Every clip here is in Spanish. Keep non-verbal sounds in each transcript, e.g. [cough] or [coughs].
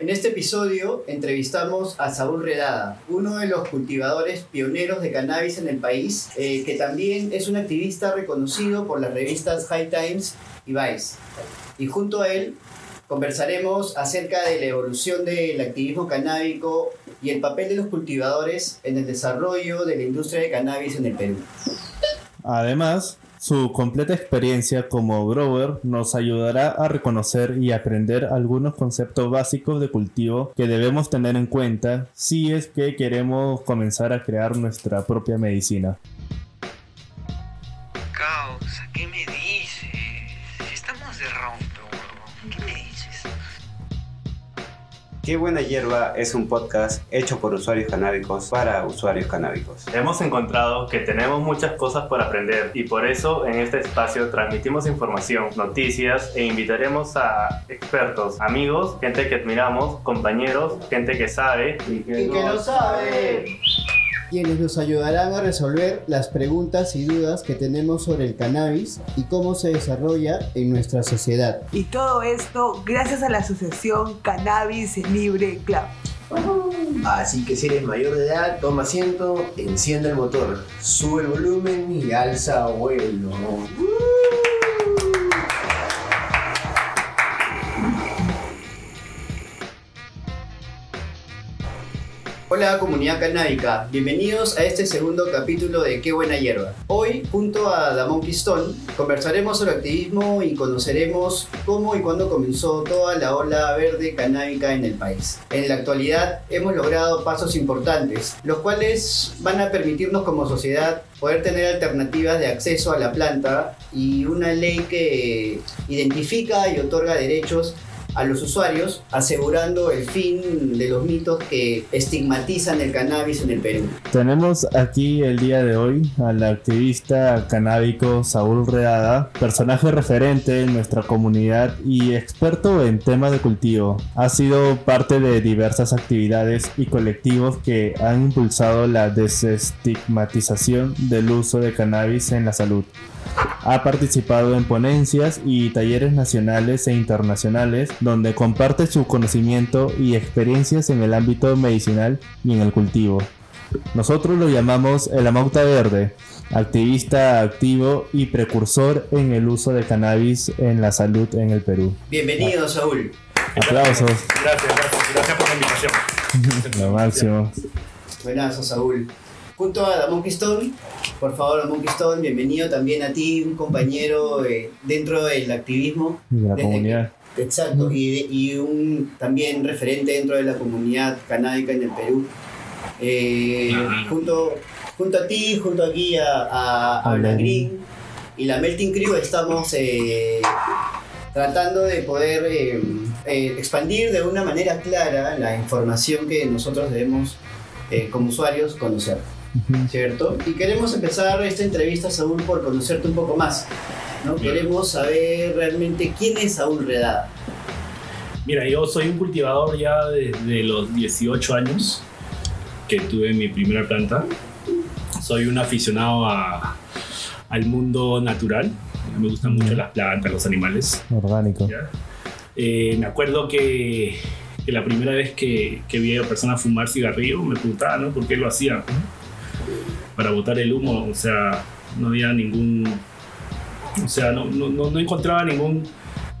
En este episodio entrevistamos a Saúl Redada, uno de los cultivadores pioneros de cannabis en el país, eh, que también es un activista reconocido por las revistas High Times y Vice. Y junto a él conversaremos acerca de la evolución del activismo canábico y el papel de los cultivadores en el desarrollo de la industria de cannabis en el Perú. Además, su completa experiencia como grower nos ayudará a reconocer y aprender algunos conceptos básicos de cultivo que debemos tener en cuenta si es que queremos comenzar a crear nuestra propia medicina. Causa, ¿qué me Qué buena hierba es un podcast hecho por usuarios canábicos para usuarios canábicos. Hemos encontrado que tenemos muchas cosas por aprender y por eso en este espacio transmitimos información, noticias e invitaremos a expertos, amigos, gente que admiramos, compañeros, gente que sabe Y que no sabe. Quienes nos ayudarán a resolver las preguntas y dudas que tenemos sobre el cannabis y cómo se desarrolla en nuestra sociedad. Y todo esto gracias a la asociación Cannabis Libre Club. Así que si eres mayor de edad, toma asiento, enciende el motor, sube el volumen y alza vuelo. Hola comunidad canábica, bienvenidos a este segundo capítulo de Qué buena hierba. Hoy, junto a Damon Pistón, conversaremos sobre activismo y conoceremos cómo y cuándo comenzó toda la ola verde canábica en el país. En la actualidad hemos logrado pasos importantes, los cuales van a permitirnos como sociedad poder tener alternativas de acceso a la planta y una ley que identifica y otorga derechos a los usuarios, asegurando el fin de los mitos que estigmatizan el cannabis en el Perú. Tenemos aquí el día de hoy al activista canábico Saúl Redada, personaje referente en nuestra comunidad y experto en temas de cultivo. Ha sido parte de diversas actividades y colectivos que han impulsado la desestigmatización del uso de cannabis en la salud. Ha participado en ponencias y talleres nacionales e internacionales donde comparte su conocimiento y experiencias en el ámbito medicinal y en el cultivo. Nosotros lo llamamos el Amauta Verde, activista activo y precursor en el uso de cannabis en la salud en el Perú. Bienvenido, Saúl. Aplausos, Gracias, gracias, gracias por la invitación. [laughs] lo máximo. Buenazo, Saúl. Junto a Damon Pistón, por favor, Damon Pistón, bienvenido también a ti, un compañero eh, dentro del activismo. Y de la comunidad. que- exacto, y, y un también referente dentro de la comunidad canábica en el Perú. Eh, junto, junto a ti, junto aquí a, a, Green y la Melting Crew estamos eh, tratando de poder eh, eh, expandir de una manera clara la información que nosotros debemos como usuarios conocer. ¿Cierto? Y queremos empezar esta entrevista, Saúl, por conocerte un poco más. ¿no? Queremos saber realmente quién es Saúl Redada. Mira, yo soy un cultivador ya desde los 18 años que tuve mi primera planta. Soy un aficionado a- al mundo natural. Me gustan mucho las plantas, los animales. Orgánico. Eh, me acuerdo que, que la primera vez que, que vi a personas fumar cigarrillo me preguntaba ¿no? por qué lo hacían. ¿no? Para botar el humo, o sea, no había ningún. O sea, no, no, no- encontraba ningún,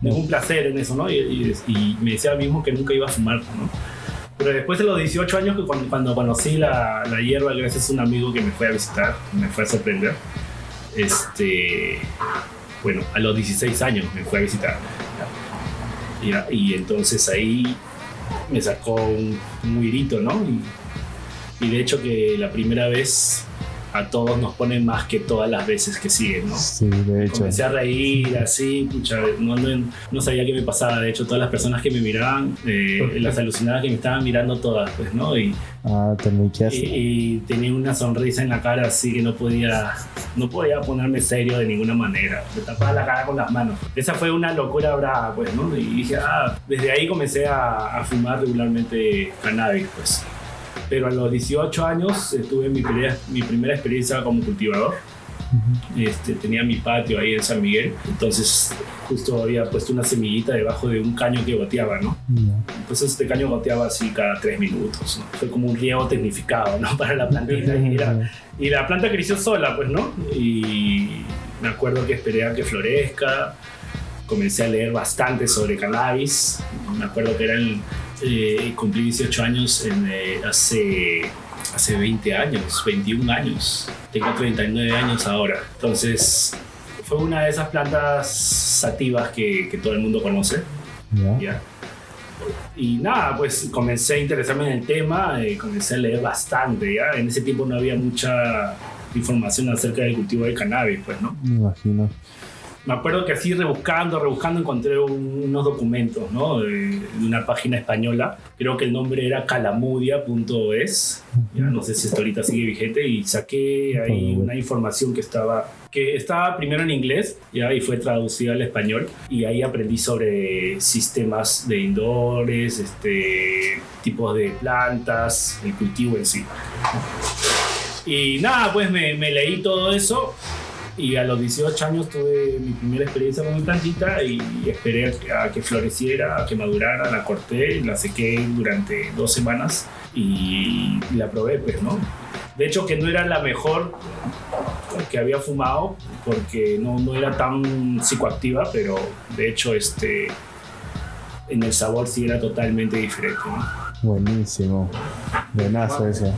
ningún placer en eso, ¿no? Y, y- y me decía mismo que nunca iba a fumar, ¿no? Pero después de los 18 años, que cuando, cuando conocí la, la hierba, gracias a un amigo que me fue a visitar, me fue a sorprender, este. Bueno, a los 16 años me fue a visitar. Ya, y entonces ahí me sacó un, un huirito, ¿no? Y, y de hecho que la primera vez a todos nos ponen más que todas las veces que siguen, ¿no? Sí, de hecho. Comencé a reír así, pucha, no, no, no sabía qué me pasaba. De hecho, todas las personas que me miraban, eh, las alucinadas que me estaban mirando todas, pues, ¿no? Y, Ah, y, y tenía una sonrisa en la cara así que no podía, no podía ponerme serio de ninguna manera. Me tapaba la cara con las manos. Esa fue una locura brava, pues, ¿no? Y dije, ah, desde ahí comencé a, a fumar regularmente cannabis, pues. Pero a los 18 años eh, tuve mi, pelea- mi primera experiencia como cultivador. Este, tenía mi patio ahí en San Miguel, entonces justo había puesto una semillita debajo de un caño que goteaba, ¿no? Ya. Entonces este caño goteaba así cada tres minutos, ¿no? Fue como un riego tecnificado, ¿no? [laughs] Para la plantita y, era- y la planta creció sola, pues, ¿no? Y me acuerdo que esperé a que florezca, comencé a leer bastante sobre cannabis, me acuerdo que eran, eh, cumplí 18 años en, eh, hace, hace 20 años, 21 años, tengo 39 años ahora, entonces fue una de esas plantas sativas que, que todo el mundo conoce. Y nada, pues comencé a interesarme en el tema, eh, comencé a leer bastante, ¿ya? En ese tiempo no había mucha información acerca del cultivo de cannabis, pues, ¿no? Me imagino. Me acuerdo que así rebuscando, rebuscando encontré un- unos documentos, ¿no? De, de una página española, creo que el nombre era calamudia.es, ya no sé si esto ahorita sigue vigente, y saqué ahí una información que estaba que estaba primero en inglés ya y fue traducida al español. Y ahí aprendí sobre sistemas de indores, este tipos de plantas, el cultivo en sí. Y nada, pues me, me leí todo eso y a los 18 años tuve mi primera experiencia con mi plantita y esperé a que, floreciera, a que madurara, la corté, la sequé durante dos semanas y la probé, pues, ¿no? De hecho, que no era la mejor que había fumado porque no, no era tan psicoactiva, pero de hecho, este, en el sabor sí era totalmente diferente, ¿no? Buenísimo. Buenazo eso.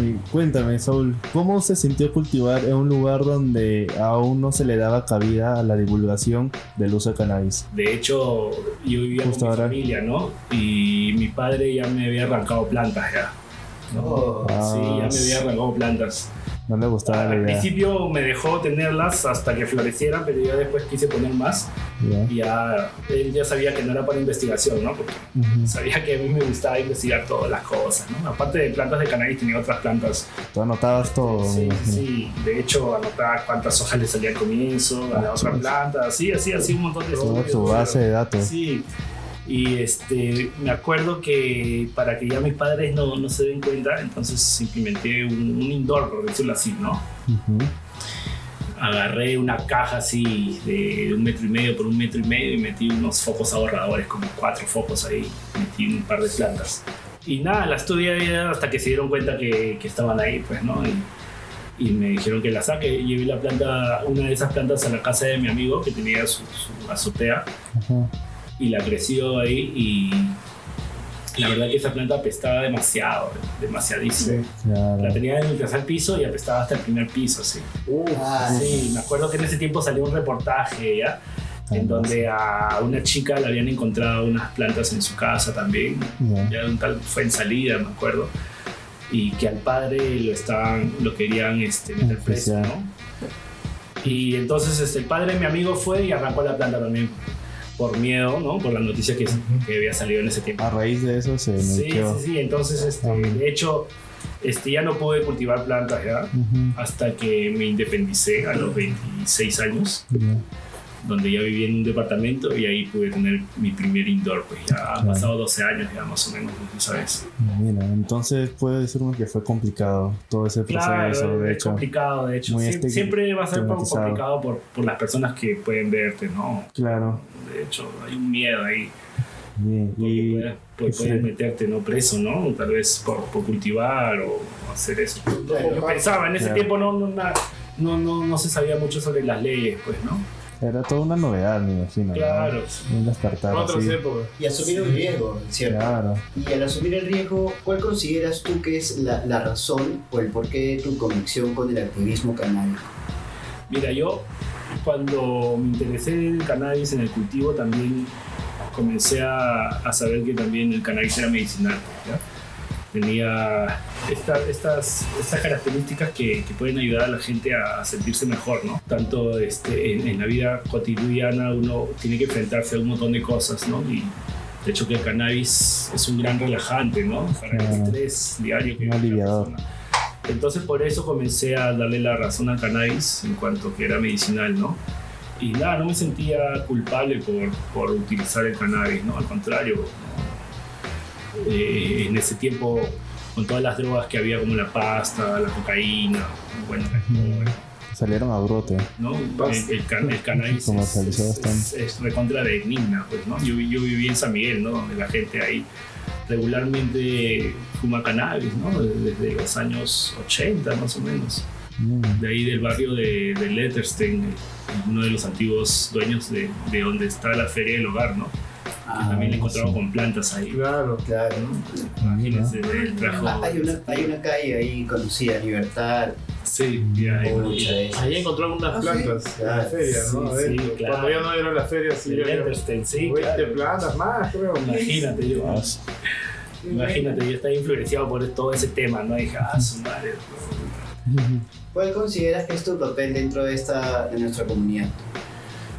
Y cuéntame, Saúl, ¿cómo se sintió cultivar en un lugar donde aún no se le daba cabida a la divulgación del uso de cannabis? De hecho, yo vivía Justo con mi ahora. familia, ¿no? Y mi padre ya me había arrancado plantas ya. Oh, Sí, ya Ah, me había arrancado plantas. No le gustaba la Al idea. principio me dejó tenerlas hasta que florecieran, pero ya después quise poner más. Ya. Y ya, él ya sabía que no era para investigación, ¿no? Porque Ujú. sabía que a mí me gustaba investigar todas las cosas, ¿no? Aparte de plantas de cannabis, tenía otras plantas. Tú anotabas todo. Sí, sí. De hecho, anotaba cuántas hojas le salía al comienzo, a la otra planta, así, así, así, un montón de estudios. tu base de datos. Sí. Y este, me acuerdo que para que ya mis padres no, no se den cuenta, entonces implementé un, un indoor, por decirlo así, ¿no? Ujú. Agarré una caja así de un metro y medio por un metro y medio y metí unos focos ahorradores, como cuatro focos ahí, metí un par de plantas. Y nada, las estudié hasta que se dieron cuenta que, que estaban ahí, pues, ¿no? Y, y me dijeron que la saque. Llevé la planta, una de esas plantas a la casa de mi amigo que tenía su, su azotea Ajá. Y la creció ahí y la verdad que esa planta apestaba demasiado, demasiadísimo. La Claro. tenía en el tercer piso y apestaba hasta el primer piso, sí. ah, Sí, me acuerdo que en ese tiempo salió un reportaje ya, en donde a una chica le habían encontrado unas plantas en su casa también, Ya. ya un tal fue en salida, me acuerdo, y que al padre lo estaban, lo querían este, meter preso. ¿no? Y entonces este, el padre de mi amigo fue y arrancó la planta también por miedo, ¿no? Por la noticia que, que había salido en ese tiempo. A raíz de eso se Sí, metió. sí, sí. Entonces, este, de hecho, este, ya no pude cultivar plantas ya Ujú. hasta que me independicé a los 26 años. Donde ya vivía en un departamento y ahí pude tener mi primer indoor. Pues ya han Claro. pasado 12 años ya más o menos, ¿no ¿sabes? Mira, entonces puede decirme que fue complicado todo ese proceso, Claro, de es hecho. complicado, de hecho. Sie- estig- siempre va a ser un poco estigmatizado. complicado por, por las personas que pueden verte, ¿no? Claro. De hecho, hay un miedo ahí. Bien. Y puedes, puedes- y puedes meterte no preso, ¿no? Tal vez por, por cultivar o hacer eso. Claro. Porque pensaba, en ese Claro. tiempo no, no, no, no, no se sabía mucho sobre las leyes, pues, ¿no? Era toda una novedad, me imagino. ¿no? Claro. Un despertar Otras así. épocas. y asumir un riesgo, ¿cierto? Claro. Y al asumir el riesgo, ¿cuál consideras tú que es la, la razón o el porqué de tu conexión con el activismo canábico? Mira, yo cuando me interesé en el cannabis, en el cultivo, también comencé a, a saber que también el cannabis era medicinal. ¿ya? Tenía esta- estas, estas características que, que pueden ayudar a la gente a sentirse mejor, ¿no? Tanto este, en, en la vida cotidiana uno tiene que enfrentarse a un montón de cosas, ¿no? Y de hecho que el cannabis es un gran relajante, ¿no? Para el estrés diario que vive. Entonces por eso comencé a darle la razón al cannabis en cuanto que era medicinal, ¿no? Y nada, no me sentía culpable por, por utilizar el cannabis, ¿no? Al contrario, ¿no? Eh, en ese tiempo con todas las drogas que había como la pasta, la cocaína, bueno, bueno, salieron a brote. ¿no? El, el, can- el cannabis es, es, es- es recontra benigna, pues, ¿no? Yo, yo viví en San Miguel, ¿no? Donde la gente ahí regularmente fuma cannabis, ¿no? Desde, desde los años 80 más o menos. Mm. De ahí del barrio de, de Letterstein, uno de los antiguos dueños de, de donde está la feria del hogar, ¿no? Ah, También le encontraron sí. con plantas ahí. Claro. Claro. Imagínense, él trajo... Ah, hay, una, hay una calle ahí conocida, Libertad. Sí, ya es- Ahí encontró algunas ¿Ah, sí? plantas en la Claro. feria, ¿no? Sí, sí, claro. Cuando ya no era la feria, sí, había sí, 20 claro. plantas más, creo. Imagínate, yo, Ah, sí. imagínate, yo estaba influenciado por todo ese tema, ¿no? Dije, ah, su madre. [laughs] ¿Cuál consideras que es tu papel dentro de, esta, de nuestra comunidad?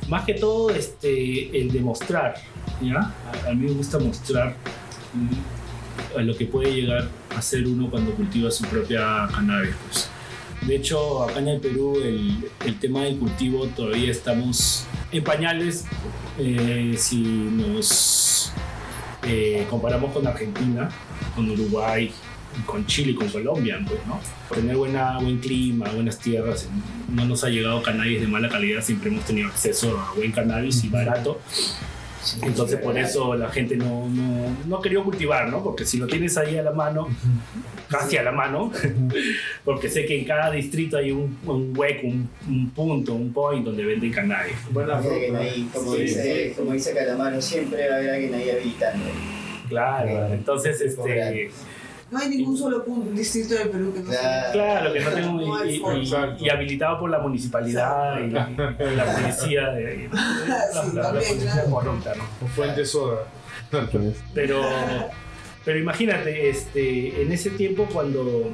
Más que todo, este, el demostrar, ¿ya? A, a mí me gusta mostrar mm, a lo que puede llegar a ser uno cuando cultiva su propia cannabis, pues. De hecho, acá en el Perú el, el tema del cultivo todavía estamos en pañales eh, si nos eh, comparamos con Argentina, con Uruguay, con Chile con Colombia, pues, ¿no? Tener buena, buen clima, buenas tierras, no nos ha llegado cannabis de mala calidad, siempre hemos tenido acceso a buen cannabis y barato. Entonces por eso la gente no, no, no ha querido cultivar, ¿no? Porque si lo tienes ahí a la mano, casi a la mano, [laughs] porque sé que en cada distrito hay un, un hueco, un, un punto, un point donde venden cannabis. Buena Hay alguien fruta. ahí, como, Sí, dice, como dice Calamaro, siempre va a haber alguien ahí habilitando. Claro, entonces este... No hay ningún solo punto, distrito del Perú que no sea. Claro. Que no tengo hay y, y- y habilitado por la municipalidad y, y la policía de la, [laughs] Sí, la- la también, policía claro. corrupta, ¿no? Con fuente soda. Pero, pero imagínate, este, en ese tiempo cuando,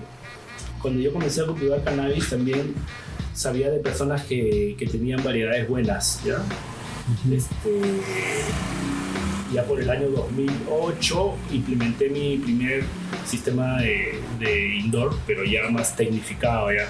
cuando yo comencé a cultivar cannabis también sabía de personas que, que tenían variedades buenas, ¿ya? Este, ya por el año 2008 implementé mi primer sistema de, de indoor, pero ya más tecnificado, ya.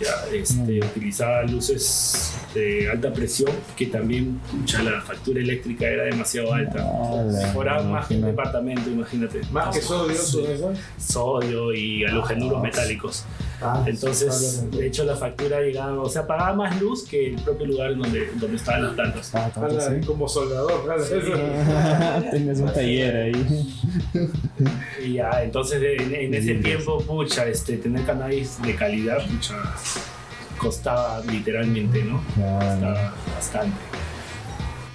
Ya, este, utilizaba luces de alta presión, que también pucha, la factura eléctrica era demasiado alta. Ahora más que un imagínate. departamento, imagínate. Más que sodio, son esas. Sodio y halogenuros metálicos. Ah, Entonces, de hecho, la factura llegaba, o sea, pagaba más luz que el propio lugar donde, donde estaban las plantas. Ah, tanto sí. como soldador, eso. Tienes [laughs] un taller ahí. Y ya, entonces en, en ese tiempo, pucha, este, tener cannabis de calidad, pucha, costaba literalmente, ¿no? Claro, Costaba bastante.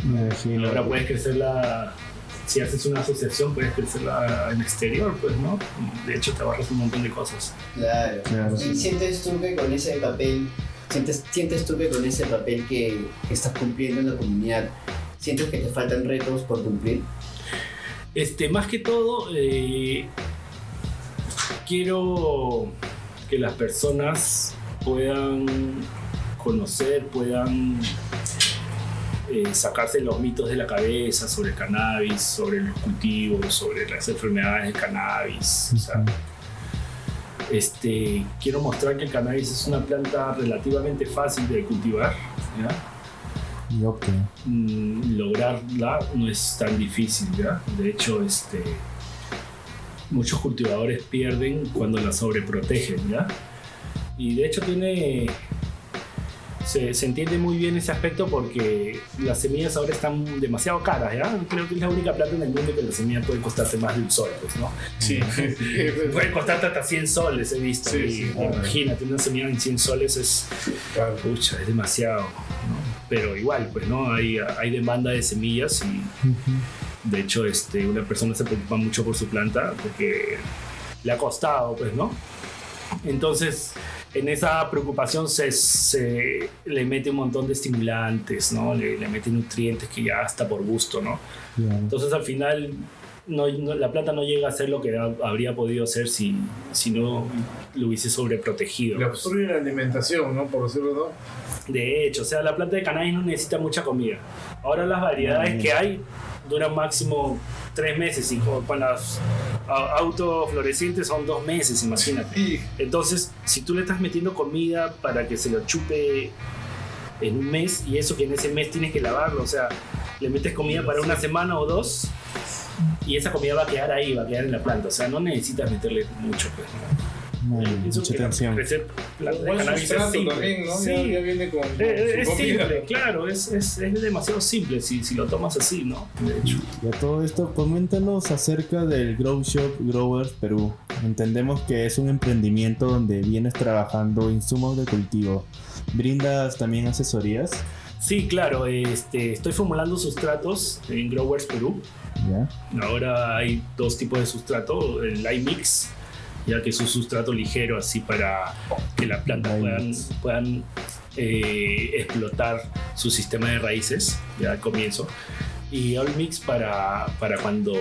me Y imagino. ahora puedes crecerla, si haces una asociación, puedes crecerla en exterior, pues, ¿no? De hecho, te ahorras un montón de cosas. Claro. Claro. ¿Y sientes tú que con ese papel, sientes, sientes tú que con ese papel que, que estás cumpliendo en la comunidad, sientes que te faltan retos por cumplir? Este, más que todo, eh, quiero que las personas puedan conocer, puedan eh, sacarse los mitos de la cabeza sobre el cannabis, sobre los cultivos, sobre las enfermedades del cannabis. O sea, este, quiero mostrar que el cannabis es una planta relativamente fácil de cultivar. mm, lograrla no es tan difícil, ¿ya? De hecho, este, muchos cultivadores pierden cuando la sobreprotegen, ¿ya? Y de hecho tiene... Se, se entiende muy bien ese aspecto porque las semillas ahora están demasiado caras, ¿ya? Creo que es la única planta en el mundo que la semilla puede costarte más de un sol, pues, ¿no? Sí. Puede costarte hasta 100 soles, he visto. Sí, y sí. imagínate, una semilla en 100 soles es Claro. Pucha, es demasiado. ¿no? Pero igual, pues, ¿no? Hay, hay demanda de semillas y de hecho este, una persona se preocupa mucho por su planta porque le ha costado, pues, ¿no? Entonces, en esa preocupación se, se le mete un montón de estimulantes, ¿no? Le, le mete nutrientes que ya está por gusto, ¿no? Claro. Entonces, al final, no, no- la planta no llega a ser lo que ha- habría podido ser si, si no lo hubiese sobreprotegido. Le obstruye la alimentación, ¿no? Por decirlo, ¿no? De hecho, o sea, la planta de cannabis no necesita mucha comida. Ahora las variedades que hay duran máximo tres meses y con, con las a- autoflorecientes son dos meses, imagínate. Entonces, si tú le estás metiendo comida para que se lo chupe en un mes y eso que en ese mes tienes que lavarlo, o sea, le metes comida para una semana o dos y esa comida va a quedar ahí, va a quedar en la planta, o sea, no necesitas meterle mucho. Pues, Pienso mucha que crecer cannabis es simple. también, ¿no? Sí. Ya, ya viene con, con Eh, su Es comida. simple, claro, es, es, es demasiado simple si, si lo tomas así, ¿no? De hecho. Y a todo esto, coméntanos acerca del Grow Shop Growers Perú. Entendemos que es un emprendimiento donde vienes trabajando insumos de cultivo. ¿Brindas también asesorías? Sí, claro, este, estoy formulando sustratos en Growers Perú. ¿Ya? Ahora hay dos tipos de sustrato, el iMix, ya que es un sustrato ligero así para que las plantas puedan, puedan eh, explotar su sistema de raíces ya al comienzo. Y All Mix para, para cuando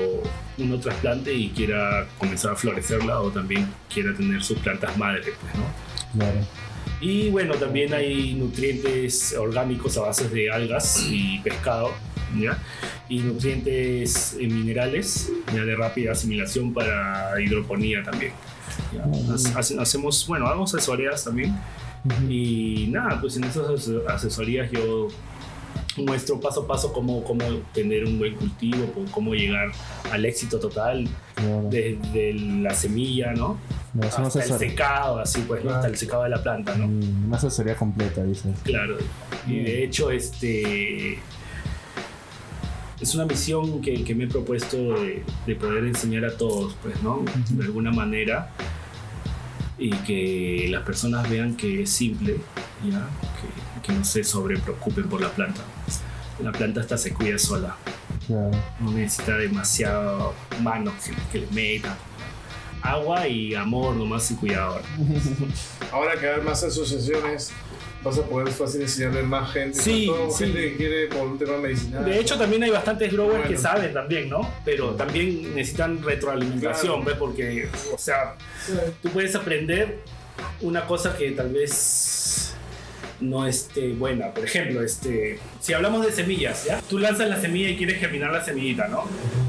uno trasplante y quiera comenzar a florecerla o también quiera tener sus plantas madre, pues, ¿no? Claro. Y bueno, también hay nutrientes orgánicos a base de algas y pescado, ¿ya? Y nutrientes eh, minerales, ya de rápida asimilación para hidroponía también. Hace- hace- Hacemos, bueno, hago asesorías también. Y nada, pues en esas ase- asesorías yo muestro paso a paso cómo, cómo tener un buen cultivo, cómo- llegar al éxito total Claro. desde la semilla, ¿no? No, Hasta el secado, así pues, ¿no? hasta el secado de la planta, ¿no? Mm, una asesoría completa, dices. Claro. Y de hecho, este es una misión que, que me he propuesto de, de poder enseñar a todos, pues, ¿no? De alguna manera. Y que las personas vean que es simple, ¿ya? Que, que no se sobrepreocupen por la planta. La planta hasta se cuida sola. Claro. No necesita demasiado manos que, que le metan. Agua y amor nomás y cuidado. [laughs] Ahora que hay más asociaciones, vas a poder fácil enseñarle más gente. Sí, todo sí. gente que quiere por un tema medicinal. De hecho, también hay bastantes growers que Bueno. saben también, ¿no? Pero también necesitan retroalimentación, Claro. ¿ves? Porque, o sea, tú puedes aprender una cosa que tal vez no esté buena. Por ejemplo, este, si hablamos de semillas, ¿ya? Tú lanzas la semilla y quieres germinar la semillita, ¿no?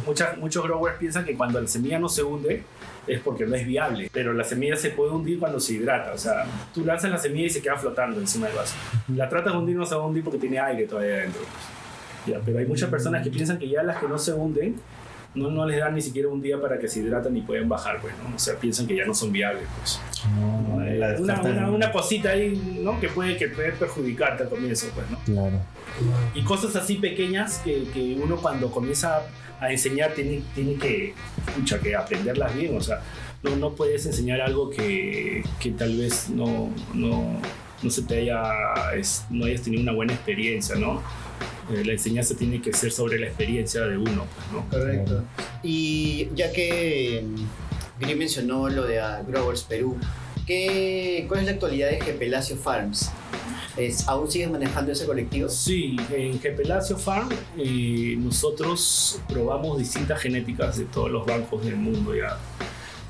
Muchas, muchos growers piensan que cuando la semilla no se hunde es porque no es viable, pero la semilla se puede hundir cuando se hidrata, o sea, tú lanzas la semilla y se queda flotando encima del vaso. La tratas de hundir no se va a hundir porque tiene aire todavía adentro. Ya, pero hay muchas personas que piensan que ya las que no se hunden, no, no les dan ni siquiera un día para que se hidratan y pueden bajar, pues, ¿no? O sea, piensan que ya no son viables, pues. No, Eh, la una, una, una cosita ahí, ¿no? Que puede, que puede perjudicarte al comienzo, pues, ¿no? Claro. Y cosas así pequeñas que, que uno cuando comienza a enseñar tiene, tiene que, pucha, que aprenderlas bien, o sea, no, no puedes enseñar algo que, que tal vez no, no, no se te haya, es- no hayas tenido una buena experiencia, ¿no? Eh, la enseñanza tiene que ser sobre la experiencia de uno, pues, ¿no? Correcto. Y ya que Gris mencionó lo de Growers Perú, ¿qué, ¿cuál es la actualidad de Gepelacio Farms? ¿Es, ¿Aún sigues manejando ese colectivo? Sí, en Gepelacio Farm eh, nosotros probamos distintas genéticas de todos los bancos del mundo ya.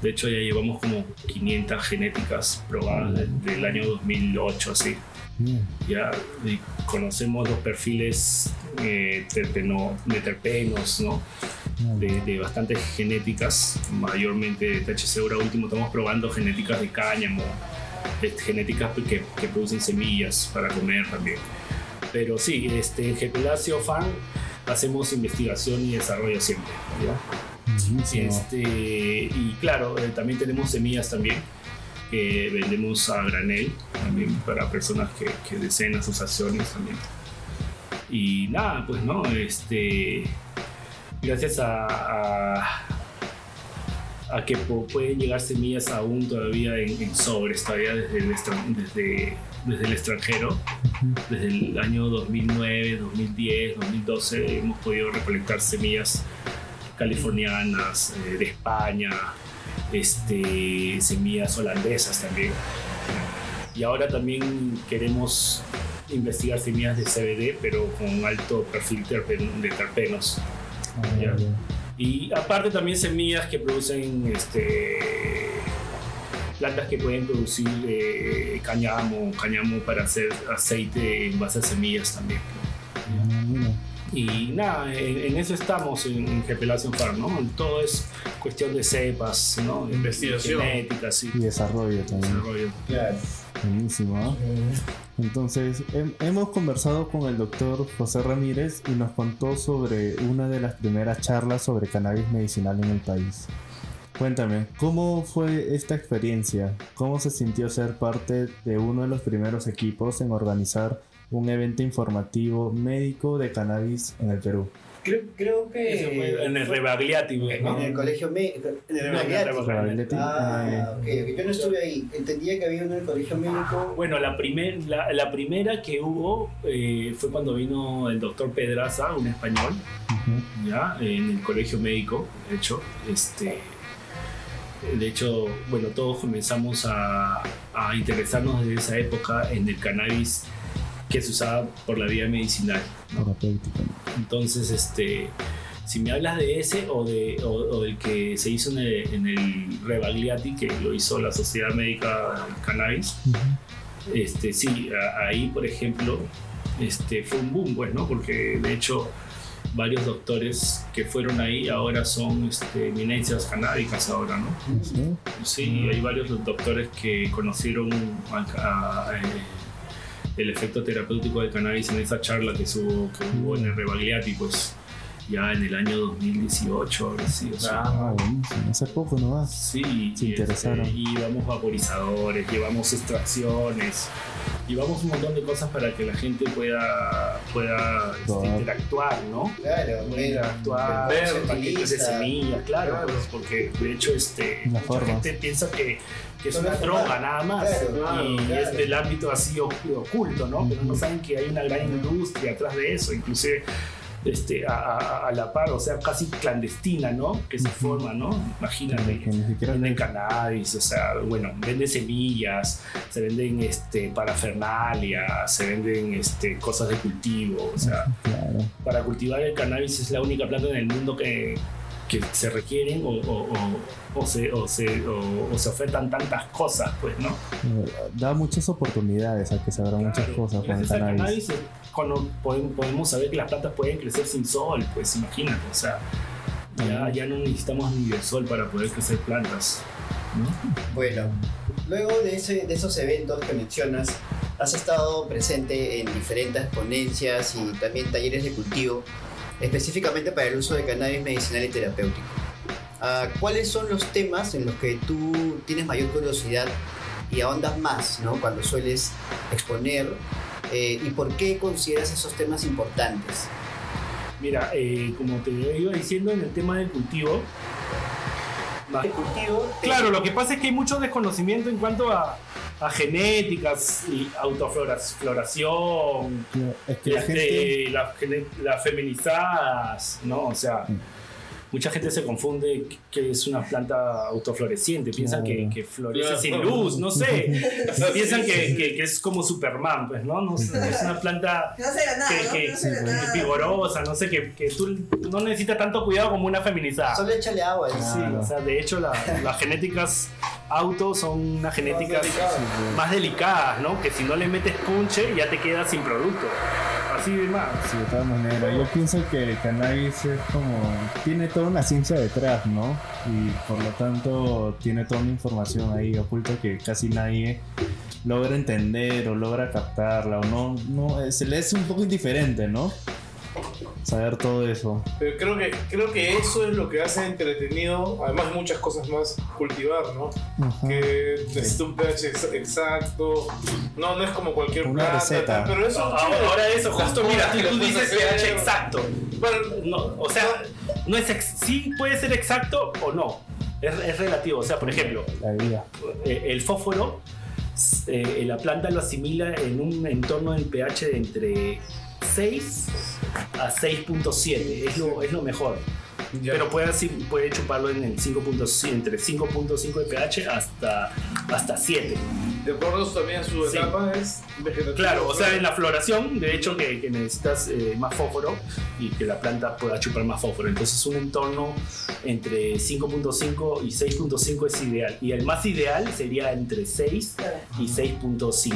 De hecho ya llevamos como 500 genéticas probadas desde el año 2008 así. Bien. Ya y conocemos los perfiles eh, terpeno- de terpenos, ¿no? De, de bastantes genéticas, mayormente de THC. Ahora último estamos probando genéticas de cáñamo, este, genéticas que, que producen semillas para comer también. Pero sí, este, en Gepelacio Farm hacemos investigación y desarrollo siempre. ¿ya? Este, y claro, eh, también tenemos semillas también que vendemos a granel también para personas que, que deseen asociaciones también. Y nada, pues no, este, gracias a, a, a que pueden llegar semillas aún todavía en, en sobres, todavía desde el, extra- desde, desde el extranjero, desde el año 2009, 2010, 2012 hemos podido recolectar semillas californianas, eh, de España, este, semillas holandesas también. Y ahora también queremos investigar semillas de CBD, pero con alto perfil terpen- de terpenos. Ah, ya. Y aparte también semillas que producen este, plantas que pueden producir eh, cáñamo, cáñamo para hacer aceite en base a semillas también. Y nada, en, en eso estamos en, en Gepelación Farm, ¿no? Todo es cuestión de cepas, ¿no? Investigación. Genética, sí. Y desarrollo también. Desarrollo. Claro. Buenísimo, ¿no? Entonces, hem- hemos conversado con el doctor José Ramírez y nos contó sobre una de las primeras charlas sobre cannabis medicinal en el país. Cuéntame, ¿cómo fue esta experiencia? ¿Cómo se sintió ser parte de uno de los primeros equipos en organizar un evento informativo médico de cannabis en el Perú? Creo, creo que. Eso fue en el Rebagliati, ¿no? En el colegio médico. En el Rebagliati. Ah, ok. Yo no estuve ahí. Entendía que había uno en el colegio médico. Bueno, la, primer, la, la primera que hubo eh, fue cuando vino el doctor Pedraza, un español, ya en el colegio médico, de hecho. Este, de hecho, bueno, todos comenzamos a, a interesarnos desde esa época en el cannabis que se usaba por la vía medicinal. Entonces, este, si me hablas de ese o, de, o, o del que se hizo en el, en el Rebagliati, que lo hizo la Sociedad Médica Cannabis, este, sí, a- ahí, por ejemplo, este, fue un boom, pues, ¿no? Porque de hecho, varios doctores que fueron ahí ahora son este, eminencias canábicas ahora, ¿no? ¿Sí? Sí, hay varios doctores que conocieron a- a- eh, el efecto terapéutico del cannabis en esa charla que, se hubo, que hubo en el Rebagliati, pues ya en el año 2018, ahora sí. O sea, Ah, buenísimo. Hace poco nomás. Sí, Se y, interesaron. este, y llevamos vaporizadores, llevamos extracciones, llevamos un montón de cosas para que la gente pueda, pueda este, interactuar, ¿no? Claro, Pueda interactuar, ver paquetes de semillas, claro, Claro. pues, porque de hecho este, La mucha forma. gente piensa que, que es una droga nada más Claro, y claro. es del ámbito así ocu- oculto, ¿no? Pero no saben que hay una gran industria atrás de eso, inclusive este, a, a- a la par, o sea, casi clandestina, ¿no? Que se forma, ¿no? Imagínate. Que ni siquiera Venden cannabis, o sea, bueno, venden semillas, se venden este, parafernalia, se venden este, cosas de cultivo, o sea, Claro. para cultivar el cannabis es la única planta en el mundo que, que se requieren o, o- o- o se, o, se, o- o se ofertan tantas cosas, pues, ¿no? Da muchas oportunidades a que se abran muchas Claro, cosas con el cannabis. cannabis, cono- podemos, podemos saber que las plantas pueden crecer sin sol, pues imagínate, o sea, ya, ya no necesitamos ni del sol para poder crecer plantas, ¿no? Bueno, luego de, ese, de esos eventos que mencionas, has estado presente en diferentes ponencias y también talleres de cultivo, específicamente para el uso de cannabis medicinal y terapéutico. Ah, ¿Cuáles son los temas en los que tú tienes mayor curiosidad y ahondas más ¿no? cuando sueles exponer? Eh, ¿Y por qué consideras esos temas importantes? Mira, eh, como te iba diciendo en el tema del cultivo, más- cultivo, Claro, lo que pasa es que hay mucho desconocimiento en cuanto a, a genéticas y autofloración, Es que la este, gente. las gene- las feminizadas, ¿no? O sea, Mm. Mucha gente se confunde que es una planta autofloreciente, piensan que, Claro. que florece Claro. sin luz, no sé. [laughs] piensan que, que- que es como Superman, pues, ¿no? No sé, es una planta No será nada, que, vigorosa, no sé, que, que tú no necesitas tanto cuidado como una feminizada. solo échale agua. Sí, Claro. o sea, de hecho la- las genéticas auto son unas genéticas más delicadas, ¿no? Que si no le metes punche ya te quedas sin producto. De más. Sí, de todas maneras, yo pienso que el cannabis es como. tiene toda una ciencia detrás, ¿no? Y por lo tanto, tiene toda una información ahí oculta que casi nadie logra entender o logra captarla, o no. no eh, se le es un poco indiferente, ¿no? Saber todo eso. Pero creo que, creo que eso es lo que hace entretenido, además muchas cosas más, cultivar, ¿no? Ajá. Que necesita un pH ex- exacto, no, no es como cualquier Una planta, receta. pero eso Ahora, ahora eso, justo mira, tú dices hacer. pH exacto. Bueno, No, o sea, no es ex- sí puede ser exacto o no. Es, es relativo. O sea, por ejemplo, La vida. eh, el fósforo, eh, la planta lo asimila en un entorno del pH de entre 6 a 6.7. Es lo, es lo mejor. Ya. Pero puede, así- puede chuparlo en el 5.5, entre 5.5 de pH hasta, hasta 7. de acuerdo también su Sí. etapa es vegetativo. Claro, o sea, en la floración, de hecho, que, que necesitas eh, más fósforo y que la planta pueda chupar más fósforo. Entonces, un entorno entre 5.5 y 6.5 es ideal. Y el más ideal sería entre 6 y 6.5.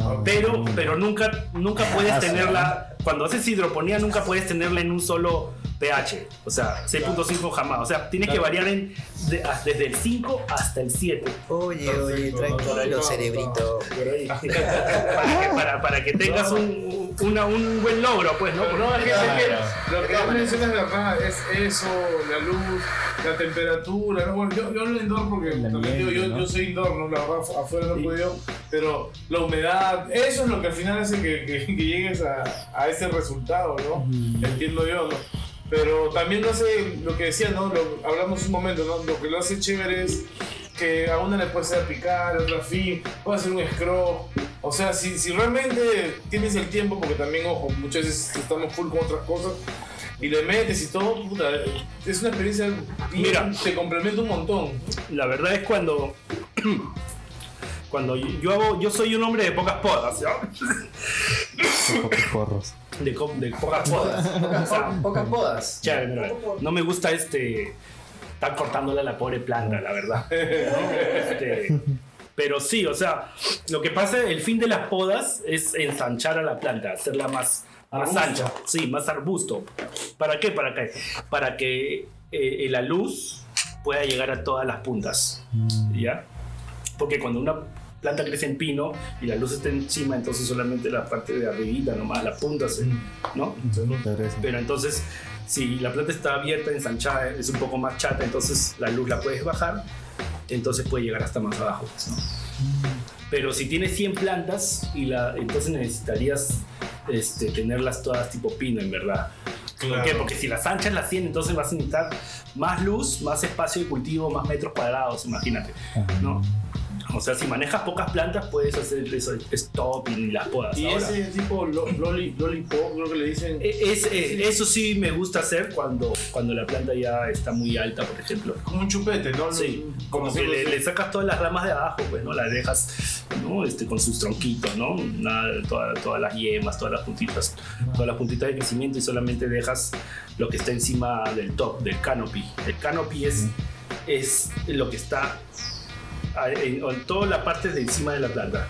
Ah, Pero, mm. pero nunca, nunca puedes Ah, tenerla, cuando haces hidroponía, nunca puedes tenerla en un solo pH. O sea, 6.5 jamás. O sea, tienes que variar en, de- a- desde el 5 hasta el 7. Oye, oye, tranquilo, cerebrito. Para, que, para, para que tengas un, una- un buen logro, pues, ¿no? Pero no, es que, Claro. es que lo que tú mencionas de verdad es eso, la luz, la temperatura. ¿no? Bueno, yo, yo hablo indoor porque El también ambiente, digo, yo, ¿no? yo soy indoor, ¿no? la verdad afu- afuera no he Sí. podido, pero la humedad, eso es lo que al final hace que, que- que llegues a, a ese resultado, ¿no? Entiendo yo, ¿no? Pero también lo hace, lo que decía, ¿no? Lo, hablamos un momento, ¿no? Lo que lo hace chévere es que a una le puede ser picar, a otra fin, puede hacer un scroll. O sea, si, si realmente tienes el tiempo, porque también, ojo, muchas veces estamos full con otras cosas, y le metes y todo, puta, es una experiencia bien- Mira. te complementa un montón. La verdad es cuando. Cuando yo hago. Yo soy un hombre de pocas podas, ¿no? Pocos porros. De, co- de pocas podas. O sea, Pocas podas. chévere, no me gusta este. Estar cortándole a la pobre planta, la verdad. [laughs] Este, pero sí, o sea, lo que pasa, el fin de las podas es ensanchar a la planta, hacerla más, más ancha, sí, más arbusto. ¿Para qué? Para que, para que eh, la luz pueda llegar a todas las puntas. ¿Ya? Porque cuando una planta crece en pino y la luz está encima, entonces solamente la parte de arribita nomás, la punta, se, ¿no? Regresa. Pero entonces, si la planta está abierta, ensanchada, es un poco más chata, entonces la luz la puedes bajar, entonces puede llegar hasta más abajo. pues, ¿no? Pero si tienes 100 plantas, y la, entonces necesitarías este, tenerlas todas tipo pino, en verdad. ¿Por qué? Porque si las anchas las 100, entonces vas a necesitar más luz, más espacio de cultivo, más metros cuadrados, imagínate. ¿no? O sea, si manejas pocas plantas, puedes hacer eso, stopping y las podas. Y Ahora, ese tipo lo- loli, lollipop, creo que le dicen. e- es- eh, eso sí me gusta hacer cuando, cuando la planta ya está muy alta, por ejemplo. como un chupete, ¿no? Sí, como como que le, le sacas todas las ramas de abajo, pues, ¿no? Las dejas, ¿no? Este, con sus tronquitos, ¿no? Nada, toda- todas las yemas, todas las puntitas, todas las puntitas de crecimiento y solamente dejas lo que está encima del top, del canopy. El canopy es, es lo que está en, en toda la parte de encima de la planta,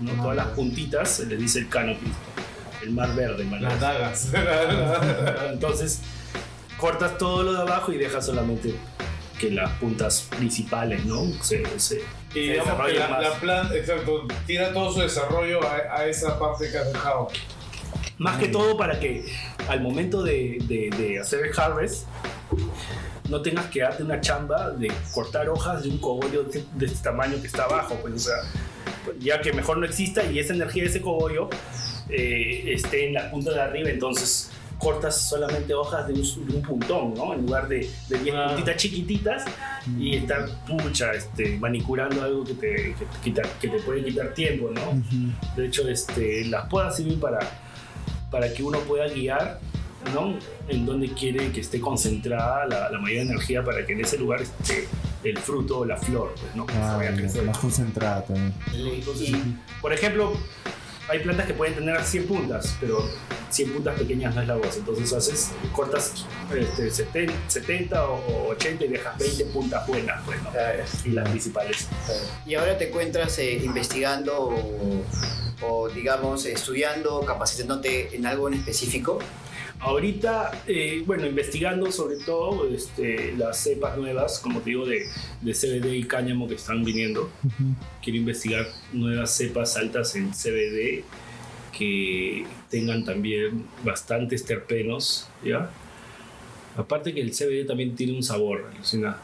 ¿no? Todas las puntitas se les dice el canopy, el mar verde, mar Las dagas. [laughs] Entonces, cortas todo lo de abajo y dejas solamente que las puntas principales, ¿no? Se, se, y digamos que la, la planta, exacto, tira todo su desarrollo a, a esa parte que has dejado. Más que todo para que al momento de, de- de hacer el harvest no tengas que darte una chamba de cortar hojas de un cogollo de, de este tamaño que está abajo, pues, o sea, ya que mejor no exista y esa energía de ese cogollo eh, esté en la punta de arriba, entonces cortas solamente hojas de un, de un puntón, ¿no? En lugar de, de 10 Ah. puntitas chiquititas y estar, pucha, este, manicurando algo que te, que, te quita- que te puede quitar tiempo, ¿no? De hecho, este, las podas sirven para, para que uno pueda guiar ¿no? en donde quiere que esté concentrada la, la mayor energía para que en ese lugar esté el fruto o la flor, pues, ¿no? Que se Ah, vaya a crecer. más concentrada también. Por ejemplo, hay plantas que pueden tener 100 puntas, pero 100 puntas pequeñas no es la voz. Entonces haces, cortas este, 70, 70 o 80 y dejas 20 puntas buenas, pues, ¿no? Y las principales. Y ahora te encuentras eh, investigando o, o, digamos, estudiando, capacitándote en algo en específico. Ahorita, eh, bueno, investigando sobre todo este, las cepas nuevas, como te digo, de, de CBD y cáñamo que están viniendo. Quiero investigar nuevas cepas altas en CBD que tengan también bastantes terpenos, ¿ya? Aparte que el CBD también tiene un sabor, alucina.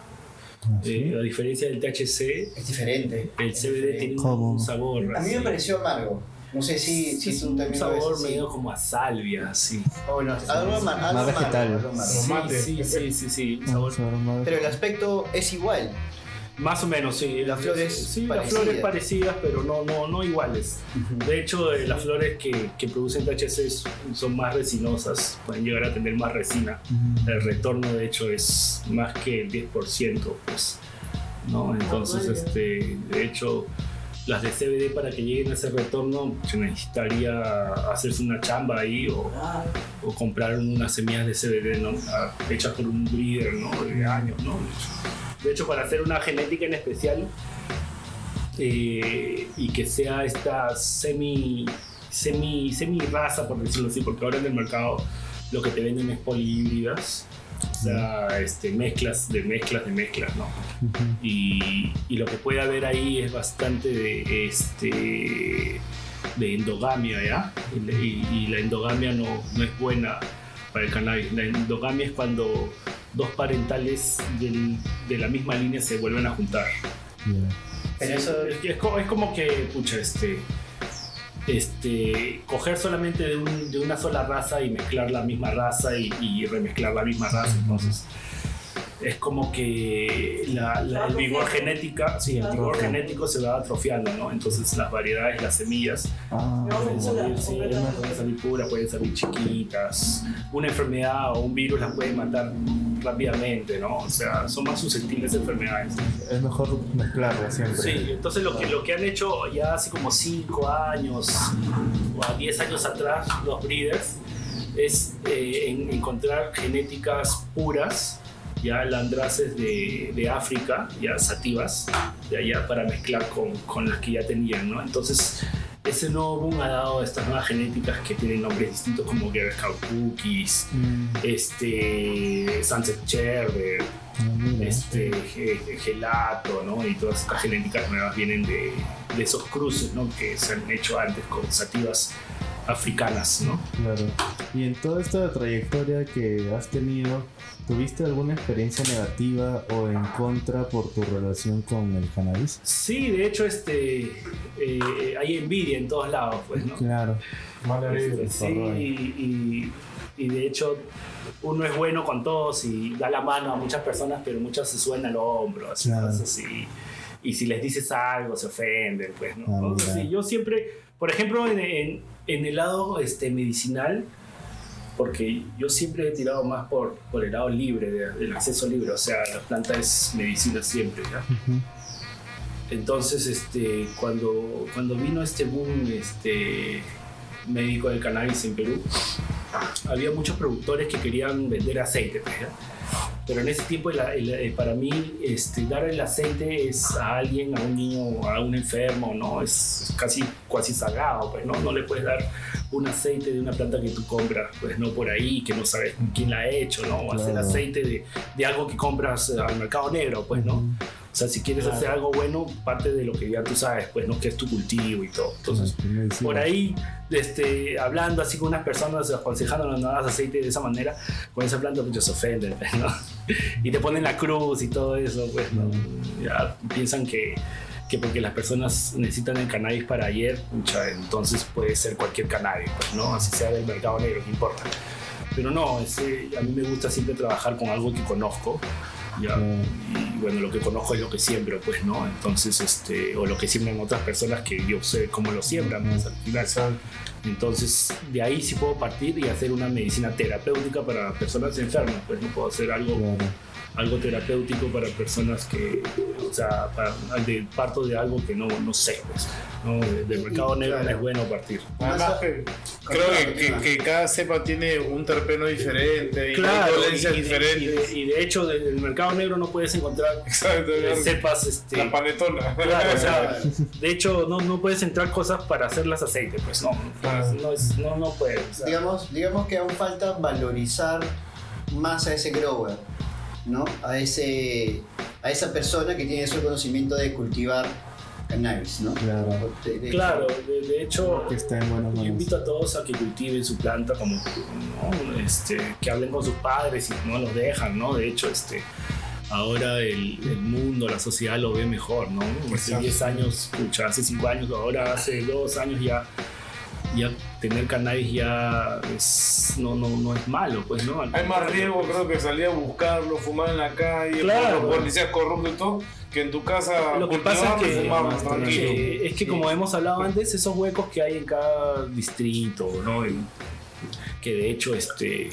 Eh, a diferencia del THC, Es diferente. el CBD tiene un, ¿Cómo? un sabor. A mí me pareció amargo. No sé si, si es tú un también ves sabor así. medio como a salvia, así. Oh, bueno, algo Más amargo, vegetal. Sí, sí, sí, sí, sí, un Un sabor más- Pero el aspecto es igual. Más o menos, sí. Las flores sí, las parecidas. flores parecidas, pero no, no, no iguales. De hecho, eh, las flores que, que producen THC son más resinosas, pueden llegar a tener más resina. El retorno, de hecho, es más que el 10%, pues. ¿no? Entonces, este, de hecho, las de CBD para que lleguen a ese retorno, se necesitaría hacerse una chamba ahí o, o comprar unas semillas de CBD, ¿no? Ah, Hechas por un breeder, ¿no? De años, ¿no? De hecho, para hacer una genética en especial eh, y que sea esta semi, semi, semi raza, por decirlo así, porque ahora en el mercado lo que te venden es polihíbridas, o sea, este, mezclas de mezclas de mezclas, ¿no? y, y lo que puede haber ahí es bastante de, este, de endogamia, ¿ya? Y, la- y- y la endogamia no, no es buena para el cannabis. La endogamia es cuando dos parentales del- de la misma línea se vuelven a juntar. Pero eso- es, es como que, pucha, este, este, coger solamente de, un- de una sola raza y mezclar la misma raza y, y remezclar la misma raza. Entonces, es como que la- la- el vigor genética, sí, el vigor genético se va atrofiando, ¿no? Entonces las variedades, las semillas Ah, pueden salir, sí, pueden salir puras, pueden salir chiquitas. Una enfermedad o un virus las puede matar rápidamente, ¿no? O sea, son más susceptibles a enfermedades. es mejor mezclarlo siempre. Sí, entonces lo que, lo que han hecho ya hace como 5 años o a 10 años atrás los breeders es eh, en- encontrar genéticas puras, ya landraces de, de África, ya sativas, de allá para mezclar con, con las que ya tenían, ¿no? Entonces ese nuevo boom ha dado estas nuevas genéticas que tienen nombres distintos como Girl Scout Cookies, Mm, este, Sunset Cherry, mira. este, ge- gelato, ¿no? Y todas estas genéticas nuevas vienen de, de esos cruces, ¿no? Que se han hecho antes con sativas africanas, ¿no? Claro. Y en toda esta trayectoria que has tenido, ¿tuviste alguna experiencia negativa o en contra por tu relación con el cannabis? Sí, de hecho, este, eh, hay envidia en todos lados, pues, ¿no? Claro. Este, sí, y, y de hecho uno es bueno con todos y da la mano a muchas personas, pero muchas se suenan al hombro, así, Claro. cosas así. Y si les dices algo, se ofenden, pues, ¿no? Ah, así. Yo siempre, por ejemplo, en, en- en el lado este, medicinal, porque yo siempre he tirado más por, por el lado libre, de- del acceso libre, o sea, la planta es medicina siempre, ¿ya? Entonces, este, cuando, cuando vino este boom este, médico del cannabis en Perú, había muchos productores que querían vender aceite. pues, ¿ya? Pero en ese tiempo, el- el- eh, para mí, este, dar el aceite es a alguien, a un niño, a un enfermo, ¿no? Es, casi, casi sagrado, pues, ¿no? No le puedes dar un aceite de una planta que tú compras, pues, no por ahí, que no sabes quién la ha hecho, ¿no? O hacer Claro. aceite de, de algo que compras eh, al mercado negro, pues, ¿no? O sea, si quieres hacer algo bueno, parte de lo que ya tú sabes, pues, ¿no? Que es tu cultivo y todo. Entonces, Claro, medicina. por ahí, este, hablando así con unas personas, aconsejándonos no hagas aceite de esa manera, con esa planta, pues, se ofenden, pues, ¿no? [laughs] Y te ponen la cruz y todo eso, pues, ¿no? Ya piensan que, que porque las personas necesitan el cannabis para ayer, entonces puede ser cualquier cannabis, pues, ¿no? Así sea del mercado negro, no importa. Pero no, ese- a mí me gusta siempre trabajar con algo que conozco. ¿Ya? Bueno, lo que conozco es lo que siembro, pues, ¿no? Entonces, este, o lo que siembran otras personas que yo sé cómo lo siembran, pues, al final. Entonces, de ahí sí puedo partir y hacer una medicina terapéutica para personas enfermas, pues no puedo hacer algo, Claro. algo terapéutico para personas que, o sea, para- de, parto de algo que no, no sé, pues, ¿no? De- Del mercado negro no claro. es bueno partir. Además que creo que, que- que cada cepa tiene un terpeno diferente y Claro, dolencias y, y de, y diferentes. de- y de hecho, del mercado negro no puedes encontrar Exacto, eh, cepas, este, la panetona. Claro, o sea, [laughs] de hecho no, no puedes entrar cosas para hacerlas aceite, pues no, Claro. no, es- no, no puedes. o sea, digamos, digamos que aún falta valorizar más a ese grower, ¿no? A, ese, a esa persona que tiene ese conocimiento de cultivar cannabis, ¿no? Claro. De- de- claro, de, de hecho, Que está en buenas yo manos. invito a todos a que cultiven su planta, como ¿no? este, que hablen con sus padres y no los dejan, ¿no? De hecho, este, ahora el, el mundo, la sociedad lo ve mejor, ¿no? Hace Exacto. 10 años, pucha, hace 5 años, ahora hace 2 años ya, ya tener cannabis ya es, no, no, no es malo, pues, ¿no? Al Hay más riesgo, creo que salir a buscarlo, fumar en la calle, Claro. los policías corruptos y todo, que en tu casa Lo que pasa es que- es que como hemos hablado antes, esos huecos que hay en cada distrito, ¿no? Y que de hecho este,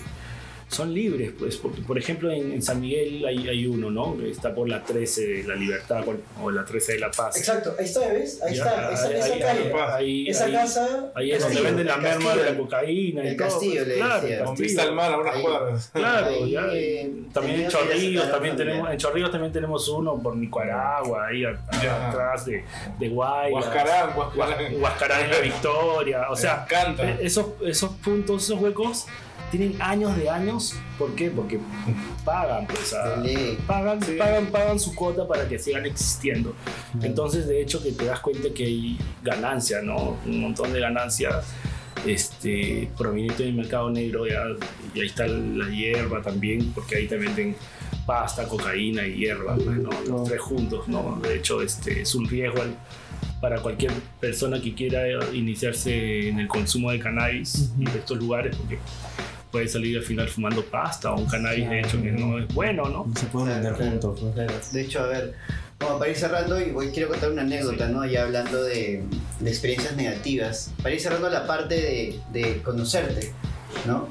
son libres, pues, porque por ejemplo en, en San Miguel hay, hay uno, ¿no? Que Está por la 13 de la Libertad o la 13 de la Paz. Exacto, ahí está, ¿ves? Ahí Ya, está, esa, ahí- esa ahí- calle. ahí- esa ahí- casa. Ahí es donde Castillo, venden la el merma Castillo. de la cocaína y El todo. Castillo, le claro, decía. el Con vista al Castillo. mar a unas cuadras. Claro, Ahí, ya. eh, También en Chorrillos también tenemos, en Chorrillos también tenemos uno por Nicaragua, ahí atrás de, de Guayas. Huascarán, Huascarán. Huascarán en la Victoria. O sea, eh, esos, esos puntos, esos huecos tienen años de años. ¿Por qué? Porque pagan, pues, a- pagan, Sí. pagan, pagan su cuota para que sigan existiendo. Entonces, de hecho, que te das cuenta que hay ganancia, ¿no? Un montón de ganancias este, proveniente del mercado negro. Ya, y ahí está la hierba también, porque ahí te venden pasta, cocaína y hierba, pues, ¿no? Los tres juntos, ¿no? De hecho, este, es un riesgo al- para cualquier persona que quiera iniciarse en el consumo de cannabis y de estos lugares, porque puede salir al final fumando pasta o un cannabis, de hecho, que no es bueno, ¿no? Se pueden vender Claro, juntos. Claro. De hecho, a ver, como para ir cerrando, y voy, quiero contar una anécdota, ¿no? Ya hablando de, de experiencias negativas. Para ir cerrando la parte de, de conocerte, ¿no?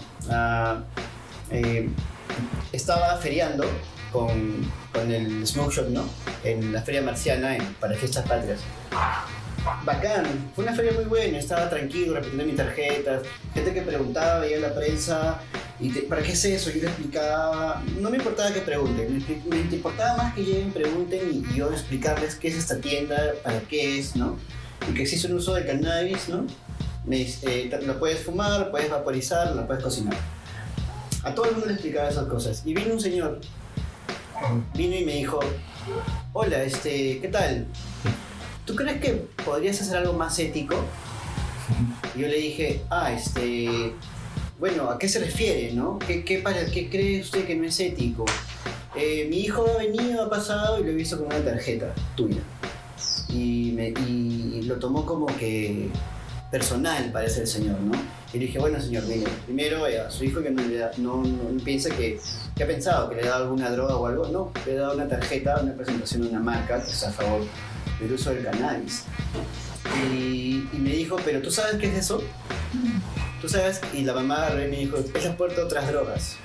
Eh, estaba feriando con, con el Smoke Shop, ¿no? En la Feria Marciana, en, para Fiestas Patrias. Bacán, fue una feria muy buena, estaba tranquilo, repitiendo mis tarjetas, gente que preguntaba, veía la prensa, y te- ¿para qué es eso? Yo le explicaba, no me importaba que pregunten, me, me importaba más que lleguen, pregunten y, yo explicarles qué es esta tienda, para qué es, ¿no? Y que existe un uso de cannabis, ¿no? Me, eh, lo puedes fumar, lo puedes vaporizar, lo puedes cocinar. A todo el mundo le explicaba esas cosas. Y vino un señor, vino y me dijo, hola, este, ¿qué tal? ¿Tú crees que podrías hacer algo más ético? Yo le dije, ah, este, bueno, ¿a qué se refiere, no? ¿Qué, qué, para, qué cree usted que no es ético? "Eh, mi hijo ha venido, ha pasado y lo he visto con una tarjeta tuya. Y, me, lo tomó como que personal, parece el señor, ¿no? Y le dije, bueno, señor, mire, primero eh, su hijo que no, le da- no, piensa que, ha pensado que le ha dado alguna droga o algo, no, le he dado una tarjeta, una presentación de una marca que a favor del uso del cannabis. Y, y me dijo, pero ¿tú sabes qué es eso? ¿Tú sabes? Y la mamá agarró y me dijo, es la puerta a otras drogas.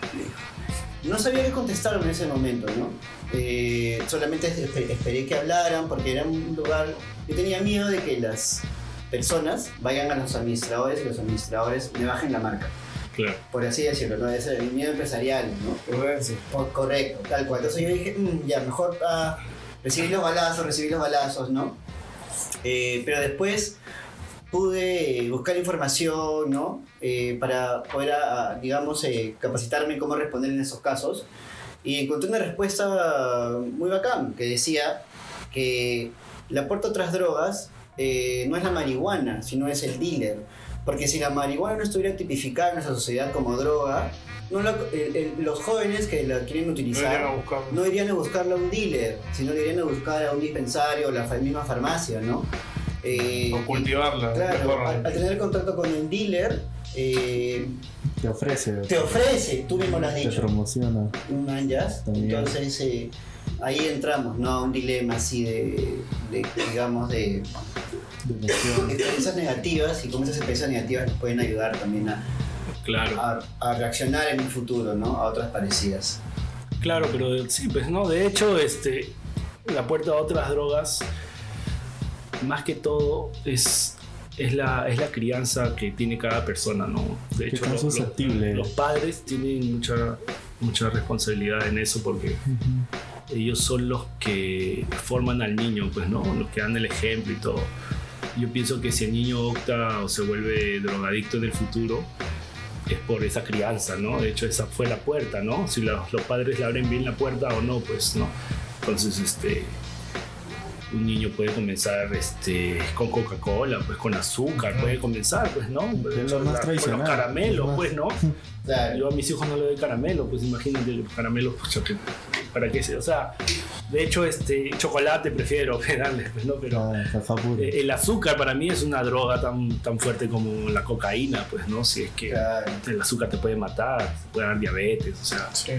No sabía qué contestar en ese momento, ¿no? Eh, solamente espe- esperé que hablaran porque era un lugar... Yo tenía miedo de que las personas vayan a los administradores y los administradores me bajen la marca, Claro. por así decirlo, ¿no? Ese es el miedo empresarial, ¿no? Prudencia. Co- Correcto, tal cual. Entonces yo dije, "Mm, ya, mejor ah, recibir los balazos, recibir los balazos, ¿no? Eh, pero después pude buscar información, ¿no? Eh, para poder, ah, digamos, eh, capacitarme en cómo responder en esos casos. Y encontré una respuesta muy bacán, que decía que la puerta a otras drogas eh, no es la marihuana, sino es el dealer. Porque si la marihuana no estuviera tipificada en nuestra sociedad como droga, no la- el- el- los jóvenes que la quieren No utilizar irían a buscarlo. no irían a buscarla a un dealer, sino le irían a buscar a un dispensario o la fa- misma farmacia, ¿no? Eh, O cultivarla. Claro, mejor. al, al tener contacto con el dealer, eh, Te ofrece. te ofrece, tú mismo lo has Te dicho, promociona. un manjas, También. entonces eh, ahí entramos, ¿no? A un dilema así de, de, digamos, de Donación. experiencias negativas y cómo esas experiencias negativas nos pueden ayudar también a, Claro. a, a reaccionar en un futuro, ¿no? A otras parecidas. Claro, pero sí, pues no, de hecho, este, la puerta a otras drogas, más que todo, es, es, la, es la crianza que tiene cada persona, ¿no? De hecho, lo- lo- los padres tienen mucha, mucha responsabilidad en eso porque ellos son los que forman al niño, pues, ¿no? Los que dan el ejemplo y todo. Yo pienso que si el niño opta o se vuelve drogadicto en el futuro, es por esa crianza, ¿no? De hecho, esa fue la puerta, ¿no? Si los, los padres le abren bien la puerta o no, pues, ¿no? Entonces, este, un niño puede comenzar este, con Coca-Cola, pues con azúcar, puede comenzar, pues, ¿no? Es lo más con los tradicional, caramelos, más- pues, ¿no? [laughs] Claro. Yo a mis hijos no les doy caramelo, pues imagínate los caramelos, pues, que- ¿para qué se? O sea, de hecho, este, chocolate prefiero [laughs] darles, pues, ¿no? Pero Ah, eh, el azúcar para mí es una droga tan, tan fuerte como la cocaína, pues, ¿no? Si es que Claro. el azúcar te puede matar, te puede dar diabetes, o sea, Sí.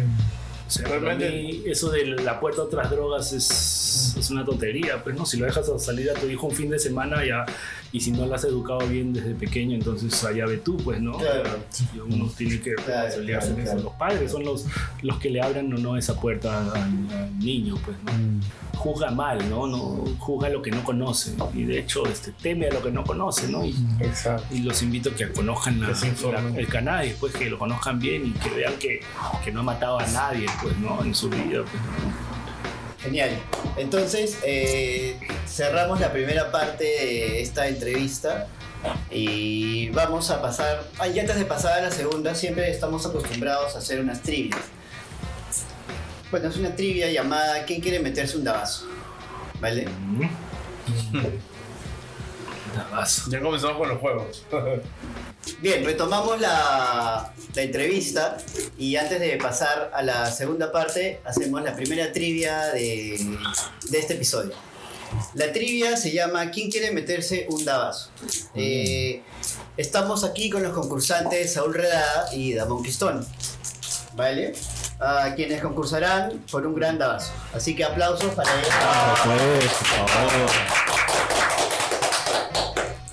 o sea, para Realmente- mí eso de la puerta a otras drogas es, es una tontería, pues no, si lo dejas salir a tu hijo un fin de semana ya, y si no lo has educado bien desde pequeño, entonces allá ve tú, pues no, Claro. y uno tiene que responsabilizarse claro, claro. Los padres son los, los que le abran o no esa puerta al, al niño, pues no. Mm. Juzga mal, ¿no? no juzga lo que no conoce y de hecho este, teme a lo que no conoce, ¿no? Y, Exacto. y los invito a que conozcan la- la- el cannabis, pues que lo conozcan bien y que vean que, que no ha matado a nadie, pues, ¿no? En su vida, pues, ¿no? Genial. Entonces, eh, cerramos la primera parte de esta entrevista Y vamos a pasar. Ah, y antes de pasar a la segunda, siempre estamos acostumbrados a hacer unas trivias. Bueno, es una trivia llamada ¿Quién quiere meterse un dabazo? ¿Vale? Ya comenzamos con los juegos. [laughs] Bien, retomamos la, la entrevista y antes de pasar a la segunda parte, hacemos la primera trivia de, de este episodio. La trivia se llama ¿Quién quiere meterse un dabazo? Eh, estamos aquí con los concursantes Saúl Redada y Damon Quistón. ¿Vale? A quienes concursarán por un gran dabazo. Así que aplausos para ellos.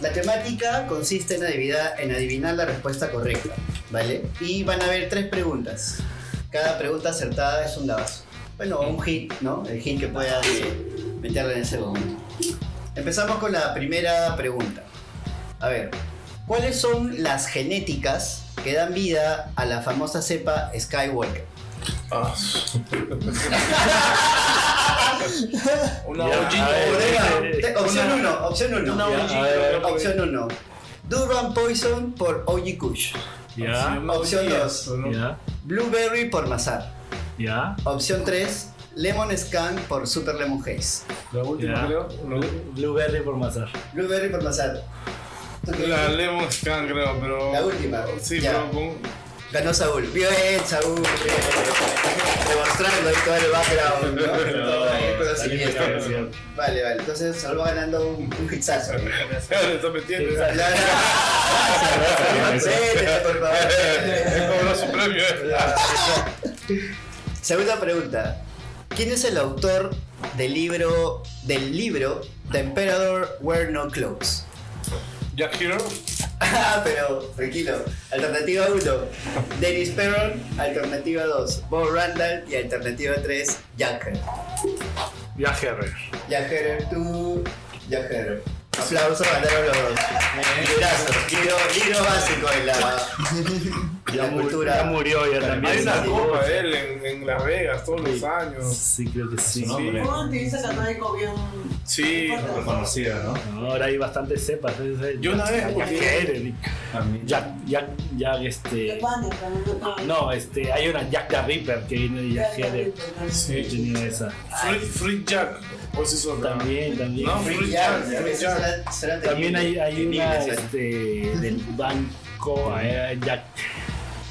La temática consiste en adivinar, en adivinar la respuesta correcta, ¿vale? Y van a haber tres preguntas. Cada pregunta acertada es un dabazo. Bueno, un hit, ¿no? El hit que pueda eh, meterle en ese momento. Empezamos con la primera pregunta. A ver, ¿cuáles son las genéticas que dan vida a la famosa cepa Skywalker? Ah. [laughs] Una Ya, bochita. a ver, Bodega, eh, te- opción 1, opción 1. Una Ya, bochita. a ver, creo que- Opción 1. Durban Poison por OG Kush. Ya, Una Opción bochilla, dos. ¿no? ya, Blueberry por Mazar. ya. Opción 3. Lemon Scan por Super Lemon Haze. La última, creo. Blueberry por mazar. Blueberry por Mazar. ¿Tú qué La? Lemon Scan, creo, pero. La última. Sí, pero con. Ganó Saúl. Bien, Saúl. Demostrando todo el background. ¿no? Todo el conocimiento. Vale, vale. Entonces Saúl va ganando un, un hitsazo. Le [laughs] está metiendo. Por favor. Su premio. Segunda pregunta. ¿Quién es el autor del libro del libro The Emperor Wear No Clothes? Jack Hero. Ah, [laughs] pero tranquilo. Alternativa 1, Dennis Perron. Alternativa 2, Bob Randall. Y alternativa 3, Jack Herrer. Ya, Herrer. Jack Herrer, tú, Jack Herrer. Aplausos, ganaron los dos. Librazos, libro, libro básico en la, la cultura. ya murió ya también. Hay una sí, copa de él en, en Las Vegas todos los años. Sí, creo que sí. Sí. Un activista católico bien. Sí. Reconocida, ¿no? No, ahora hay bastantes cepas. es el- Yo una vez, Jack porque-. Jack, Jack, Jack, este. No, este, hay una Jack the Ripper que viene de Jack Herrer. Sí. Tenía esa. Free Jack. Es eso. También, también. No, Free También hay, hay una este, del banco, [laughs] eh, Jack,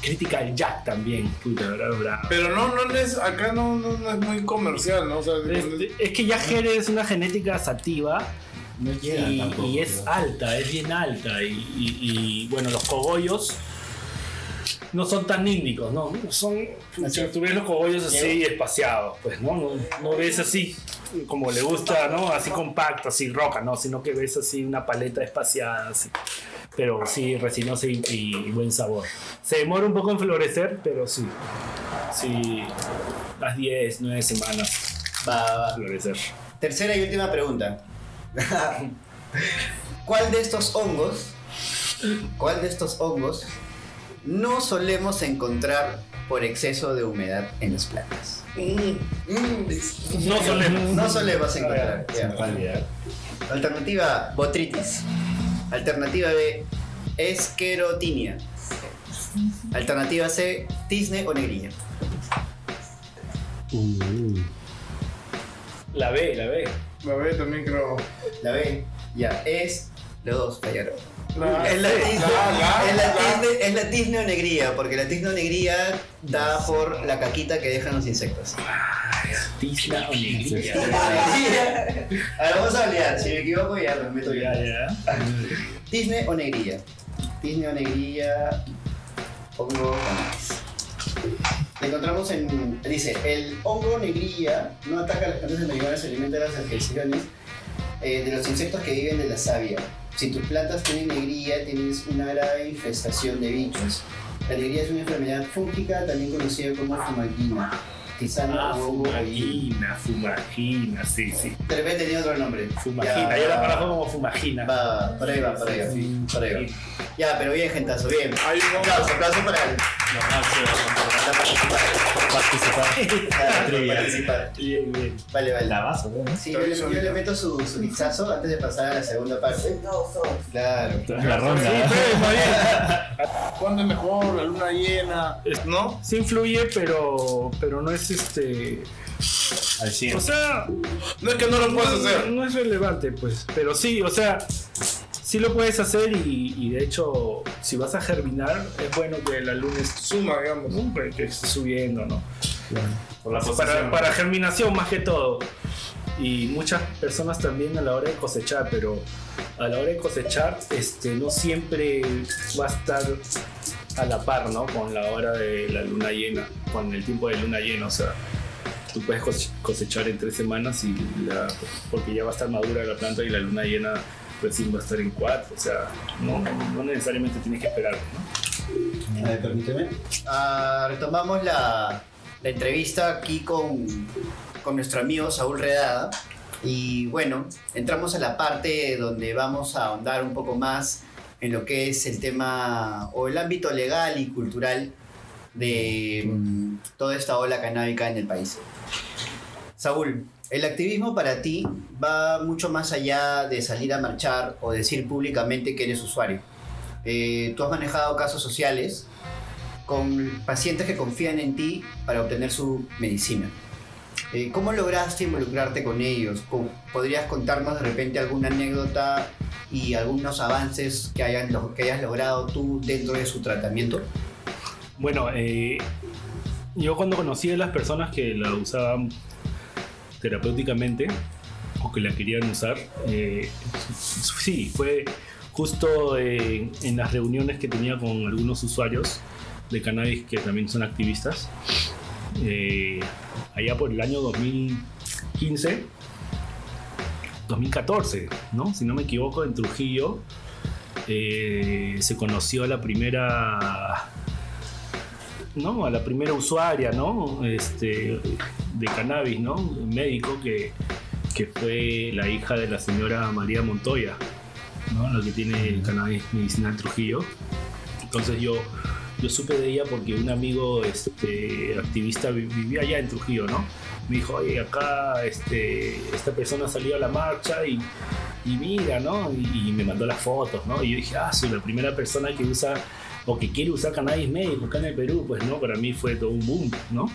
Critical Jack también, puta, bravo, bravo. Pero no, no es, acá no, no, no es muy comercial, ¿no? O sea, Este, es que Jack Herrer es una genética sativa No y, tampoco. y es alta, es bien alta. Y, y- y, bueno, los cogollos no son tan índicos, ¿no? Son, si tú ves los cogollos así espaciados, pues, ¿no? No, no ves así como le gusta, ¿no? Así compacto, así roca, ¿no? Sino que ves así una paleta espaciada, así. Pero sí, resinosa y, y buen sabor. Se demora un poco en florecer, pero sí. Sí, las 10, 9 semanas Va, va, a florecer. Tercera y última pregunta. [laughs] ¿Cuál de estos hongos, cuál de estos hongos no solemos encontrar por exceso de humedad en las plantas? No solemos. No solemos encontrar. Ah. Alternativa botritis. Alternativa B, esquerotinia. Alternativa C, tisne o negrilla. La B, la B. La B también creo. La B, ya, es. Los dos fallaron. Es la, tisne, la- la- es, la es la tisne o negría, porque la tisne o negría da por la caquita que dejan los insectos. Tizna o negrilla. [laughs] Ahora vamos a olvidar, si me equivoco ya me meto Ya, yo. ya. Tisne o negrilla. Tisne o negrilla. Hongo. La encontramos en. Dice: el hongo negrilla no ataca a las plantas de marihuana, se alimenta de las adhesiones eh, de los insectos que viven de la savia. Si tus plantas tienen negrilla, tienes una grave infestación de bichos. La negrilla es una enfermedad fúngica, también conocida como fumaquina. Ah, fumagina, fumagina, sí, sí. De repente tenía otro nombre. Fumagina, yo la conozco como fumagina. Va, por ahí va, por ahí va. Sí. Por ahí va. Ya, pero bien, gentazo, bien. Hay un Aplauso, aplauso para él. Participar. Claro, Trivia. participar. Bien, bien. Vale, vale. Lavazo, ¿no? Sí, yo, le- yo le meto su, su guizazo antes de pasar a la segunda parte. Claro. La ronda. ¿Cuándo es mejor? La luna llena. ¿No? Sí influye, pero, pero no es este... Al 100. O sea, No es que no lo puedas no, hacer. no es relevante, pues. Pero sí, o sea, sí lo puedes hacer y, y de hecho, si vas a germinar, es bueno que la luna esté Suma, digamos. ¿no? que esté subiendo, ¿no? Por la para, para germinación más que todo. Y muchas personas también a la hora de cosechar, pero a la hora de cosechar este, no siempre va a estar a la par ¿no? con la hora de la luna llena, con el tiempo de luna llena. O sea, tú puedes cose- cosechar en tres semanas y la, porque ya va a estar madura la planta y la luna llena recién va a estar en cuatro. O sea, no, no necesariamente tienes que esperar. ¿no? A ver, permíteme. Ah, retomamos la, la entrevista aquí con, con nuestro amigo Saúl Redada. Y bueno, entramos a la parte donde vamos a ahondar un poco más en lo que es el tema o el ámbito legal y cultural de mm, toda esta ola canábica en el país. Saúl, el activismo para ti va mucho más allá de salir a marchar o decir públicamente que eres usuario. Eh, tú has manejado casos sociales con pacientes que confían en ti para obtener su medicina. Eh, ¿Cómo lograste involucrarte con ellos? ¿Cómo- ¿Podrías contarnos de repente alguna anécdota y algunos avances que, hayan, que hayas logrado tú dentro de su tratamiento? Bueno, eh, yo cuando conocí a las personas que la usaban terapéuticamente o que la querían usar, eh, sí, fue justo en, en las reuniones que tenía con algunos usuarios de cannabis que también son activistas. Eh, allá por el año 2015, 2014, ¿no? Si no me equivoco, en Trujillo eh, se conoció la primera ¿no? A la primera usuaria, ¿no? Este, de cannabis, ¿no? Médico que, que fue la hija de la señora María Montoya, ¿no? La que tiene el cannabis medicinal Trujillo. Entonces yo, yo supe de ella porque un amigo este, activista vi- vivía allá en Trujillo, ¿no? Me dijo, oye, acá este, esta persona salió a la marcha y, mira, ¿no? Y, y me mandó las fotos, ¿no? Y yo dije, ah, soy la primera persona que usa o que quiere usar cannabis médico acá en el Perú, pues no, para mí fue todo un boom, ¿no?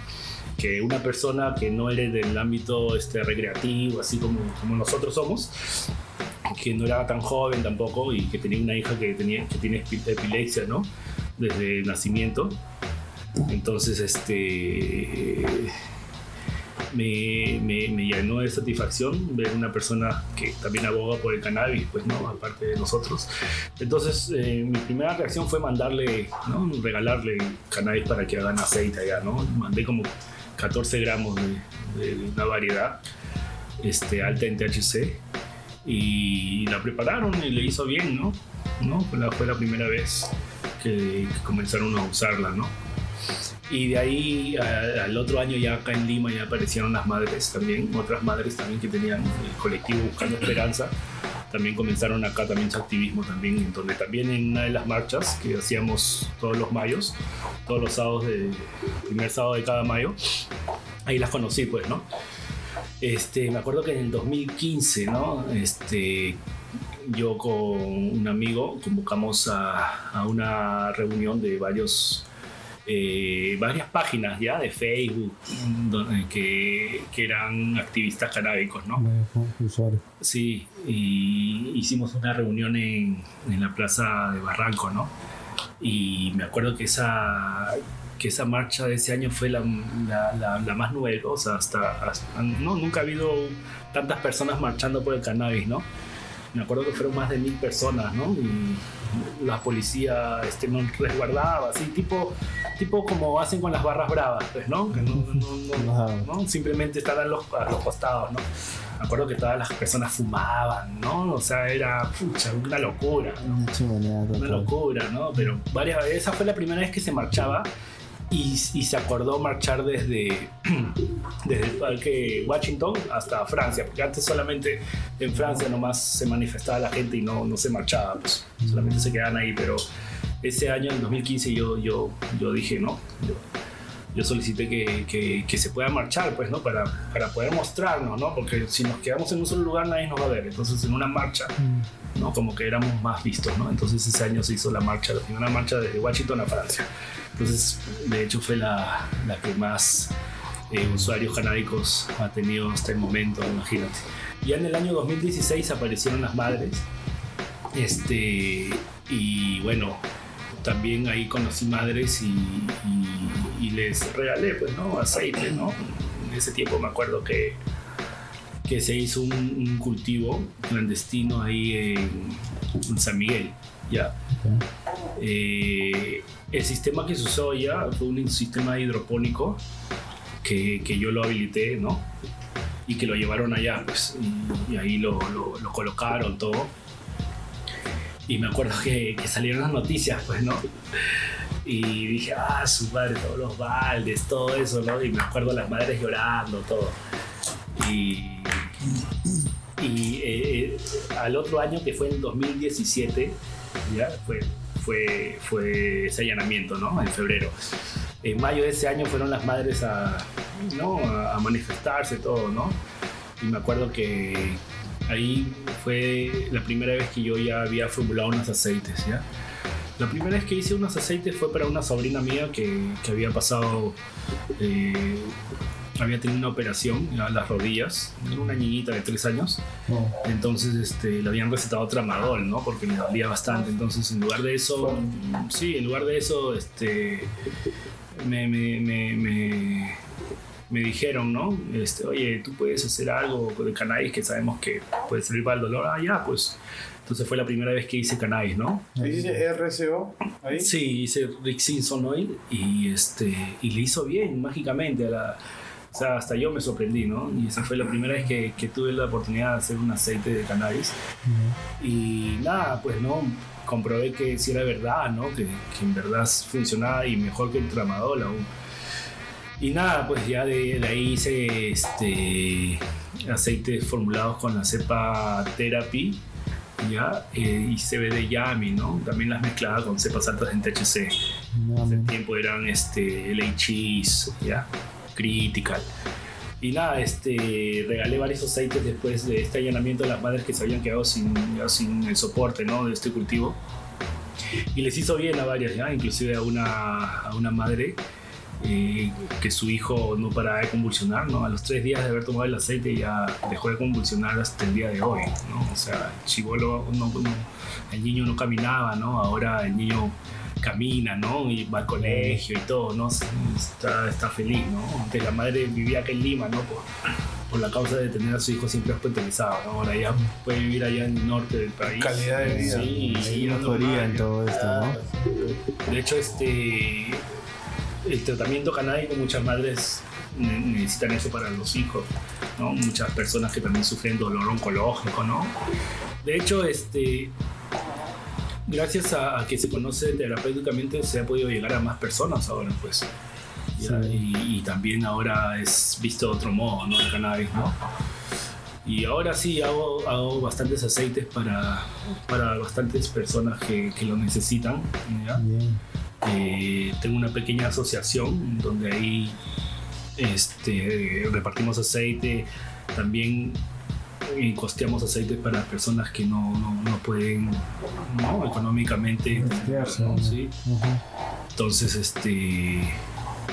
Que una persona que no era del ámbito este, recreativo, así como, como nosotros somos, que no era tan joven tampoco y que tenía una hija que, tenía, que tiene epi- epilepsia, ¿no? Desde el nacimiento. Entonces, este me, me, me llenó de satisfacción ver una persona que también aboga por el cannabis, pues no, aparte de nosotros. Entonces, eh, mi primera reacción fue mandarle, ¿no? regalarle cannabis para que hagan aceite allá, ¿no? Mandé como 14 gramos de, de una variedad este, alta en THC y la prepararon y le hizo bien, ¿no? ¿No? Fue, la, fue la primera vez que, que comenzaron a usarla, ¿no? Y de ahí a- al otro año ya acá en Lima ya aparecieron las madres también, otras madres también que tenían el colectivo Buscando Esperanza, también comenzaron acá también su activismo también, en donde también en una de las marchas que hacíamos todos los mayos, todos los sábados de, primer sábado de cada mayo, ahí las conocí pues, ¿no? Este, me acuerdo que en el 2015, ¿no? Este, yo con un amigo convocamos a, a una reunión de varios eh, varias páginas ya de Facebook donde- que, que eran activistas canábicos, ¿no? Sí, y hicimos una reunión en, en la plaza de Barranco, ¿no? Y me acuerdo que esa, que esa marcha de ese año fue la, la, la- la más numerosa hasta, hasta- No, nunca ha habido tantas personas marchando por el cannabis, ¿no? Me acuerdo que fueron más de mil personas, ¿no? Y la policía este, nos resguardaba, así, tipo, tipo como hacen con las barras bravas, pues, ¿no? Que no, no- no-. ¿no? Simplemente estar a los, a los costados, ¿no? Me acuerdo que todas las personas fumaban, ¿no? O sea, era pucha, una locura, ¿no? Una Una locura, ¿no? Pero varias veces, esa fue la primera vez que se marchaba y, se acordó marchar desde, [clears throat] desde el parque Washington hasta Francia, porque antes solamente en Francia nomás se manifestaba la gente y no, no se marchaba, pues, solamente se quedaban ahí, pero ese año, en 2015, yo, yo, yo dije, no, yo, yo solicité que, que, que se pueda marchar, pues, ¿no? Para, para poder mostrarnos, ¿no? Porque si nos quedamos en un solo lugar nadie nos va a ver, entonces en una marcha, ¿no? Como que éramos más vistos, ¿no? Entonces ese año se hizo la marcha, la primera marcha desde Washington a Francia. Entonces, de hecho, fue la, la que más eh, usuarios canábicos ha tenido hasta el momento, imagínate. Ya en el año 2016 aparecieron las madres. Este, y bueno, también ahí conocí madres y, y- y les regalé, pues, ¿no? Aceite, ¿no? En ese tiempo me acuerdo que, que se hizo un, un cultivo clandestino ahí en, en San Miguel, ¿ya? Eh, el sistema que se usó ya fue un sistema hidropónico que, que yo lo habilité, ¿no? Y que lo llevaron allá, pues, y, y ahí lo, lo- lo colocaron todo. Y me acuerdo que, que salieron las noticias, pues, ¿no? Y dije, ah, su madre, todos los baldes, todo eso, ¿no? Y me acuerdo las madres llorando, todo. Y, y eh, al otro año, que fue en 2017, ya fue, fue, fue ese allanamiento, ¿no? En febrero. En mayo de ese año fueron las madres a, ¿no? a manifestarse, todo, ¿no? Y me acuerdo que ahí fue la primera vez que yo ya había formulado unos aceites, ¿ya? La primera vez que hice unos aceites fue para una sobrina mía que, que había pasado, eh, había tenido una operación a las rodillas, era una niñita de tres años, entonces este, le habían recetado tramadol, ¿no? Porque le dolía bastante, entonces en lugar de eso, sí, en lugar de eso, este, me, me, me, me, me dijeron, ¿no? Este, oye, tú puedes hacer algo de cannabis que sabemos que puede servir para el dolor. Ah, ya, pues. Entonces fue la primera vez que hice cannabis, ¿no? Dice RCO ahí. Sí, hice Rick Simpson Oil y, este, y le hizo bien, mágicamente. A la, o sea, hasta yo me sorprendí, ¿no? Y esa fue la primera vez que, que tuve la oportunidad de hacer un aceite de cannabis. Y nada, pues no, comprobé que sí era verdad, ¿no? Que, que en verdad funcionaba y mejor que el tramadol aún. Y nada, pues ya de, de ahí hice este, aceites formulados con la cepa Therapy, ¿ya? Eh, y CBD Yami, ¿no? También las mezclaba con cepas altas en THC. Hace tiempo eran este, LA Cheese, ¿ya? Critical. Y nada, este, regalé varios aceites después de este allanamiento a las madres que se habían quedado sin, sin el soporte ¿no? de este cultivo. Y les hizo bien a varias, ¿ya? inclusive a una, a una madre eh, que su hijo no paraba de convulsionar, ¿no? A los tres días de haber tomado el aceite ya dejó de convulsionar hasta el día de hoy, ¿no? O sea, el chivolo, no, no- el niño no caminaba, ¿no? Ahora el niño camina, ¿no? Y va al colegio y todo, ¿no? Está, está feliz, ¿no? Antes la madre vivía acá en Lima, ¿no? Por, por la causa de tener a su hijo siempre hospitalizado, ¿no? Ahora ya puede vivir allá en el norte del país. Calidad de vida. Sí, Hay sí, no en todo esto, ¿no? De hecho, este, el tratamiento canábico, muchas madres ne- necesitan eso para los hijos, ¿no? Muchas personas que también sufren dolor oncológico, ¿no? De hecho, este, gracias a, a que se conoce terapéuticamente, se ha podido llegar a más personas ahora, pues. Ya, y, y también ahora es visto de otro modo, ¿no? El cannabis, ¿no? Y ahora sí hago, hago bastantes aceites para, para bastantes personas que, que lo necesitan, ¿ya? Bien. Eh, tengo una pequeña asociación donde ahí este, repartimos aceite, también eh, costeamos aceite para personas que no, no, no pueden ¿no? económicamente. Sí. Ujú. Entonces, este,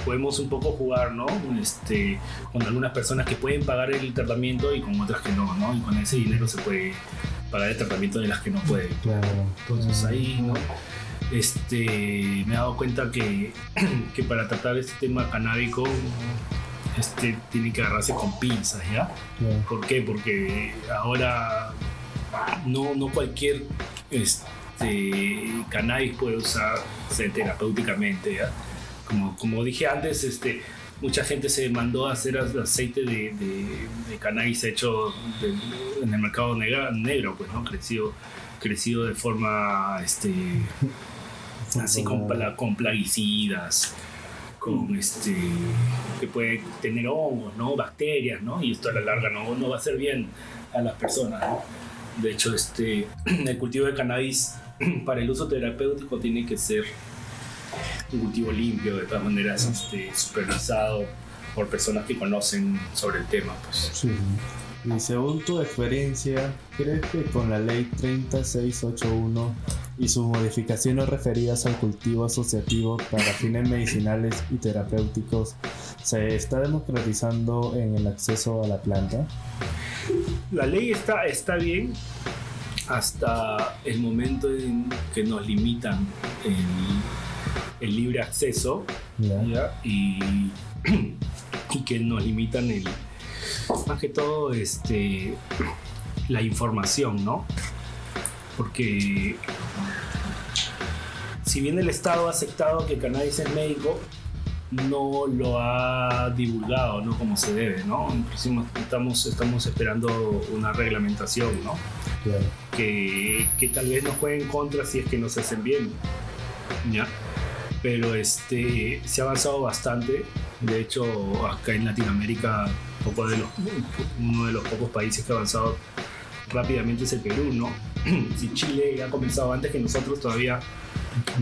podemos un poco jugar, ¿no? Este, con algunas personas que pueden pagar el tratamiento y con otras que no, ¿no? Y con ese dinero se puede pagar el tratamiento de las que no pueden. Claro. Entonces ahí, ¿no? Este, me he dado cuenta que, [clears throat] que para tratar este tema canábico, este, tiene que agarrarse con pinzas, ¿ya? ¿Por qué? Porque ahora no, no cualquier este, cannabis puede usarse terapéuticamente, ¿ya? Como, como dije antes, este, mucha gente se mandó a hacer aceite de, de- de cannabis hecho de- en el mercado negra- negro, pues, ¿no? Crecido, crecido de forma, este, [laughs] así con, con plaguicidas, con este que puede tener hongos, ¿no? bacterias, ¿no? y esto a la larga no, no va a hacer bien a las personas. ¿no? De hecho, este, [clears throat] el cultivo de cannabis [clears throat] para el uso terapéutico tiene que ser un cultivo limpio, de todas maneras este, supervisado por personas que conocen sobre el tema. Pues. Sí. Y según tu experiencia, ¿crees que con la ley 3681 y sus modificaciones referidas al cultivo asociativo para fines medicinales y terapéuticos se está democratizando en el acceso a la planta? La ley está, está bien hasta el momento en que nos limitan el, el libre acceso Ya. ¿ya? Y, [clears throat] y que nos limitan el más que todo este la información no porque si bien el estado ha aceptado que el cannabis es médico no lo ha divulgado no como se debe no Inclusive estamos estamos esperando una reglamentación no Claro. que, que tal vez nos juegue en contra si es que no se hacen bien. ¿ya? Pero este, se ha avanzado bastante. De hecho, acá en Latinoamérica, poco de los, uno de los pocos países que ha avanzado rápidamente es el Perú, ¿no? [clears throat] Si Chile ha comenzado antes que nosotros, todavía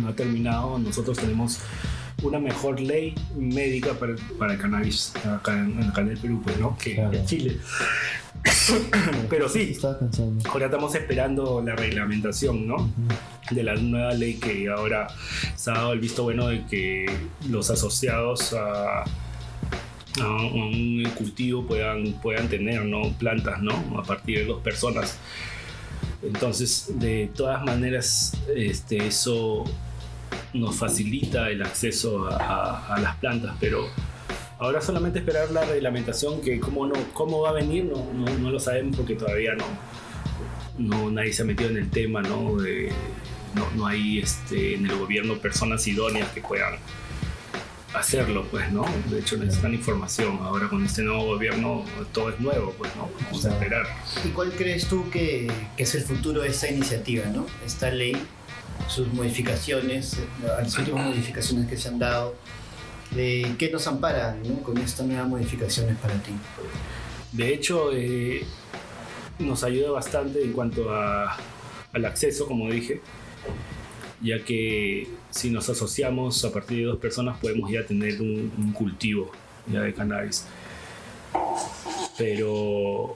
no ha terminado. Nosotros tenemos una mejor ley médica para, para el cannabis acá en, acá en el Perú, pues, ¿no? Que, Claro. que Chile. [coughs] Pero sí. Ahora estamos esperando la reglamentación, ¿no? De la nueva ley que ahora se ha dado el visto bueno de que los asociados a, a un cultivo puedan, puedan tener, ¿no? Plantas, ¿no? A partir de dos personas. Entonces, de todas maneras, este, eso nos facilita el acceso a, las plantas, pero ahora solamente esperar la reglamentación que cómo, no, cómo va a venir no, no, lo sabemos porque todavía no, no nadie se ha metido en el tema, no, no hay este, en el gobierno personas idóneas que puedan hacerlo, pues, ¿no? De hecho necesitan información. Ahora con este nuevo gobierno todo es nuevo, pues, ¿no? Vamos a esperar. ¿Y cuál crees tú que, que es el futuro de esta iniciativa, ¿no? Esta ley, sus modificaciones, eh, las últimas modificaciones que se han dado, de qué nos amparan ¿no? con estas nuevas modificaciones para ti. De hecho, eh, nos ayuda bastante en cuanto a, al acceso, como dije, ya que si nos asociamos a partir de dos personas podemos ya tener un, cultivo ya de cannabis. Pero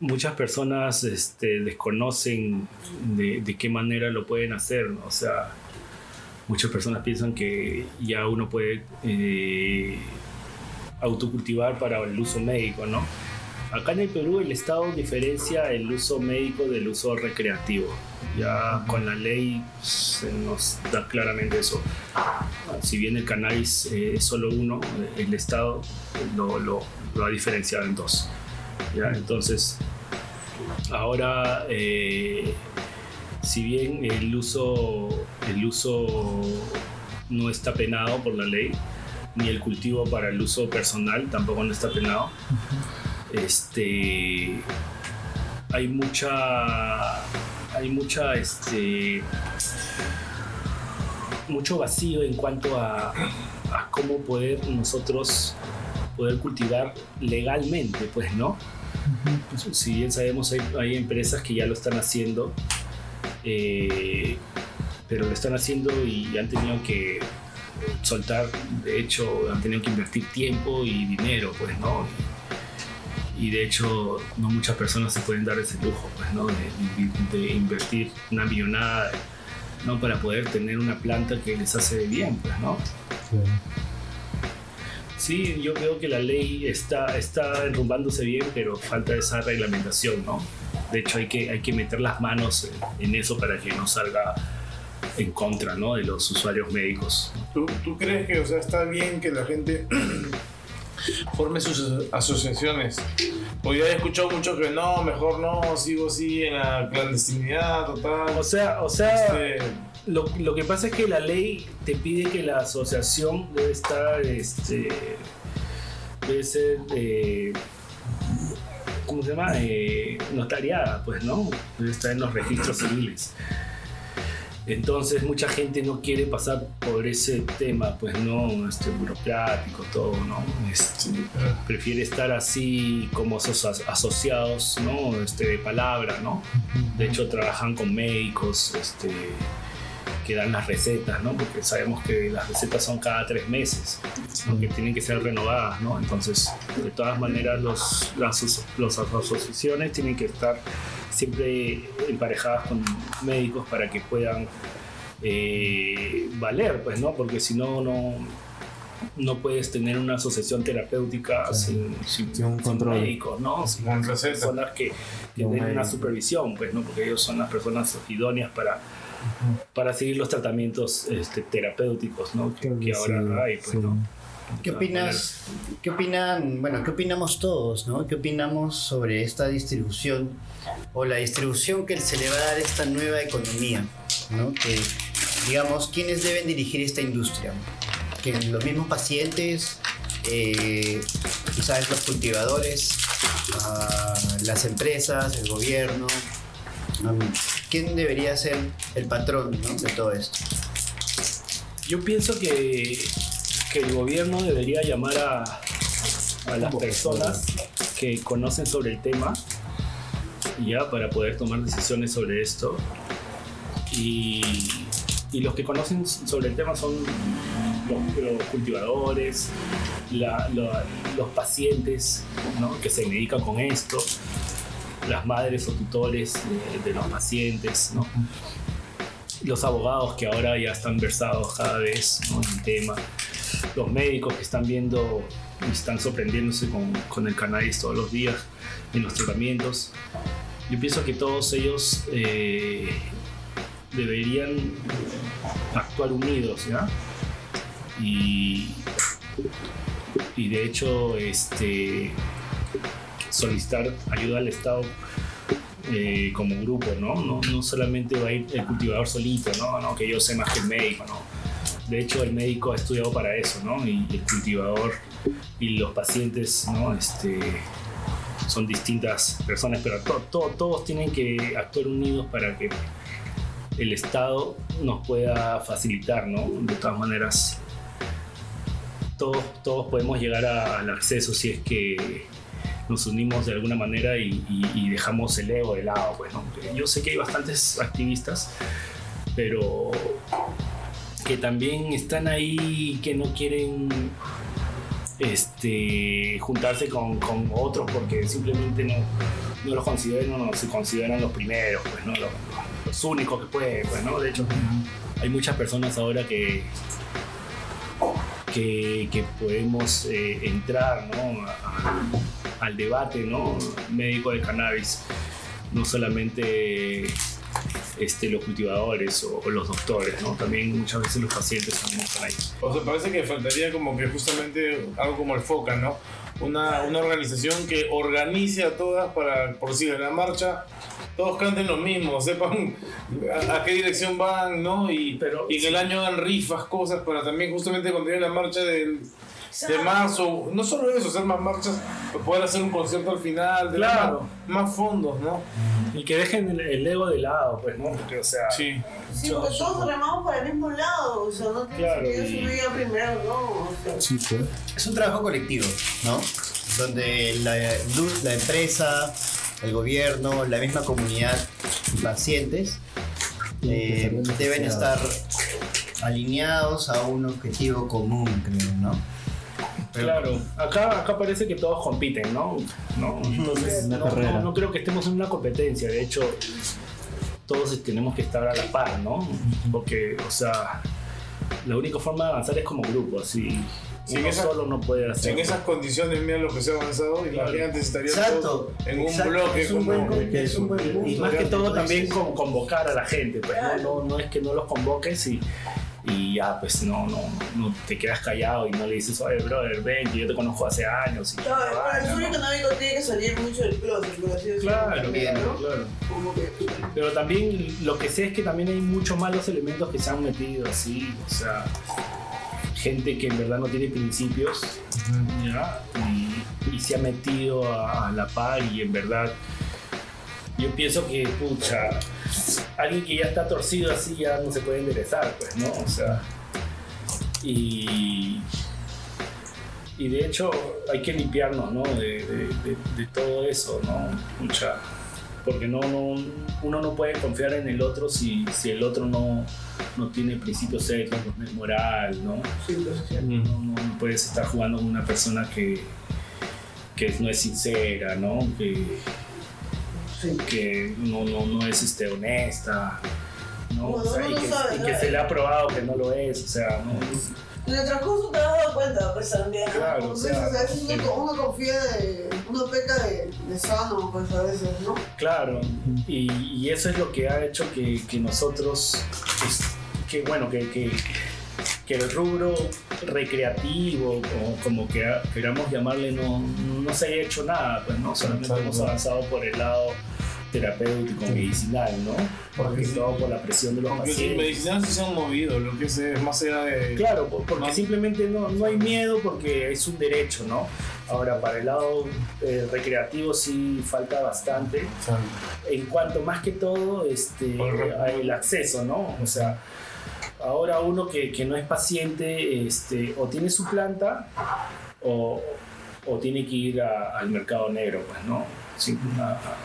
muchas personas este, desconocen de, qué manera lo pueden hacer, o sea, muchas personas piensan que ya uno puede eh, autocultivar para el uso médico, ¿no? Acá en el Perú el Estado diferencia el uso médico del uso recreativo. Ya con la ley se nos da claramente eso. Si bien el cannabis eh, es solo uno, el Estado lo, lo- lo ha diferenciado en dos. ¿ya? Entonces, ahora, eh, si bien el uso, el uso no está penado por la ley, ni el cultivo para el uso personal tampoco no está penado, este hay mucha hay mucha este mucho vacío en cuanto a, a cómo poder nosotros poder cultivar legalmente pues no si bien sabemos hay, hay empresas que ya lo están haciendo eh, pero lo están haciendo y han tenido que soltar de hecho han tenido que invertir tiempo y dinero pues no y de hecho no muchas personas se pueden dar ese lujo pues no de, de- de invertir una millonada no para poder tener una planta que les hace bien pues no sí. Yo veo que la ley está está enrumbándose bien pero falta esa reglamentación no de hecho hay que hay que meter las manos en, en eso para que no salga en contra ¿no? de los usuarios médicos. ¿Tú, tú crees que o sea, está bien que la gente forme sus asociaciones? Ya he escuchado mucho que no, mejor no, sigo así en la clandestinidad total. o sea o sea Este, Lo, lo que pasa es que la ley te pide que la asociación debe estar, este, debe ser, eh, ¿cómo se llama? Eh, notariada, pues, ¿no? Debe estar en los registros civiles. Entonces mucha gente no quiere pasar por ese tema, pues no, este, burocrático, todo, ¿no? Este, Prefiere estar así como aso- asociados, ¿no? Este, de palabra, ¿no? De hecho trabajan con médicos, este, que dan las recetas, ¿no? Porque sabemos que las recetas son cada tres meses, ¿no? que tienen que ser renovadas, ¿no? Entonces, de todas maneras, los, las, aso- las asociaciones tienen que estar siempre emparejadas con médicos para que puedan eh, valer, pues, ¿no? Porque si no, no no puedes tener una asociación terapéutica sin, sin, Sin un sin control. médicos, ¿no? Sin personas que, que den una supervisión, pues, ¿no? Porque ellos son las personas idóneas para, para seguir los tratamientos este, terapéuticos, ¿no? Que, que ahora sí, hay, pues, sí. ¿no? ¿Qué opinas? ¿Qué opinan? Bueno, ¿qué opinamos todos, no? ¿Qué opinamos sobre esta distribución o la distribución que se le va a dar a esta nueva economía, ¿no? Que digamos, ¿quiénes deben dirigir esta industria? Que los mismos pacientes, eh, quizás los cultivadores, ah, las empresas, el gobierno. Um, ¿Quién debería ser el patrón ¿no? de todo esto? Yo pienso que, que el gobierno debería llamar a, a las personas que conocen sobre el tema ya para poder tomar decisiones sobre esto y, y los que conocen sobre el tema son los, los cultivadores la- la- los pacientes ¿no? que se dedican con esto las madres o tutores de, los pacientes los abogados que ahora ya están versados cada vez ¿no? en el tema, los médicos que están viendo y están sorprendiéndose con, con el cannabis todos los días en los tratamientos. Yo pienso que todos ellos eh, deberían actuar unidos, ¿ya? Y, y de hecho, este, solicitar ayuda al Estado eh, como grupo, ¿no? ¿no? No solamente va a ir el cultivador solito, ¿no? no que yo sé más que el médico, ¿no? De hecho, el médico ha estudiado para eso, ¿no? Y el cultivador y los pacientes, ¿no? Este, son distintas personas, pero to- to- todos tienen que actuar unidos para que el Estado nos pueda facilitar, ¿no? De todas maneras, todos, todos podemos llegar al acceso si es que nos unimos de alguna manera y, dejamos el ego de lado. Pues. Yo sé que hay bastantes activistas, pero que también están ahí que no quieren este, juntarse con, otros porque simplemente no, no los consideran, no se consideran los primeros, pues, ¿no? los, únicos que pueden. Pues, ¿no? De hecho, hay muchas personas ahora que, que, podemos eh, entrar ¿no? a- al debate ¿no? médico del cannabis, no solamente este, los cultivadores o, o los doctores, ¿no? también muchas veces los pacientes también están ahí. O sea, parece que faltaría como que justamente algo como el FOCA, ¿no? Una, una organización que organice a todas para, por decir, en la marcha, todos canten lo mismo, sepan a, a qué dirección van, ¿no? Y, Pero- y en el año hagan rifas, cosas, para también justamente cuando llegue la marcha del, de marzo, no solo eso, hacer más marchas, pues poder hacer un concierto al final, de Claro. más, más fondos, ¿no? Y que dejen el, el ego de lado, pues, ¿no? Porque, o sea, Sí. Sí, porque todos remamos para el mismo lado, o sea, no tiene Claro, sentido y- primero, ¿no? O sea, Sí, pues. Es un trabajo colectivo, ¿no? Donde la, la empresa, el gobierno, la misma comunidad pacientes eh, deben estar alineados a un objetivo común, creo, ¿no? Claro, acá, acá parece que todos compiten, ¿no? ¿No? Entonces, no, no- no creo que estemos en una competencia, de hecho, todos tenemos que estar a la par, ¿no? Porque, o sea, la única forma de avanzar es como grupo, así. Sí, uno esa- solo no puede hacer. En esas condiciones, mira lo que se ha avanzado y la Claro. gente estaría Exacto, en un exacto, bloque es un como... buen- es un buen punto. Y más que todo también con, convocar a la gente, pues no, no, no es que no los convoques y, y ya, pues no, no, no te quedas callado y no le dices, oye, brother, ven, que yo te conozco hace años. Y, Claro, Ah, el no. sueño económico tiene que salir mucho del closet, por así decirlo. Claro, claro, ¿no? claro. Como que, Pero también lo que sé es que también hay muchos malos elementos que se han metido así, o sea, gente que en verdad no tiene principios, ¿ya? Y, y se ha metido a, a la par y en verdad yo pienso que, pucha, alguien que ya está torcido así ya no se puede enderezar, pues, ¿no? O sea, y, y de hecho hay que limpiarnos, ¿no? De, de- de- de todo eso, ¿no? Pucha, porque no, no, uno no puede confiar en el otro si, si el otro no, no tiene principios éticos, no es moral, ¿no? No, no- no puedes estar jugando con una persona que, que no es sincera, ¿no? Que, que no, no, no es este, honesta, ¿no? Bueno, O sea, y, que, sabe, y ¿no? que se le ha probado que no lo es, o sea, ¿no? En el transcurso te has dado cuenta, pues también. Claro, a veces uno, confía de. Uno peca de, de sano, pues a veces, ¿no? Claro, y, y eso es lo que ha hecho que, que nosotros, pues, que bueno, que, que, que el rubro recreativo, o como que queramos llamarle, no, no se haya hecho nada, pues no, solamente Exacto. hemos avanzado por el lado terapéutico, medicinal, ¿no? Porque sí. todo por la presión de los sus pacientes. medicinas sí se han movido, lo que sé, más allá de. Claro, po- porque No. simplemente no, no hay miedo porque es un derecho, ¿no? Ahora, para el lado eh, recreativo sí falta bastante. En cuanto más que todo, este, el acceso, ¿no? O sea, ahora uno que, que no es paciente, este, o tiene su planta o, o tiene que ir a- al mercado negro, pues, ¿no? Sí, a- a-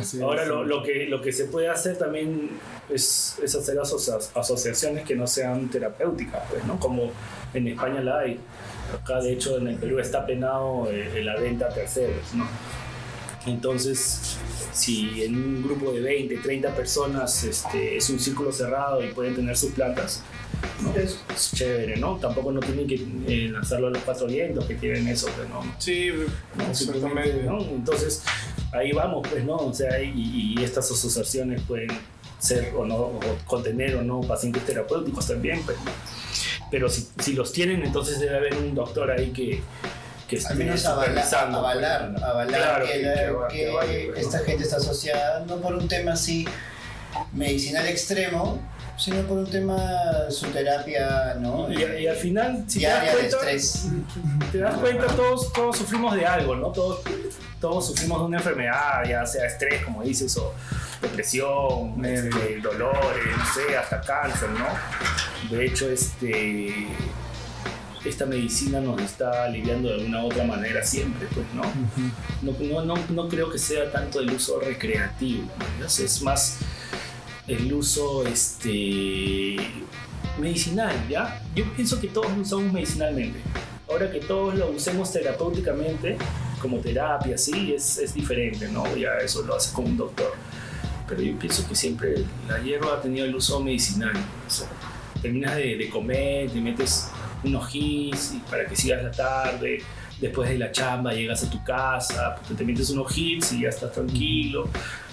Así Ahora lo, lo que, lo que se puede hacer también es, es hacer asocia- asociaciones que no sean terapéuticas, pues, ¿no? Como en España la hay. Acá, de hecho, en el Perú está penado eh, la venta a terceros, ¿no? Entonces, si en un grupo de 20, 30 personas este, es un círculo cerrado y pueden tener sus plantas, ¿no? es chévere, ¿no? Tampoco no tienen que eh, lanzarlo a los cuatro vientos que tienen eso, pues, ¿no? Sí, ¿no? Simplemente, exactamente. ¿no? Entonces, ahí vamos, pues, ¿no? O sea, y, y estas asociaciones pueden ser o no, o contener o no pacientes terapéuticos también, pues, ¿no? Pero si, si los tienen, entonces debe haber un doctor ahí que, que esté menos avalar, supervisando, pues, avalar, avalar Claro, que, esta gente está asociada no por un tema así medicinal extremo, sino por un tema su terapia, ¿no? Y, y al final, si das cuenta, [laughs] te das cuenta, todos, todos sufrimos de algo, ¿no? Todos, todos sufrimos de una enfermedad, ya sea estrés, como dices, o depresión, este, dolores, no sé, hasta cáncer, ¿no? De hecho, este, esta medicina nos está aliviando de alguna u otra manera siempre, pues, ¿no? No, no, no, no creo que sea tanto el uso recreativo, ¿no? es más el uso este, medicinal, ¿ya? Yo pienso que todos lo usamos medicinalmente. Ahora que todos lo usemos terapéuticamente, como terapia, sí, es, es diferente, ¿no? Ya eso lo hace con un doctor. Pero yo pienso que siempre la hierba ha tenido el uso medicinal. O sea, terminas de, de comer, te metes unos hits y para que sigas la tarde. Después de la chamba llegas a tu casa, te metes unos hits y ya estás tranquilo.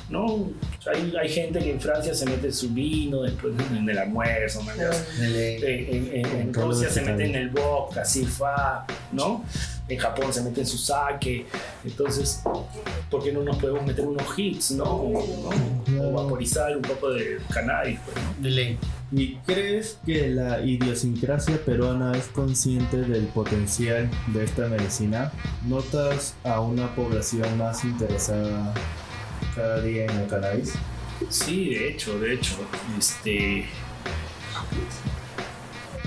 ¿no? Hay, hay gente que en Francia se mete su vino después en el almuerzo, man, Dele. en, en- en Con Rusia se mete en el vodka, así fa, ¿no? En Japón se mete en su sake. Entonces, ¿por qué no nos podemos meter unos hits, ¿no? O, ¿no? O vaporizar un poco de cannabis, pues, ¿no? De ley. ¿Y crees que la idiosincrasia peruana es consciente del potencial de esta medicina? ¿Notas a una población más interesada cada día en el cannabis? Sí, de hecho, de hecho. Este.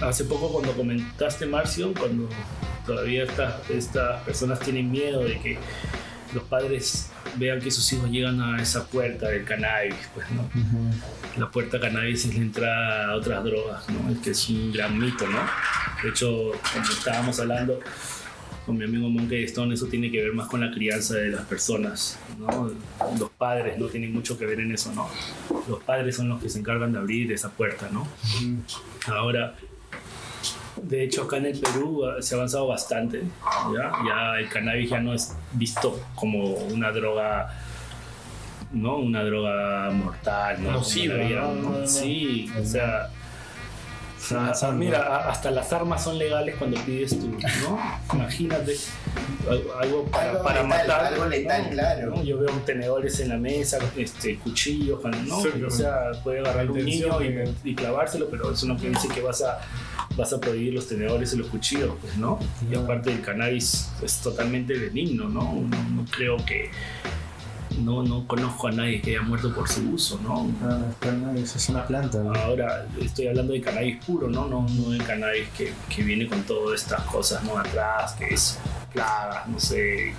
Hace poco cuando comentaste Marcio, cuando todavía estas, estas personas tienen miedo de que los padres vean que sus hijos llegan a esa puerta del cannabis, pues no. La puerta cannabis es la entrada a otras drogas, ¿no? Es que es un gran mito, ¿no? De hecho, como estábamos hablando con mi amigo Monkey Stone, eso tiene que ver más con la crianza de las personas, ¿no? Los padres no tienen mucho que ver en eso, ¿no? Los padres son los que se encargan de abrir esa puerta, ¿no? Ahora, de hecho, acá en el Perú ah, se ha avanzado bastante, ¿ya? Ya el cannabis ya no es visto como una droga, ¿no? Una droga mortal, ¿no? Nociva, ¿no? No, no, no. Sí, o sea... Mira, hasta las armas son legales cuando pides tu, ¿no? Imagínate algo, algo para, Algo para letal, matar. algo letal, ¿no? claro. ¿no? Yo veo tenedores en la mesa, este, cuchillos, ¿no? Sí, o sea, puede agarrar un niño y, y clavárselo, pero eso no quiere decir que vas a, vas a prohibir los tenedores y los cuchillos, pues, ¿no? Y aparte el cannabis es totalmente benigno, ¿no? No, no creo que, no, no conozco a nadie que haya muerto por su uso, ¿no? Ah, el cannabis es una planta. ¿no? Ahora estoy hablando de cannabis puro, ¿no? No, no de cannabis que, que viene con todas estas cosas, ¿no? Atrás, que es plagas, no sé,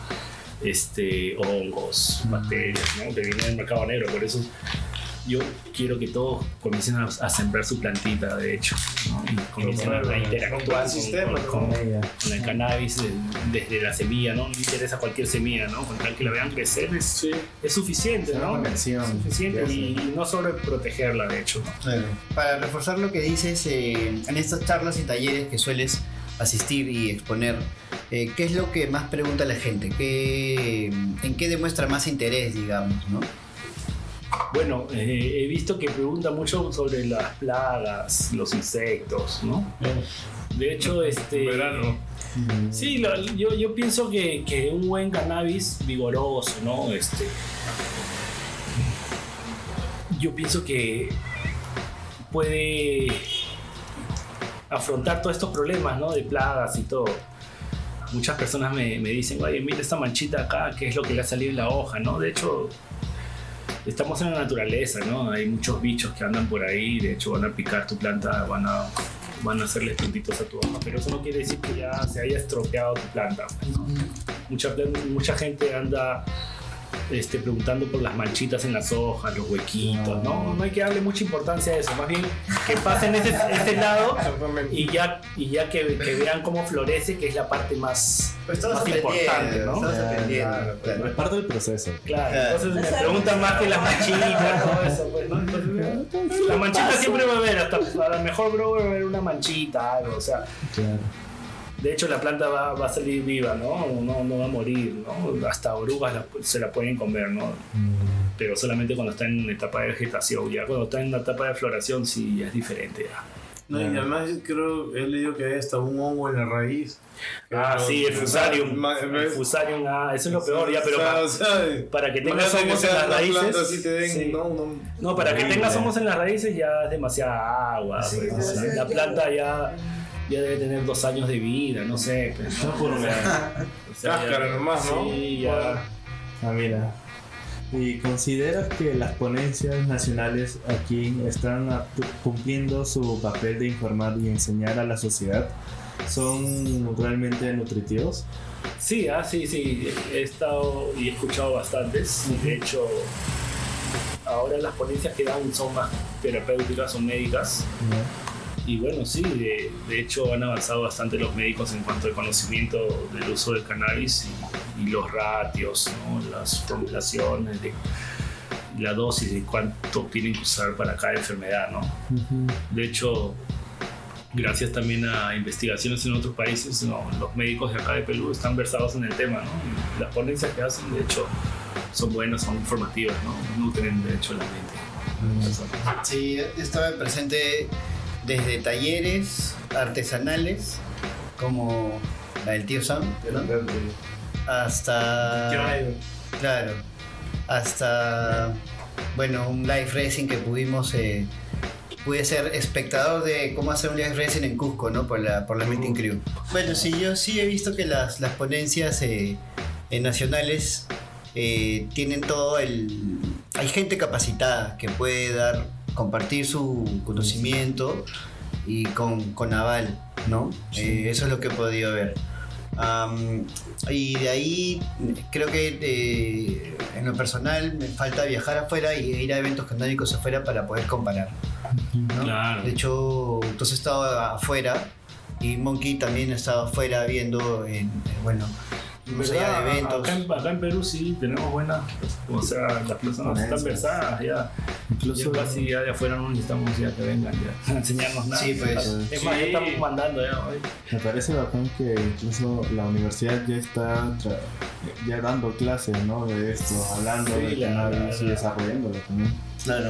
este, hongos, bacterias, ¿no? Que viene del mercado negro. Por eso yo quiero que todos comiencen a, a sembrar su plantita, de hecho, ¿no? Y comiencen a, a interactuar con, sistema, con- ¿no? con- con el cannabis de- desde la semilla, ¿no? No interesa cualquier semilla, ¿no? Con tal que la vean crecer es, Sí. es suficiente, ¿no? Es suficiente y, y no sobreprotegerla, de hecho. Para reforzar lo que dices, eh, en estas charlas y talleres que sueles asistir y exponer, eh, ¿qué es lo que más pregunta la gente? ¿Qué, ¿En qué demuestra más interés, digamos? ¿no? Bueno, eh, he visto que pregunta mucho sobre las plagas, los insectos, ¿no? De hecho, este... Verano. Sí, lo- yo, yo pienso que, que un buen cannabis vigoroso, ¿no? Este, yo pienso que puede afrontar todos estos problemas, ¿no? De plagas y todo. Muchas personas me, me dicen, oye, mira esta manchita acá, ¿qué es lo que le ha salido en la hoja, ¿no? De hecho, estamos en la naturaleza, ¿no? Hay muchos bichos que andan por ahí, de hecho van a picar tu planta, van a, van a hacerle puntitos a tu hoja, pero eso no quiere decir que ya se haya estropeado tu planta. pues, ¿no? Mucha, mucha gente anda este, preguntando por las manchitas en las hojas, los huequitos, ¿no? No hay que darle mucha importancia a eso, más bien que pasen ese, ese lado y ya, y ya que, que vean cómo florece, que es la parte más, Pues más importante, ¿no? estamos Claro, aprendiendo. claro, claro. Es parte del proceso. Claro, Claro. entonces me preguntan más que las manchitas, todo eso, pues, ¿no? Entonces, la manchita siempre va a haber, hasta a lo mejor bro va a haber una manchita, algo, o sea, Claro. De hecho la planta va, va a salir viva, ¿no? No, no va a morir, ¿no? Hasta orugas la- se la pueden comer, ¿no? Pero solamente cuando está en etapa de vegetación, ya cuando está en la etapa de floración sí ya es diferente ya. No, y además creo, he leído que hay hasta un hongo en la raíz. Ah, Pero- sí, el fusarium. El fusarium, ah, eso es lo peor, ya, pero O sea, para, o sea, para que tengas hongos en las la raíces. planta así te den, sí. no, no. No, para que tengas homos en las raíces ya es demasiada agua. Sí, pues, o sea, demasiado la planta ya, ya debe tener dos años de vida, no sé. pues, ¿no? O sea, o sea, ya- Cáscara nomás, ¿no? Sí, ya. Ah, mira. ¿Y consideras que las ponencias nacionales aquí están cumpliendo su papel de informar y enseñar a la sociedad? ¿Son realmente nutritivos? Sí, ah, sí, sí. He estado y he escuchado bastantes. De hecho, ahora las ponencias que dan son más terapéuticas o médicas. Y bueno, sí, de, de hecho han avanzado bastante los médicos en cuanto al conocimiento del uso del cannabis y, y los ratios, ¿no? las formulaciones, de, la dosis de cuánto tienen que usar para cada enfermedad. ¿no? De hecho, gracias también a investigaciones en otros países, ¿no? los médicos de acá de Perú están versados en el tema. ¿no? Las ponencias que hacen, de hecho, son buenas, son informativas, ¿no? nutren de hecho la mente. Sí, estaba presente desde talleres artesanales, como la del tío Sam, ¿no? hasta... Claro, hasta, bueno, un live racing que pudimos... Eh, pude ser espectador de cómo hacer un live racing en Cusco, ¿no? Por la, por la Meeting Crew. Bueno, sí, yo sí he visto que las, las ponencias eh, eh, nacionales eh, tienen todo el... Hay gente capacitada que puede dar, compartir su conocimiento y con, con aval, ¿no? Eh, eso es lo que he podido ver. Y de ahí creo que eh, en lo personal me falta viajar afuera y ir a eventos canábicos afuera para poder comparar. ¿no? Claro. De hecho, entonces he estado afuera y Monkey también ha estado afuera viendo en, en, bueno, Acá en, acá en Perú sí tenemos buenas, o sea, las personas están versadas ya. Incluso ya casi ya de afuera no necesitamos ya que vengan ya a [laughs] enseñarnos nada. Sí, pues. Es más, ya estamos mandando ya. oye. me parece bacán que incluso la universidad ya está tra- ya dando clases ¿no? de esto, hablando Sí, de la- cannabis y desarrollándolo también. Claro.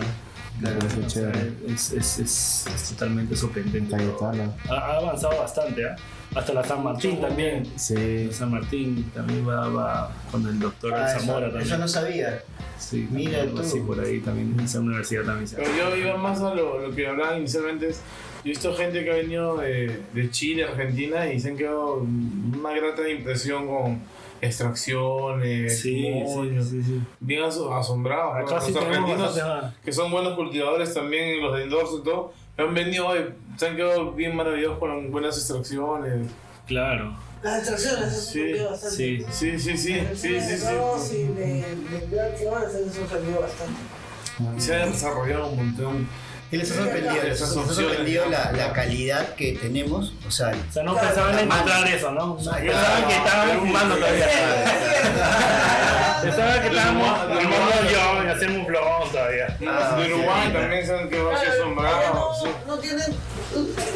Me parece O sea, chévere. es, es, es, es totalmente sorprendente. Ha, ha avanzado bastante, ¿ah? Hasta la San Martín también. Sí, La San Martín también va, va con el doctor Ah, eso, Zamora también. eso no sabía. Sí, Mira tú. así por ahí también. Esa universidad también se Pero yo iba más a lo, lo que hablaba inicialmente. Es, yo he visto gente que ha venido de, de Chile, Argentina y se han quedado una grata impresión con, extracciones, Sí, moños, sí, sí, sí. bien aso- asombrados. Acá Los argentinos, que son buenos cultivadores también, los de endorso y todo, han venido hoy, se han quedado bien maravillados con buenas extracciones. Claro. Las extracciones, eso Sí, bastante. Sí. Sí, sí, sí, sí, sí, de sí. y de, de eso sorprendió bastante. Y se ha desarrollado un montón. ¿Qué les ha sorprendido? ¿Les ha sorprendido la, la calidad que tenemos? O sea, O sea, no Claro, pensaban encontrar eso, ¿no? Pensaban que estábamos fumando todavía. Pensaban que estábamos fumando yo y haciendo un blog todavía. Ah, de Uruguay sí. también se han quedado así Claro, asombrados. sí. no, no tienen,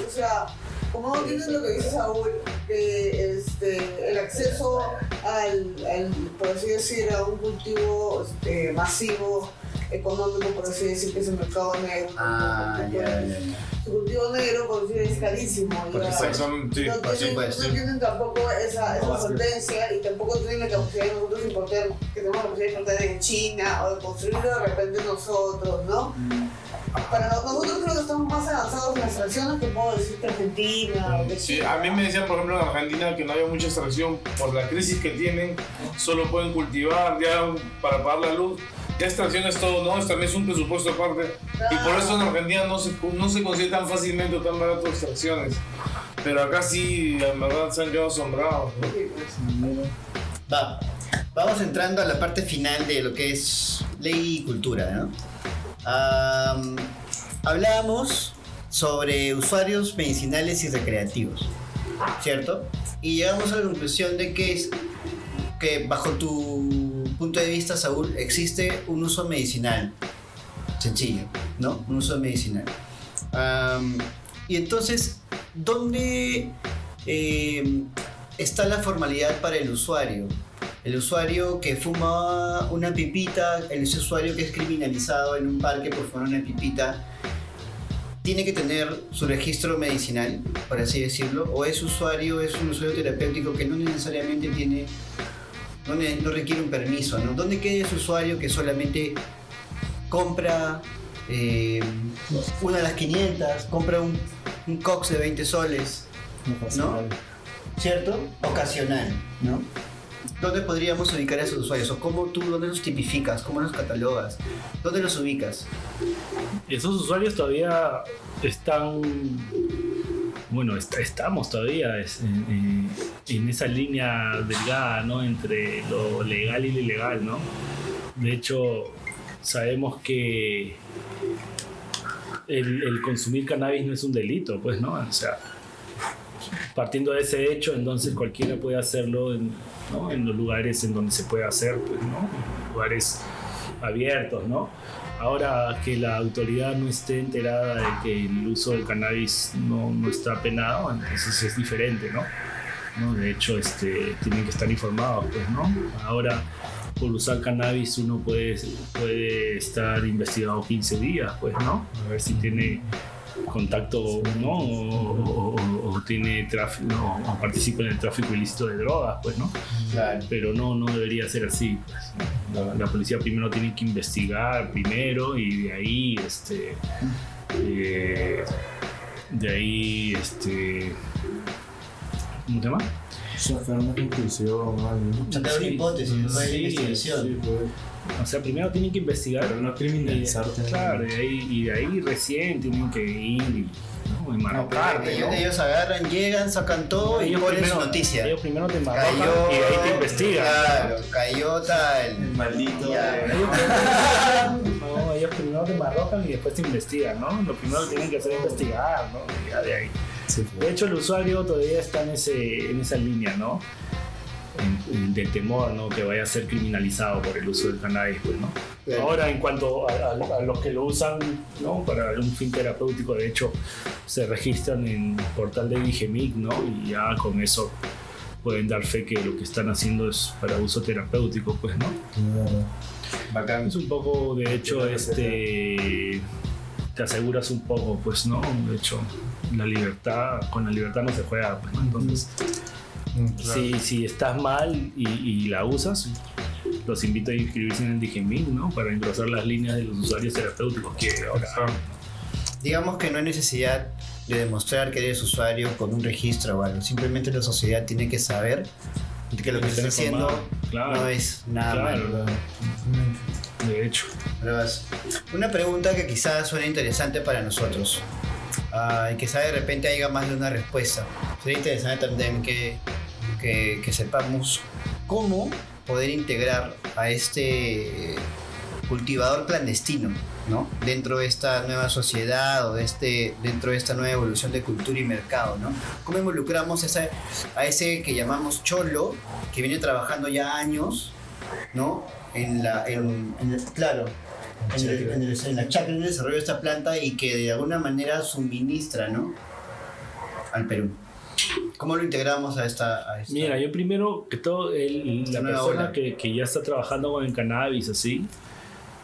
o sea, como no tienen lo que dice Saúl, que este, el acceso al, al, por así decir, a un cultivo este, masivo, económico, por así decir, que es el mercado negro. ah, ya, ya, ya. Su cultivo negro, por decir, es carísimo. Por ya. Exactamente, sí. no, por tienen, supuesto. no tienen tampoco esa, esa solvencia y tampoco tienen la capacidad de nosotros importar, que tenemos la capacidad de importar de China o de construirlo de repente nosotros, ¿no? Para no- nosotros creo que estamos más avanzados en las extracciones que puedo decir que Argentina o que Sí, a mí me decían, por ejemplo, en Argentina que no había mucha extracción por la crisis que tienen, solo pueden cultivar ya para pagar la luz. Extracción es todo, ¿no? También es un presupuesto aparte. Y por eso en Argentina no se, no se consigue tan fácilmente o tan barato extracciones. Pero acá sí, en verdad, se han quedado asombrados. ¿no? Pues. Va, vamos entrando a la parte final de lo que es ley y cultura, ¿no? Am, hablábamos sobre usuarios medicinales y recreativos, ¿cierto? Y llegamos a la conclusión de que, es, que bajo tu punto de vista, Saúl, existe un uso medicinal, sencillo, ¿no? Un uso medicinal. Am, y entonces, ¿dónde eh, está la formalidad para el usuario? El usuario que fuma una pipita, el usuario que es criminalizado en un parque por fumar una pipita, tiene que tener su registro medicinal, por así decirlo, o es usuario, es un usuario terapéutico que no necesariamente tiene, no, no requiere un permiso, ¿no? ¿Dónde queda ese usuario que solamente compra eh, una de las 500, compra un, un cox de 20 soles, ¿no? ¿Cierto? Ocasional, ¿no? ¿Dónde podríamos ubicar a esos usuarios? ¿O cómo tú, dónde los tipificas? ¿Cómo los catalogas? ¿Dónde los ubicas? Esos usuarios todavía están. Bueno, est- estamos todavía en, en- en esa línea delgada, ¿no? Entre lo legal y lo ilegal, ¿no? De hecho, sabemos que el, consumir cannabis no es un delito, pues, ¿no? O sea, partiendo de ese hecho, entonces cualquiera puede hacerlo en, en los lugares en donde se puede hacer, pues, ¿no? Lugares abiertos, ¿no? Ahora que la autoridad no esté enterada de que el uso del cannabis no, no está penado, entonces es diferente, ¿no? De hecho, este, tienen que estar informados, pues, ¿no? Ahora, por usar cannabis uno puede, puede estar investigado 15 días, pues, ¿no? A ver si tiene contacto ¿no? o, o- o- o tiene tráfico ¿no? o participa en el tráfico ilícito de drogas, pues, ¿no? Claro. Pero no, no debería ser así. pues, ¿no? la, la policía primero tiene que investigar primero y de ahí, este, eh, de ahí, este, ¿cómo se llama? Sacar una conclusión, algo. Sacar una Sí, hipótesis, ¿no? Hay sí, investigación. Sí, pues. O sea, primero tienen que investigar. Pero no y, criminalizarte. claro, y de, ahí, y de ahí recién tienen que ir y ¿no? enmarcarte, ellos, ¿no? ellos agarran, llegan, sacan todo y Ellos ponen su primero- noticia. Ellos primero te Cayó. y de ahí te investigan. Claro, cayó tal. Maldito. Ya. eh. No, ellos primero te marrocan y después te investigan, ¿no? Lo primero que tienen que hacer es investigar, ¿no? Y ya de ahí. Sí, pues. De hecho, el usuario todavía está en, ese, en esa línea, ¿no? De temor, ¿no? Que vaya a ser criminalizado por el uso del cannabis, pues, ¿no? Claro. Ahora, en cuanto a, a- a los que lo usan, ¿no? Para un fin terapéutico, de hecho, se registran en el portal de Digemic, ¿no? Y ya con eso pueden dar fe que lo que están haciendo es para uso terapéutico, pues, ¿no? Claro. Bacán. Es un poco, de hecho, este te aseguras un poco, pues, ¿no? De hecho, la libertad, con la libertad no se juega, pues, ¿no? Entonces, si, si estás mal y, y la usas, los invito a inscribirse en el Digemil, ¿no? Para engrosar las líneas de los usuarios terapéuticos que ahora Digamos que no hay necesidad de demostrar que eres usuario con un registro o algo. Simplemente la sociedad tiene que saber Que lo que se está haciendo Claro. no es nada Claro. malo. De hecho. Una pregunta que quizás suene interesante para nosotros. ah, y quizás de repente haya más de una respuesta. Sería interesante también que, que, que sepamos cómo poder integrar a este cultivador clandestino ¿no? dentro de esta nueva sociedad o de este, dentro de esta nueva evolución de cultura y mercado. ¿no? ¿Cómo involucramos a ese que llamamos cholo, que viene trabajando ya años ¿no? En la, en, en el- claro, en, el- en el- en la chacra, en el desarrollo de esta planta y que de alguna manera suministra, ¿no? Al Perú. ¿Cómo lo integramos a esta? a esta- Mira, yo primero que todo, el- la persona que, que ya está trabajando con el cannabis así,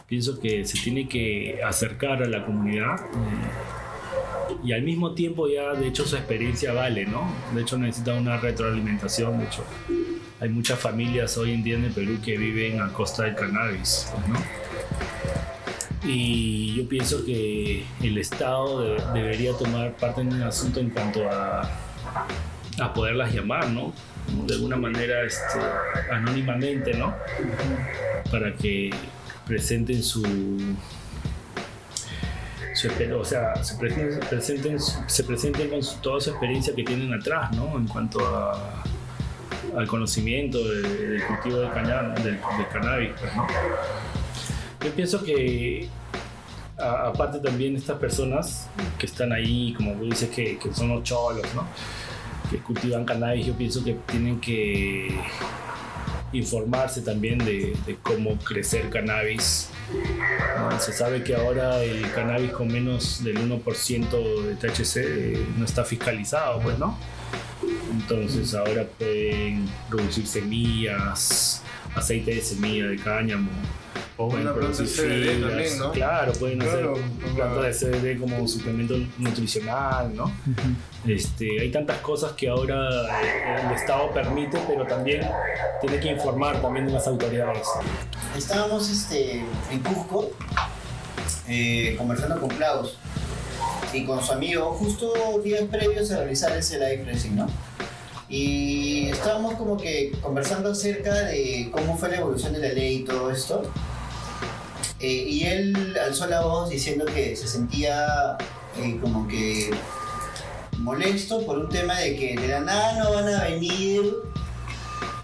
pienso que se tiene que acercar a la comunidad eh, y al mismo tiempo ya de hecho su experiencia vale, ¿no? De hecho necesita una retroalimentación, de hecho hay muchas familias hoy en día en el Perú que viven a costa del cannabis, pues, ¿no? Y yo pienso que el Estado de- debería tomar parte en el asunto en cuanto a, a poderlas llamar, ¿no? De alguna manera este, anónimamente, ¿no? Para que presenten su... o sea, se presenten, se presenten con toda su experiencia que tienen atrás, ¿no? En cuanto a, al conocimiento de- del cultivo del, caña- del, del cannabis, pues, ¿no? Yo pienso que a- aparte también estas personas que están ahí, como tú dices, que, que son los cholos, ¿no? que cultivan cannabis, yo pienso que tienen que informarse también de, de cómo crecer cannabis. ¿no? Se sabe que ahora el cannabis con menos del 1% de THC eh, no está fiscalizado, pues, ¿no? Entonces ahora pueden producir semillas, aceite de semilla de cáñamo. Pueden una producir CBD fibras, también, ¿no? Claro, pueden Claro, hacer plantas de CBD como suplemento nutricional, ¿no? Este, hay tantas cosas que ahora eh, el Estado permite, pero también tiene que informar también de las autoridades. Estábamos este, en Cusco eh, conversando con Klaus y con su amigo justo días previos a realizar ese live racing, ¿no? Y estábamos como que conversando acerca de cómo fue la evolución de la ley y todo esto. Eh, y él alzó la voz diciendo que se sentía eh, como que molesto por un tema de que de la nada no van a venir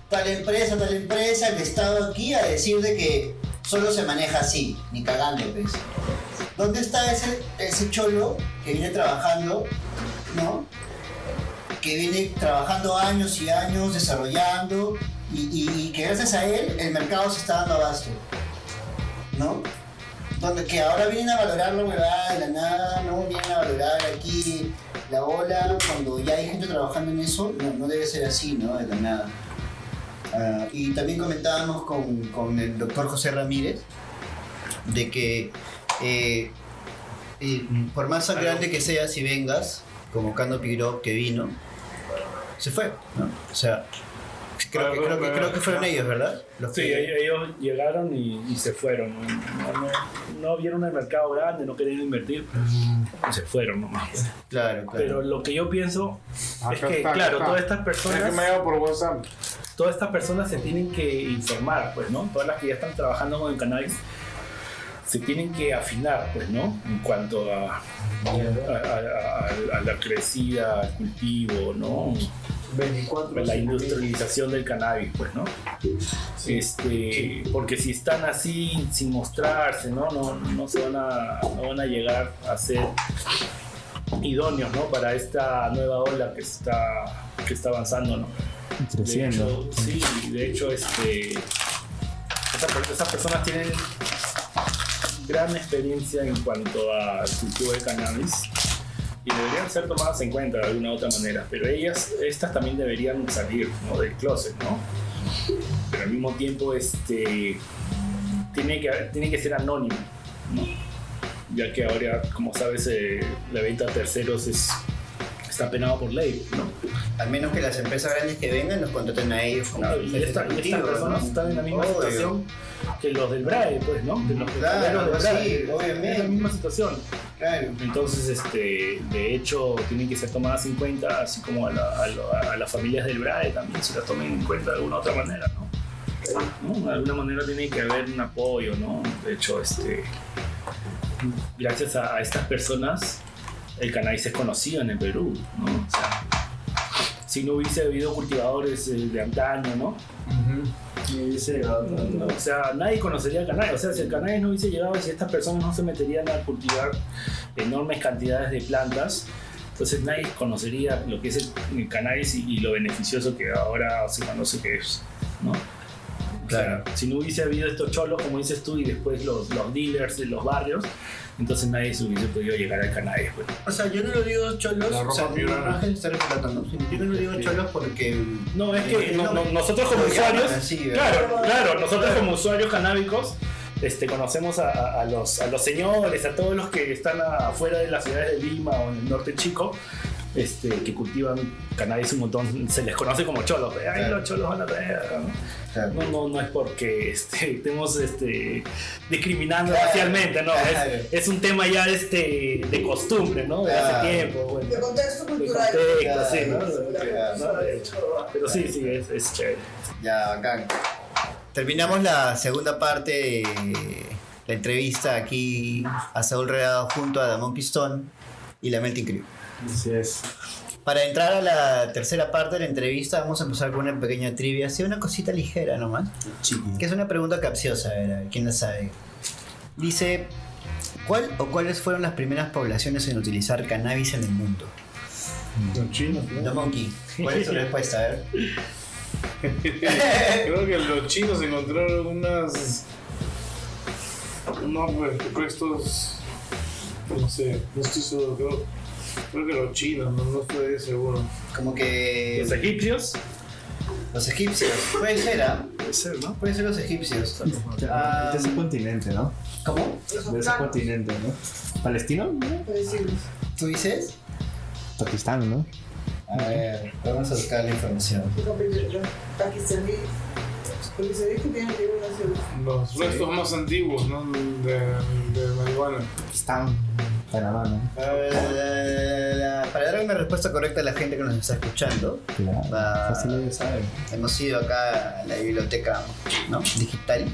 tal empresa, tal empresa, el Estado aquí a decir de que solo se maneja así, ni cagando, pues. ¿Dónde está ese, ese cholo que viene trabajando, no? Que viene trabajando años y años, desarrollando, y, y- y que gracias a él el mercado se está dando abasto, ¿no? Donde que ahora vienen a valorar la huevada de la nada, ¿no? Vienen a valorar aquí la ola, cuando ya hay gente trabajando en eso, no, no debe ser así, ¿no? De la nada. Ah, y también comentábamos con, con el doctor José Ramírez de que eh, eh, por más grande que seas y vengas, como Cando Pigro que vino, se fue, ¿no? O sea, creo que, creo que, creo que fueron ellos, ¿verdad? Los Sí, que- ellos llegaron y, y se fueron. No, No- no- no vieron el mercado grande, no querían invertir, y se fueron nomás. Claro, claro. Pero lo que yo pienso es Acá que, está, claro, está. todas estas Es personas que me por WhatsApp. todas estas personas se tienen que informar, pues, ¿no? Todas las que ya están trabajando con el cannabis se tienen que afinar, pues, ¿no? En cuanto a, a, a- a- a la crecida, al cultivo, ¿no? 24 La industrialización del cannabis, pues, ¿no? Este, porque si están así sin mostrarse, ¿no? No, no se van a, no van a llegar a ser idóneos, ¿no? Para esta nueva ola que está, que está avanzando, ¿no? Creciendo. De hecho, sí, de hecho, este, esas, esas personas tienen gran experiencia en cuanto al cultivo de cannabis y deberían ser tomadas en cuenta de alguna u otra manera, pero ellas, estas también deberían salir ¿no? del closet, ¿no? Pero al mismo tiempo, este, tiene que, tiene que ser anónimo, ¿no? Ya que ahora, como sabes, eh, la venta a terceros es, está penado por ley, ¿no? Al menos que las empresas grandes que vengan nos contraten a ellos como Claro, y, esta- y estas personas ¿no? están en la misma Obvio. situación que los del BRAE, pues, ¿no? Que los Claro, compañeros del sí, BRAE. obviamente. Es la misma situación. Claro. Entonces, este, de hecho, tienen que ser tomadas en cuenta, así como a, la- a lo- a las familias del BRAE también se las tomen en cuenta de alguna otra manera, ¿no? ¿No? De alguna manera tiene que haber un apoyo, ¿no? De hecho, este, gracias a, a estas personas, el cannabis es conocido en el Perú, ¿no? O sea, si no hubiese habido cultivadores eh, de antaño, ¿no? No, o sea, nadie conocería el cannabis. O sea, si el cannabis no hubiese llegado, si estas personas no se meterían a cultivar enormes cantidades de plantas, entonces nadie conocería lo que es el, el cannabis y, y lo beneficioso que ahora se conoce que es, ¿no? O sea, Claro. si no hubiese habido estos cholos, como dices tú, y después los, los dealers de los barrios, entonces nadie se hubiese podido llegar al cannabis. Pues. O sea, yo no lo digo cholos, o sea, ropa no, piurana. no es que se esté retratando, ¿no? Yo no lo digo cholos porque... No, es que Eh, no- no, no- nosotros como usuarios, claro, claro, nosotros como usuarios canábicos, este, conocemos a, a- a los, a los señores, a todos los que están afuera de las ciudades de Lima o en el norte chico, este, que cultivan cannabis un montón, se les conoce como cholos, ay, los cholos van a traer, ¿no? Claro. No, no, no es porque [laughs] este, estemos este, discriminando Claro, racialmente, no, claro. es, es un tema ya este, de costumbre, ¿no? De Claro. hace tiempo, bueno. De contexto De cultural. contexto, sí, ¿no? Claro. ¿no? De hecho. Pero sí, sí, es, es chévere. Ya, bacán. Terminamos la segunda parte de la entrevista aquí a Saúl Redado junto a Damon Pistón y la Melting Crew. Así es. Para entrar a la tercera parte de la entrevista vamos a empezar con una pequeña trivia, así una cosita ligera nomás, que es una pregunta capciosa, a ver, a ver, ¿quién la sabe? Dice, ¿cuál o cuáles fueron las primeras poblaciones en utilizar cannabis en el mundo? Los chinos, ¿no? The Monkey, ¿cuál es tu respuesta? A ver. [laughs] Creo que los chinos encontraron unas. unos restos. No sé, no estoy seguro. Creo, creo que los chinos, no, no estoy seguro. Como que Los egipcios, los egipcios, puede ser, ¿ah? puede ser, ¿no? Puede ser los egipcios. Ah, de ese continente, ¿no? ¿Cómo? De ese continente, ¿no? ¿Palestino? ¿no? ¿Tú dices? Pakistán, ¿no? A ver, vamos a buscar la información. Los pakistaníes. Pakistaníes que tienen que una Los restos más antiguos, ¿no? De, de marihuana. Pakistán. Para dar una respuesta correcta a la gente que nos está escuchando, Claro. Va. Fácil de saber. hemos ido acá a la biblioteca ¿no? digital.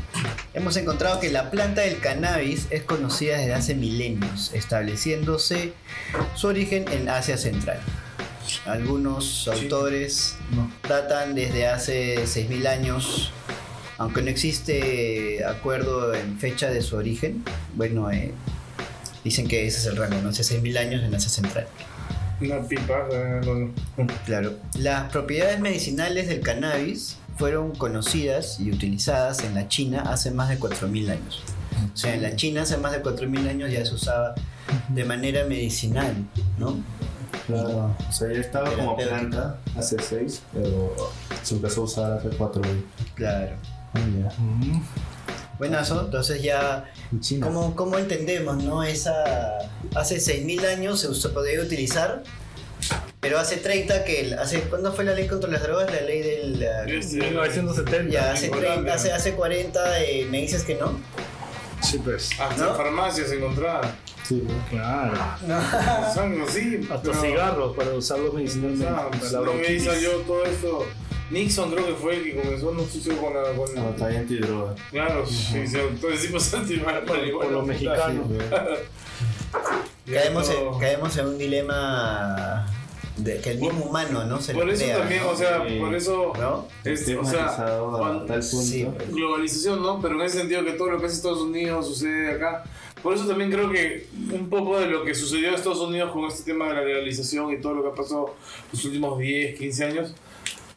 Hemos encontrado que la planta del cannabis es conocida desde hace milenios, estableciéndose su origen en Asia Central. Algunos autores datan desde hace 6.000 años, aunque no existe acuerdo en fecha de su origen. Bueno, eh, dicen que ese es el rango, ¿no? Hace 6.000 años en Asia Central. Una pipa, eh, con- Claro. Las propiedades medicinales del cannabis fueron conocidas y utilizadas en la China hace más de 4.000 años. O sea, en la China hace más de 4.000 años ya se usaba de manera medicinal, ¿no? Claro. O sea, ya estaba como planta hace seis, pero se empezó a usar hace cuatro. güey. Claro. Ah, ya. Buenazo, entonces ya. ¿cómo, cómo entendemos, no? Esa, hace 6.000 años se usó, podía utilizar, pero hace 30 que, el- hace, ¿cuándo fue la ley contra las drogas? La ley del... Este, 1970. ya, hace, en 30, Holanda. hace, hace 40 eh, me dices que no. Sí, pues. Hasta ¿No? farmacias encontradas. Sí. Claro. Son así. Hasta pero- cigarros para usarlos medicinalmente. Ah, para pues, la no, ahí bronquitis. salió todo esto. Nixon creo que fue el que comenzó, no estoy seguro con la. Con La batalla antidroga. Claro, sí, sí, todo ese tipo de antimal- Por, los mexicanos. Caemos en, caemos en un dilema de que el mismo humano, ¿no? Se Por eso crea, también, ¿no? o sea, Sí. por eso. ¿No? Este, o sea, cuando- tal punto. sí. globalización, ¿no? Pero en ese sentido que todo lo que hace Estados Unidos sucede acá. Por eso también creo que un poco de lo que sucedió en Estados Unidos con este tema de la legalización y todo lo que ha pasado los últimos 10, 15 años,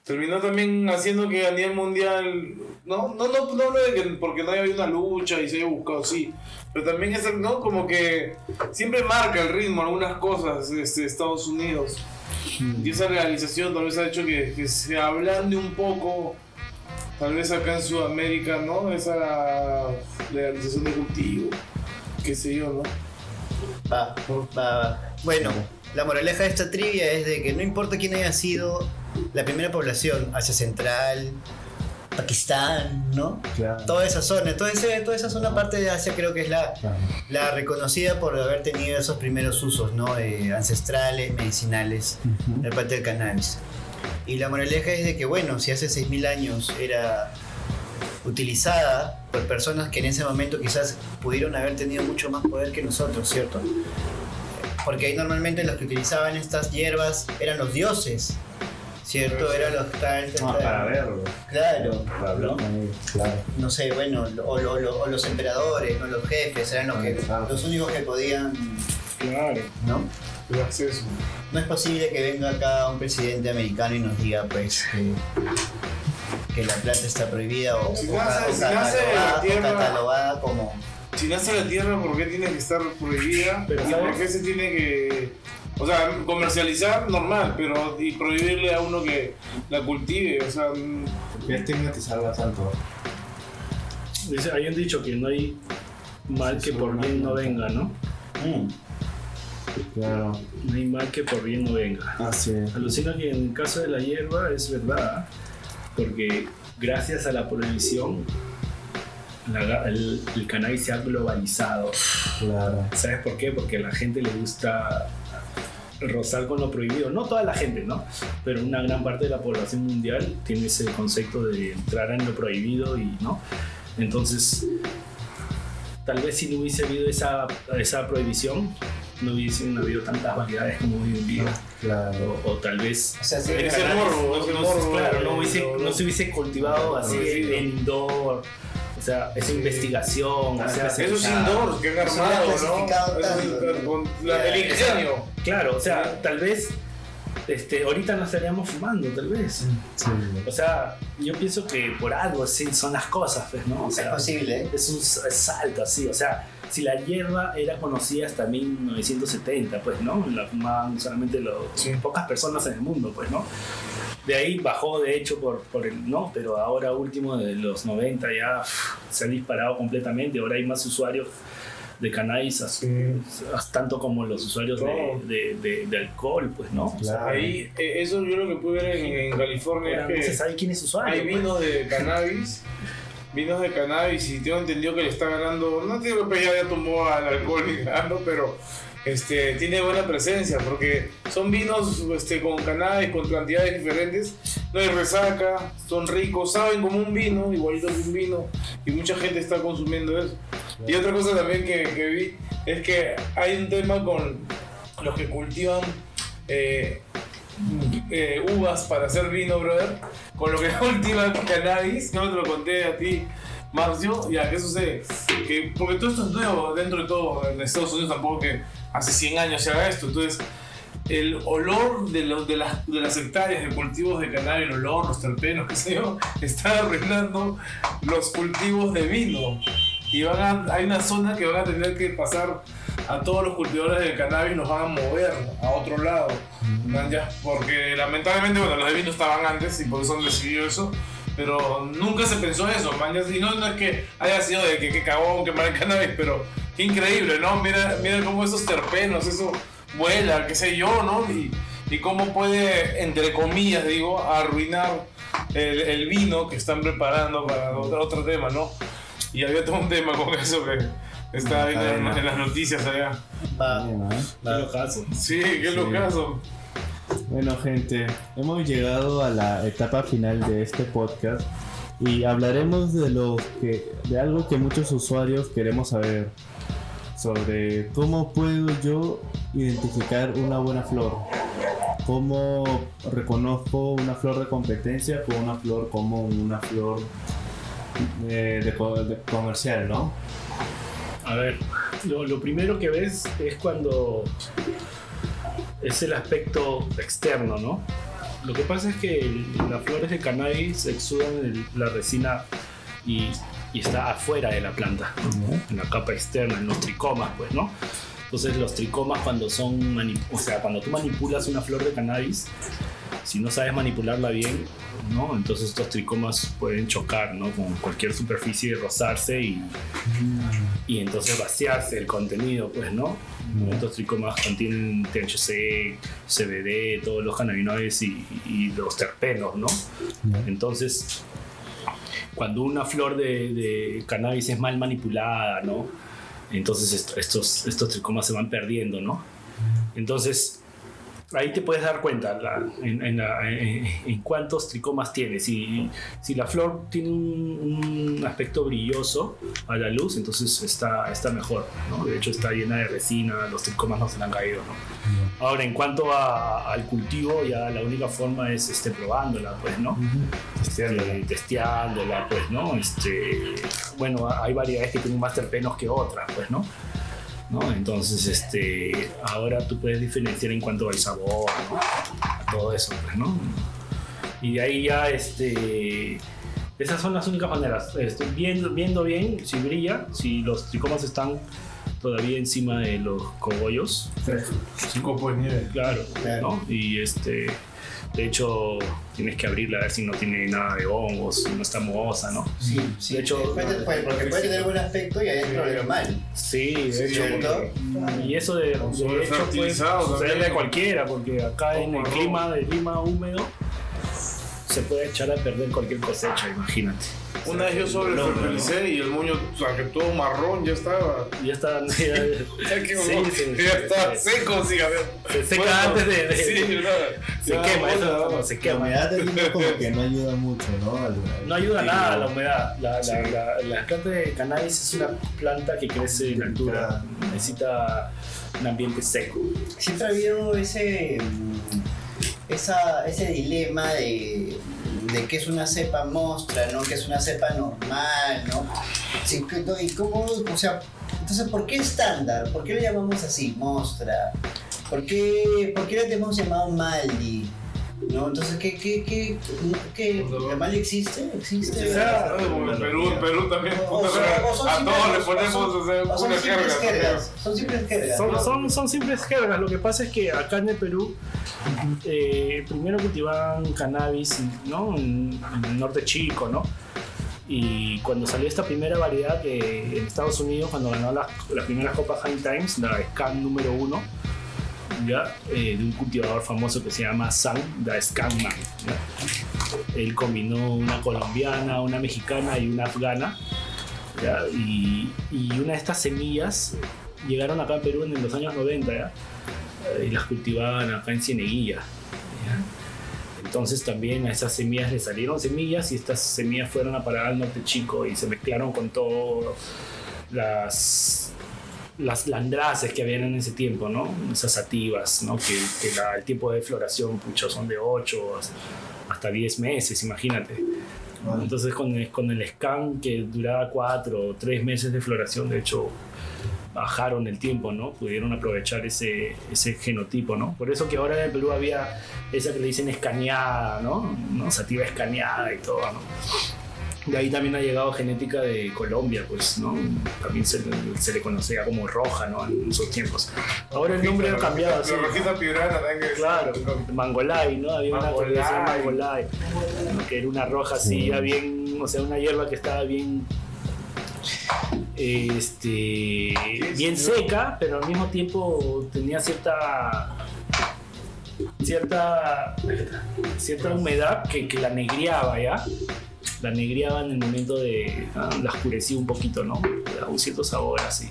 terminó también haciendo que a nivel mundial, no, no, no, no de que porque no haya habido una lucha y se haya buscado, sí, pero también es, ¿no? Como que siempre marca el ritmo algunas cosas este, Estados Unidos. Y esa legalización tal vez ha hecho que, que se ablande un poco, tal vez acá en Sudamérica, ¿no? Esa legalización de cultivo, qué sé yo, ¿no? Va, va, va. Bueno, la moraleja de esta trivia es de que no importa quién haya sido la primera población, Asia Central, Pakistán, ¿no? Claro. Toda esa zona, toda, ese- toda esa zona parte de Asia creo que es la, Claro. la reconocida por haber tenido esos primeros usos, ¿no? Eh, ancestrales, medicinales, de parte del cannabis. Y la moraleja es de que, bueno, si hace 6.000 años era utilizada por personas que en ese momento quizás pudieron haber tenido mucho más poder que nosotros, ¿cierto? Porque ahí normalmente los que utilizaban estas hierbas eran los dioses, ¿cierto? Eran los tal, tal, Ah, para verlo. Claro, Para hablar con ellos, claro. no sé, bueno, o, o- o- o los emperadores, ¿no? los jefes, eran los, que, Claro. los únicos que podían, Claro. ¿no? El acceso. No es posible que venga acá un presidente americano y nos diga, pues, que, que la planta está prohibida o, Si o nace- o si nace de la catalogada, o tierra- catalogada como... Si nace la tierra, ¿por qué tiene que estar prohibida? Pero, ¿Y ¿sabes? por qué se tiene que.? O sea, comercializar normal, pero y prohibirle a uno que la cultive, o sea, mm, ¿Por qué estigmatizarla tanto? Dice, hay un dicho que no hay mal que por bien no venga, ¿no? Mm, Claro. No hay mal que por bien no venga. Así es. Alucina que en el caso de la hierba es verdad, porque gracias a la prohibición, la- el, el cannabis se ha globalizado. Claro. ¿Sabes por qué? Porque a la gente le gusta rozar con lo prohibido. No toda la gente, ¿no? Pero una gran parte de la población mundial tiene ese concepto de entrar en lo prohibido y, ¿no? Entonces, tal vez si no hubiese habido esa, esa prohibición, no hubiesen habido tantas variedades como hoy en día. Claro. O, o tal vez O sea, Ese morbo, no- ese no- morbo, claro, no, hubiese- no se hubiese cultivado así indoor. O sea, esa investigación, o sea, esos ya- indoors que han Eso armado, ¿no? Eso- tanto. con la- el ingenio. Claro, o sea, tal vez este, ahorita no estaríamos fumando, tal vez. Sí. O sea, yo pienso que por algo sí son las cosas, pues, ¿no? O es posible, ¿eh? es un salto así, o sea, si la hierba era conocida hasta 1970, pues, ¿no? La fumaban solamente los, pocas personas en el mundo, pues, ¿no? De ahí bajó, de hecho, por, por el, ¿no? Pero ahora último, de los 90 ya se ha disparado completamente, ahora hay más usuarios de cannabis, as- as- tanto como los usuarios de, Todo. de- de- de alcohol, pues, ¿no? O sea, Claro. Ahí, eh, eso yo lo que pude ver en, en California ahora es no se que sabe quién es usuario. hay pues. vinos de cannabis, [laughs] vinos de cannabis y tengo entendido que le está ganando, no digo que ya, ya tomó al alcohol [laughs] ni nada, ¿no? pero este, tiene buena presencia porque son vinos este, con cannabis, con cantidades diferentes, no hay resaca, son ricos, saben como un vino, igualito que un vino y mucha gente está consumiendo eso. Y otra cosa también que, que vi es que hay un tema con los que cultivan eh, eh, uvas para hacer vino, brother, con lo que [laughs] cultivan cannabis, no te lo conté a ti, Marcio, ya, ¿qué sucede? Que, porque todo esto es nuevo dentro de todo, en Estados Unidos tampoco que hace 100 años se haga esto, entonces el olor de, de, las, de las hectáreas de cultivos de cannabis, el olor, los terpenos, [laughs] qué sé yo, está arruinando los cultivos de vino. Y van a- hay una zona que van a tener que pasar a todos los cultivadores de cannabis, los van a mover a otro lado. porque lamentablemente, bueno, los de vino estaban antes y por eso han decidido eso. Pero nunca se pensó eso, man. Y no, no es que haya sido de que, que cagón quemar el cannabis, pero qué increíble, ¿no? Mira, mira cómo esos terpenos, eso vuela, qué sé yo, ¿no? Y, y cómo puede, entre comillas, digo, arruinar el, el vino que están preparando para otro, otro tema, ¿no? Y había todo un tema con eso que estaba viendo en, en las noticias allá. Va, ¿no? Qué locazo. Sí, qué Sí. locazo. Bueno, gente, hemos llegado a la etapa final de este podcast y hablaremos de lo que de algo que muchos usuarios queremos saber sobre cómo puedo yo identificar una buena flor. Cómo reconozco una flor de competencia con una flor común, una flor eh, de comercial, ¿no? A ver, lo, lo primero que ves es cuando es el aspecto externo, ¿no? Lo que pasa es que el- las flores de cannabis exudan el- la resina y, y está afuera de la planta, en la capa externa, en los tricomas, pues, ¿no? Entonces los tricomas cuando son, o sea, cuando tú manipulas una flor de cannabis, si no sabes manipularla bien, ¿no? Entonces estos tricomas pueden chocar, ¿no? Con cualquier superficie, rozarse y, y entonces vaciarse el contenido, pues, ¿no? Estos tricomas contienen THC, CBD, todos los cannabinoides y, y los terpenos, ¿no? Entonces, cuando una flor de, de cannabis es mal manipulada, ¿no? Entonces est- estos, estos tricomas se van perdiendo, ¿no? Entonces, ahí te puedes dar cuenta la- en, en la- en- en cuántos tricomas tiene. Si, si la flor tiene un, un aspecto brilloso a la luz, entonces está, está mejor. ¿no? De hecho, está llena de resina, los tricomas no se le han caído. ¿no? Ahora, en cuanto a- al cultivo, ya la única forma es este, probándola, pues, ¿no? Este, testeándola, pues, ¿no? Este, bueno, hay variedades que tienen más terpenos que otras, pues, ¿no? ¿No? Entonces, este, ahora tú puedes diferenciar en cuanto al sabor, ¿no? A todo eso, pues, ¿no? Y de ahí ya, este, esas son las únicas maneras. Este, viendo, viendo bien si brilla, si los tricomas están todavía encima de los cogollos. Un copo de nieve. Claro, ¿no? Y este, de hecho, tienes que abrirla a ver si no tiene nada de hongos, si no está mohosa, ¿no? Sí, sí. De hecho, Puede- puede- porque puede tener buen aspecto y adentro es mal. Sí, de hecho, ¿cierto? porque- y eso de, de hecho puede sucederle a cualquiera, porque acá en el clima, de clima húmedo, se puede echar a perder cualquier cosecha, imagínate. Una vez yo sobrefertilicé y el moño, o sea, que todo marrón ya estaba. Ya está, ya, Ya, [laughs] Sí, sí, ya está seco, sí, a ver. Se seca Bueno, antes de- de- Sí, ¿verdad? se Ya, quema, bueno, eso no, se La quema. humedad del clima como que no ayuda mucho, ¿no? Al- No ayuda nada cultivo. la humedad. La, la, la- la planta de cannabis es una planta que crece en altura. Necesita un ambiente seco. Siempre ha habido ese, mm, esa, ese dilema de, de que es una cepa mostra, ¿no? Que es una cepa normal, ¿no? Sí, ¿Y cómo, o sea, entonces, ¿por qué estándar? ¿Por qué le llamamos así, mostra? ¿Por qué, por qué le tenemos llamado Maldi? ¿No? Entonces, ¿qué, qué, qué, qué, ¿el Maldi existe? ¿Existe? O sea, como en Perú, en Perú también. O- o son- o a simples- todos le o ponemos son- o sea, son una simples jerga. jergas, Son simples jergas. Son, ¿no? son, son simples jergas. Lo que pasa es que acá en el Perú, eh, primero cultivaban cannabis ¿no? en, en el norte chico, ¿no? Y cuando salió esta primera variedad de, en Estados Unidos, cuando ganó las, las primeras copas High Times, la Scan número uno, Eh, de un cultivador famoso que se llama Sam, the Scan Man. ¿ya? Él combinó una colombiana, una mexicana y una afgana. ¿ya? Y, y una de estas semillas llegaron acá a Perú en los años 90 ¿ya? Eh, y las cultivaban acá en Cieneguilla. Entonces también a esas semillas le salieron semillas y estas semillas fueron a parar al norte chico y se mezclaron con todo las las landraces que habían en ese tiempo, ¿no? Esas sativas, ¿no? Que, que la- el tiempo de floración, pucho, son de 8 hasta 10 meses, imagínate. Entonces con el, con el scan que duraba 4 o 3 meses de floración, de hecho, bajaron el tiempo, ¿no? Pudieron aprovechar ese, ese genotipo, ¿no? Por eso que ahora en el Perú había esa que le dicen escaneada, ¿no? ¿no? Sativa escaneada y todo, ¿no? De ahí también ha llegado genética de Colombia, pues, ¿no? También se, se le conocía como roja, ¿no? En sus tiempos. Ahora el nombre ha cambiado, sí. rojita piurana también que Claro, mangolay, ¿no? Había una que decía Mangolay. que era una roja así, ya bien, o sea, una hierba que estaba bien, este, bien seca, pero al mismo tiempo tenía cierta, cierta, cierta humedad que, que la negriaba, ¿ya? La negriaba en el momento de, ah, la oscurecía un poquito, ¿no? Le daba un cierto sabor así.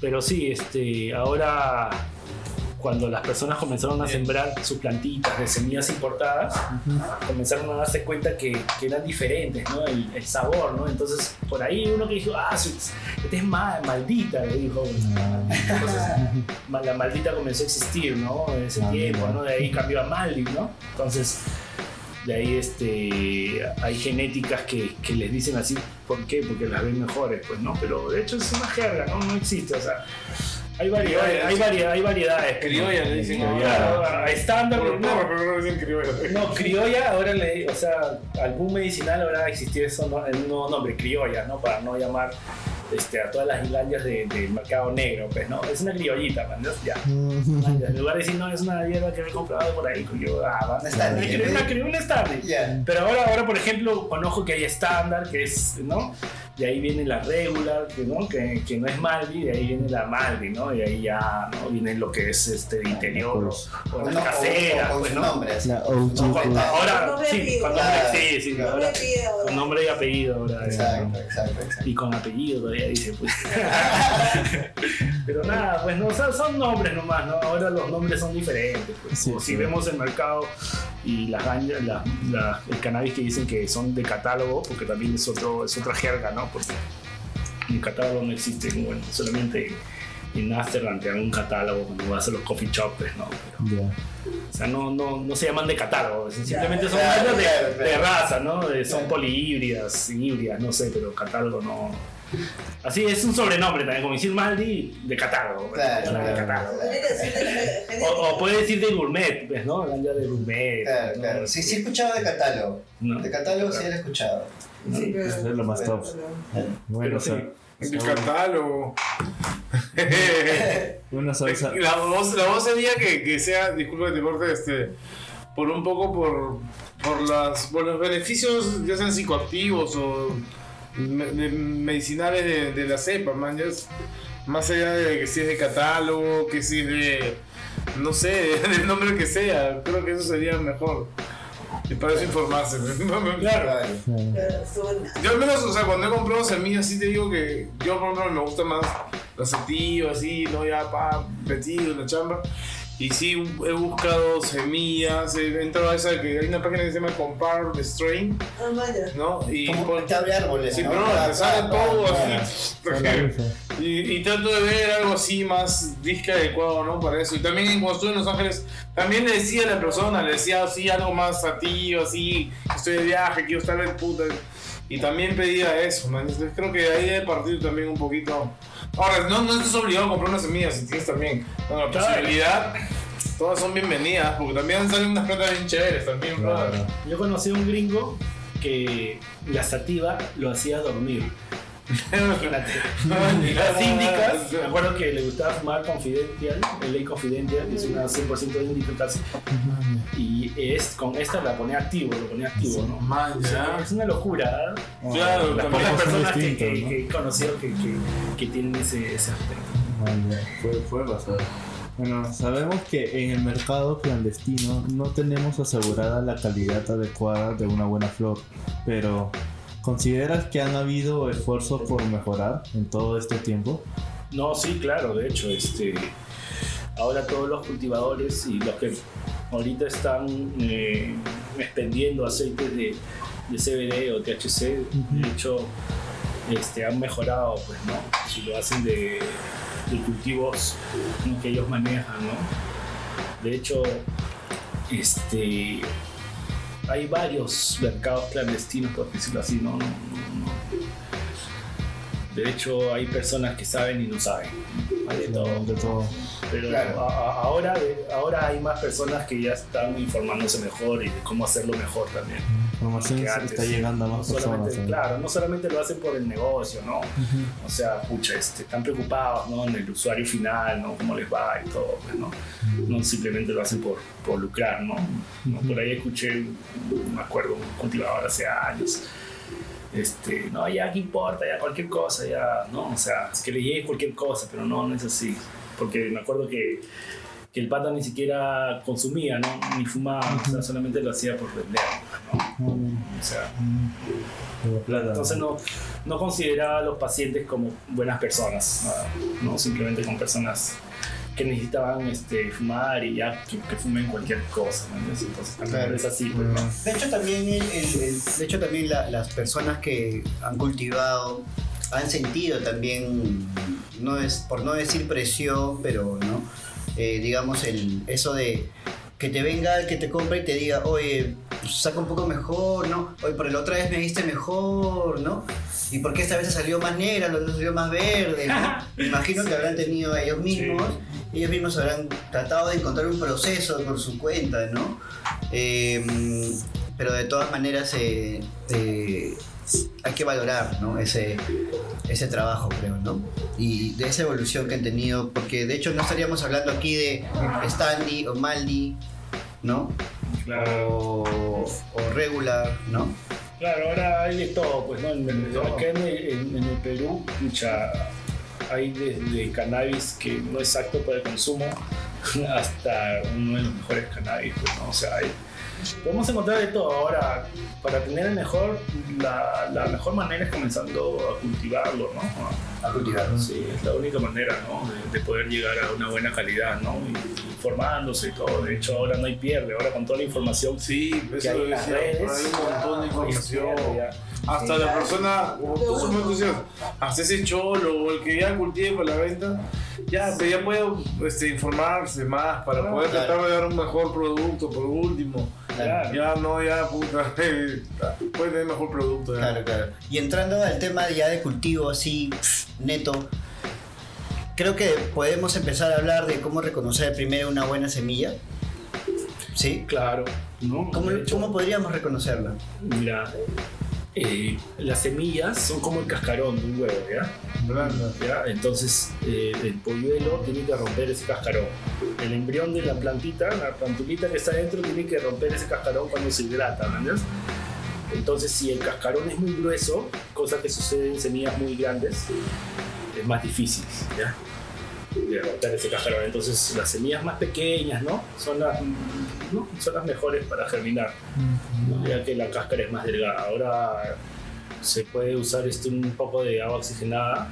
Pero sí, este, ahora cuando las personas comenzaron a sembrar sus plantitas de semillas importadas, comenzaron a darse cuenta que, que eran diferentes, ¿no? El, el sabor, ¿no? Entonces, por ahí uno que dijo, ah, esta es ma- maldita, le dijo. Entonces, ma- la maldita comenzó a existir, ¿no? En ese Ah, tiempo. ¿no? De ahí cambió a Maldi, ¿no? Entonces, de ahí este, hay genéticas que, que les dicen así, ¿por qué? Porque las ven mejores, pues, ¿no? Pero de hecho es una jerga, ¿no? No existe, o sea, hay variedades, Criolla, hay variedades, hay variedades. pues. Criolla le dicen. Claro, a estándar, Por no, porro, pero no le dicen criolla. no, criolla, ahora le, o sea, algún medicinal ahora existir eso, ¿no? el nuevo nombre, criolla, ¿no? Para no llamar este, a todas las islandias de- del mercado negro, pues, ¿no? Es una criollita, man, ¿no? Ya. En lugar de decir, no, es una hierba que me he comprado por ahí, pues yo, ah, va. Una Stanley. Una, cri- una, una Stanley. Ya. Pero ahora, ahora, por ejemplo, conozco que hay estándar, que es, ¿no? De ahí viene la regular, que no, que, que no es Maldi, de ahí viene la Maldi, ¿no? Y ahí ya ¿no? viene lo que es este interior o, o Con- las caseras, o- o pues, ¿no? nombre, así. La. No, con- ahora, sí, apellido. con nombre, Claro, sí, sí, Nombre con nombre y apellido ahora. Exacto, exacto, exacto. Y con apellido todavía dice, pues. [laughs] Pero nada, pues no, son, son nombres nomás, ¿no? Ahora los nombres son diferentes. Pues. Sí, O si sí. vemos el mercado y las la- la- el cannabis que dicen que son de catálogo, porque también es, otro, es otra jerga, ¿no? Porque en catálogo no existe, bueno, solamente en Amsterdam te dan un catálogo cuando vas a los coffee shops, pues, ¿no? Pero, Ya. o sea, no, no, no se llaman de catálogo, simplemente son Claro, gallos de, claro, de claro. raza, ¿no? De- son polihíbridas, híbridas, no sé, pero catálogo no. Así es un sobrenombre también, como decir Maldi de catálogo. pues, Claro, de claro. catálogo. De genética. O, o puede decir de gourmet, pues, ¿no? Ganja de gourmet. Claro, ¿no? claro. Sí, sí he escuchado de catálogo. No. De catálogo sí lo he escuchado. Sí, pero- es lo más top. Bueno. Sa- El catálogo. bueno, Saúl, Sa- La voz, la voz sería que, que sea, disculpa que te corte, este, por un poco por, por, las, por los beneficios, ya sean psicoactivos o me- de- medicinales de, de la cepa, man. ya es- más allá de que si es de catálogo, que si es de, no sé, [laughs] del nombre que sea, creo que eso sería mejor. Para eso informarse. Claro. Yo al menos, o sea, cuando he comprado semillas, sí te digo que yo, por ejemplo, me gusta más la sativa, así, no ya pa, metido en la chamba. Y sí, he buscado semillas, he entrado a esa que hay una página que se llama Compare the Strain, Ah, vaya. ¿no? Y Como te abre árboles, Sí, ¿no? pero Ah, te sale ah, todo ah, así. [laughs] Rifa. Y, y trato de ver algo así más disque adecuado, ¿no? Para eso. Y también cuando estuve en Los Ángeles, también le decía a la persona, le decía así algo más satío, así, estoy de viaje, quiero estar en puta. Y también pedía eso, man. Entonces creo que ahí debe partir también un poquito. Ahora, no, no estás obligado a comprar una semilla si tienes también bueno, la posibilidad. Todas son bienvenidas, porque también salen unas plantas bien chéveres también, Claro. Yo conocí a un gringo que la sativa lo hacía dormir. Imagínate. Las índicas, me acuerdo que le gustaba fumar Confidential, el ley Confidential, que es una 100% índica casi. Y es, con esta la ponía activo, lo ponía activo, ¿no? Man, O sea, ya. es una locura. ¿eh? Claro, Las también pocas son personas que, que, ¿no? que he conocido que, que, que tienen ese, ese aspecto. Puede, puede pasar. Bueno, sabemos que en el mercado clandestino no tenemos asegurada la calidad adecuada de una buena flor, pero ¿consideras que han habido esfuerzos por mejorar en todo este tiempo? No, sí, claro, de hecho, este, ahora todos los cultivadores y los que ahorita están eh, expendiendo aceites de, de CBD o THC, de hecho, este, han mejorado, pues, ¿no? Si lo hacen de, de cultivos que ellos manejan, ¿no? De hecho, este, hay varios mercados clandestinos, por decirlo así, ¿no? no, no, no. De hecho, hay personas que saben y no saben. Hay de todo. De todo. Pero Claro. a- a- ahora, ahora hay más personas que ya están informándose mejor y de cómo hacerlo mejor también. Información que antes. está llegando a No más solamente, personas. ¿eh? claro, no solamente lo hacen por el negocio, ¿no? O sea, pucha, este, están preocupados, ¿no? En el usuario final, ¿no? Cómo les va y todo, pues, ¿no? No simplemente lo hacen por, por lucrar, ¿no? ¿no? Por ahí escuché, me acuerdo, un cultivador hace años. Este, no, ya, ¿qué importa? Ya, cualquier cosa, ya, ¿no? O sea, es que le llegue cualquier cosa, pero no, no es así. Porque me acuerdo que, que el pata ni siquiera consumía, ¿no? Ni fumaba, o sea, solamente lo hacía por vender, ¿no? O sea, entonces no, no consideraba a los pacientes como buenas personas. No simplemente como personas que necesitaban este, fumar y ya que, que fumen cualquier cosa, ¿no? Entonces también Claro. es así, pues, ¿no? De hecho también, el- el- el- de hecho, también la- las personas que han cultivado han sentido también, no es, por no decir presión, pero no, Eh, digamos el, eso de que te venga el que te compra y te diga, oye, saca un poco mejor, ¿no? Oye, por la otra vez me diste mejor, ¿no? ¿Y por qué esta vez salió más negra, la otra salió más verde? ¿no? [laughs] Me imagino que habrán tenido ellos mismos, ellos mismos habrán tratado de encontrar un proceso por su cuenta, ¿no? Eh, pero de todas maneras eh, eh, hay que valorar ¿no? ese, ese trabajo, creo, ¿no? Y de esa evolución que han tenido, porque de hecho no estaríamos hablando aquí de Standy o Maldi, ¿no? O, o regular, ¿no? Claro, ahora hay de todo, pues, ¿no? En, en- acá en el, en- el Perú, pucha, hay desde cannabis que no es apto para el consumo [laughs] hasta uno de los mejores cannabis, pues, ¿no? O sea, hay- podemos encontrar de todo. Ahora, para tener el mejor, la, la mejor manera es comenzando a cultivarlo, ¿no? A cultivarlo. Sí, es la única manera, ¿no? De, de poder llegar a una buena calidad, ¿no? Y- informándose y todo. De hecho, ahora no hay pierde. Ahora con toda la información Sí, eso hay las redes, hay un montón de información. Hasta la persona, como tú hasta ese cholo o el que ya cultive para la venta, ya, pero ya puede este, informarse más para poder Claro. tratar de dar un mejor producto por último. Claro. Ya no, ya puta, [laughs] puede tener mejor producto. Ya. Claro, claro. Y entrando al tema ya de cultivo así neto, creo que podemos empezar a hablar de cómo reconocer primero una buena semilla. ¿Sí? Claro, ¿no? ¿Cómo, hecho, cómo podríamos reconocerla? Mira, eh, las semillas son como el cascarón de un huevo, ¿ya? Blanda. ¿Ya? Entonces, eh, el polluelo tiene que romper ese cascarón. El embrión de la plantita, la plantulita que está dentro, tiene que romper ese cascarón cuando se hidrata, ¿me entiendes? Entonces, si el cascarón es muy grueso, cosa que sucede en semillas muy grandes, es más difícil, ¿ya? De romper ese cascarón. Entonces, las semillas más pequeñas, ¿no? Son las, ¿no? Son las mejores para germinar, ¿no? ya que la cáscara es más delgada. Ahora se puede usar este, un poco de agua oxigenada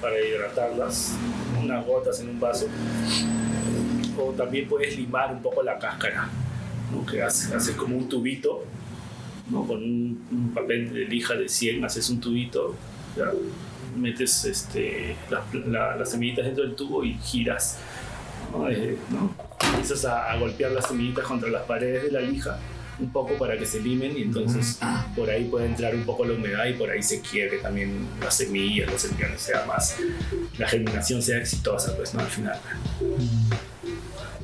para hidratarlas, unas gotas en un vaso. O también puedes limar un poco la cáscara, ¿no? que haces como un tubito, ¿no? con un, un papel de lija de 100, haces un tubito, ¿ya? metes este, las, la- las semillitas dentro del tubo y giras. ¿no? Eh, ¿no? Empiezas a, a golpear las semillitas contra las paredes de la lija un poco para que se limen y entonces por ahí puede entrar un poco la humedad y por ahí se quiebre también las semillas, los embriones, sea más, la germinación sea exitosa, pues, ¿no? Al final.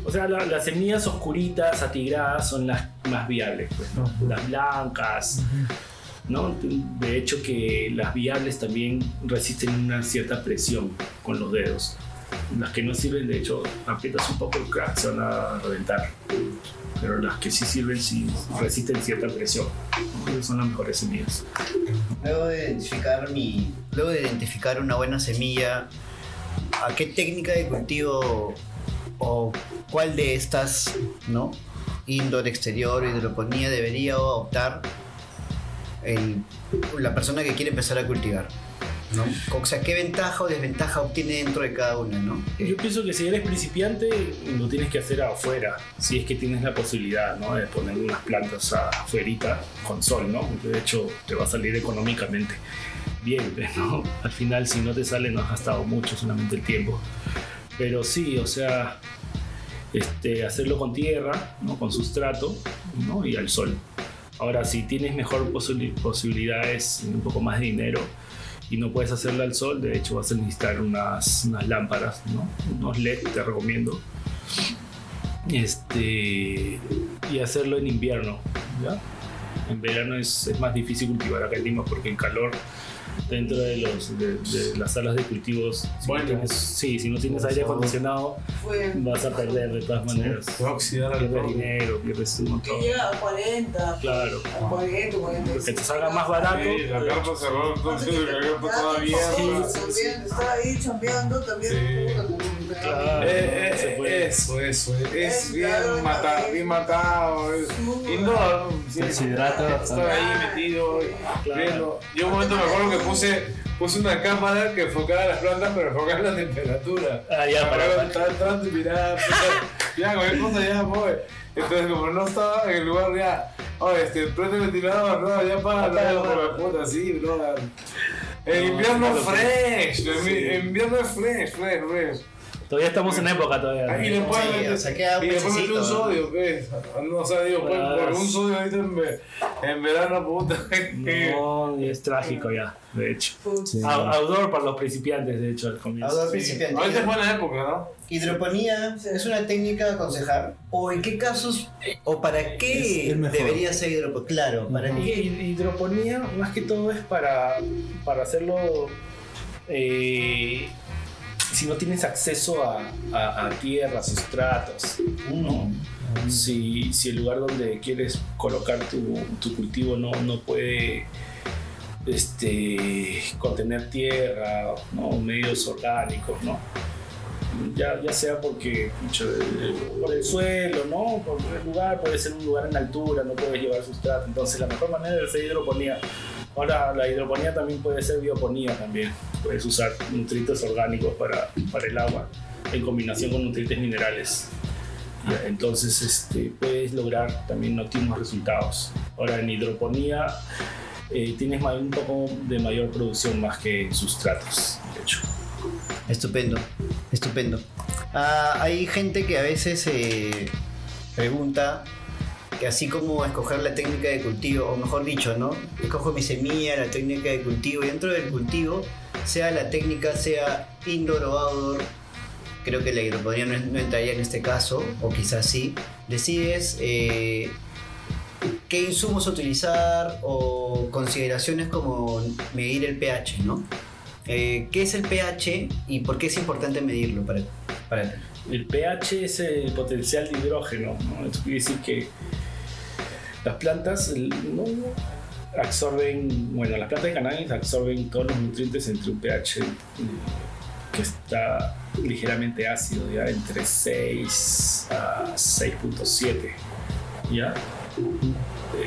O sea, la- las semillas oscuritas, atigradas, son las más viables, pues, ¿no? Las blancas, ¿no? De hecho que las viables también resisten una cierta presión con los dedos. Las que no sirven, de hecho, aprietas un poco el crack, se van a reventar. Pero las que sí sirven, sí resisten cierta presión. son las mejores semillas. Luego de identificar mi, luego de identificar una buena semilla, ¿a qué técnica de cultivo o cuál de estas, no? Indoor, exterior, hidroponía debería optar la persona que quiere empezar a cultivar, ¿no? O sea, ¿qué ventaja o desventaja obtiene dentro de cada una, no? Yo pienso que si eres principiante, lo tienes que hacer afuera, si es que tienes la posibilidad ¿no? de poner unas plantas afuera con sol, ¿no? De hecho, te va a salir económicamente bien, [laughs] ¿no? Al final, si no te sale, no has gastado mucho, solamente el tiempo. Pero sí, o sea, este, hacerlo con tierra, ¿no? con sustrato ¿no? y al sol. Ahora, si tienes mejor posi- posibilidades, un poco más de dinero, y no puedes hacerla al sol, de hecho vas a necesitar unas, unas lámparas, ¿no? unos LED, te recomiendo. Este, y hacerlo en invierno. ¿ya? En verano es, es más difícil cultivar acá en Lima porque el calor dentro de, los, de, de las salas de cultivos, si, Bueno. no tienes, sí, si no tienes aire acondicionado, vas a perder de todas maneras. Se va a oxidar al dinero, pierdes un Que montón. llega a 40. Claro. A 40, 40. Que te salga más barato. Sí, la carpa cerró, entonces la carpa toda abierta. También estaba ahí chambeando, también. Sí. Claro. Eh, eh, se puede. eso, eso, es Es bien claro, matado, bien matado. es- Y no, sí, Deshidrata Estaba ahí metido, Claro. viendo. Yo un momento me acuerdo que puse, puse una cámara que enfocaba las plantas, pero enfocaba la temperatura. Ah, ya, para- estar entrando y mirar, ya, cualquier cosa ya, voy. Entonces, como no estaba en el lugar, ya, oye, este, prende el ventilador, no, ya para, no, por la puta, sí, bro. El No, invierno fresh, el invierno es fresh, fresh, fresh. Todavía estamos en época todavía. ¿no? Y después, Sí, o sea, queda un sodio, ¿qué? No, o sea, digo, pues, Ah, por un sodio ahorita en, en verano, puta. [laughs] No, es trágico ya, de hecho. Sí. Out- Outdoor para los principiantes, de hecho, al comienzo. Outdoor Sí. principiante. Ahorita es buena época, ¿no? ¿Hidroponía es una técnica a aconsejar? ¿O en qué casos, o para qué debería ser hidroponía? Claro, ¿para qué? y- hidroponía, más que todo, es para, para hacerlo. eh, si no tienes acceso a, a, a tierra, sustratos, ¿no? Si, si el lugar donde quieres colocar tu, tu cultivo no, no puede este, contener tierra, ¿no? medios orgánicos, ¿no? Ya, ya sea porque por el suelo, ¿no? Por el lugar, puede ser un lugar en altura, no puedes llevar sustrato. Entonces la mejor manera es hacer hidroponía. Ahora la hidroponía también puede ser bioponía también. Puedes usar nutrientes orgánicos para, para el agua en combinación con nutrientes minerales. Entonces este, puedes lograr también óptimos resultados. Ahora en hidroponía eh, tienes un poco de mayor producción más que sustratos, de hecho. Estupendo, estupendo. Ah, hay gente que a veces eh, pregunta que así como escoger la técnica de cultivo, o mejor dicho, ¿no? Escojo mi semilla, la técnica de cultivo, y dentro del cultivo, sea la técnica, sea indoor o outdoor, creo que la hidroponía no, entraría en este caso, o quizás sí, decides eh, qué insumos utilizar o consideraciones como medir el pH, ¿no? Eh, ¿Qué es el pH y por qué es importante medirlo para, para ti? El pH es el potencial de hidrógeno. ¿no? Esto quiere decir que las plantas no absorben, bueno, las plantas de cannabis absorben todos los nutrientes entre un pH eh, que está ligeramente ácido, ya entre 6 a 6.7. ¿Ya?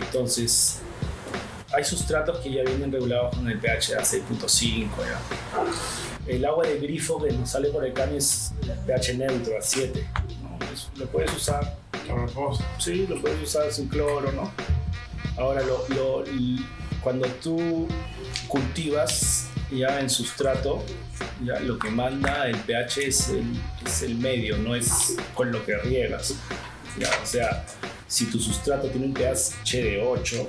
Entonces, hay sustratos que ya vienen regulados con el pH a 6.5. ¿ya? El agua de grifo que nos sale por el caño es pH neutro a 7. ¿no? Lo puedes usar. Sí, lo puedes usar sin cloro, ¿no? Ahora, lo, cuando tú cultivas ya en sustrato, ya lo que manda el pH es el, es el medio, no es con lo que riegas. O sea, si tu sustrato tiene un pH de 8,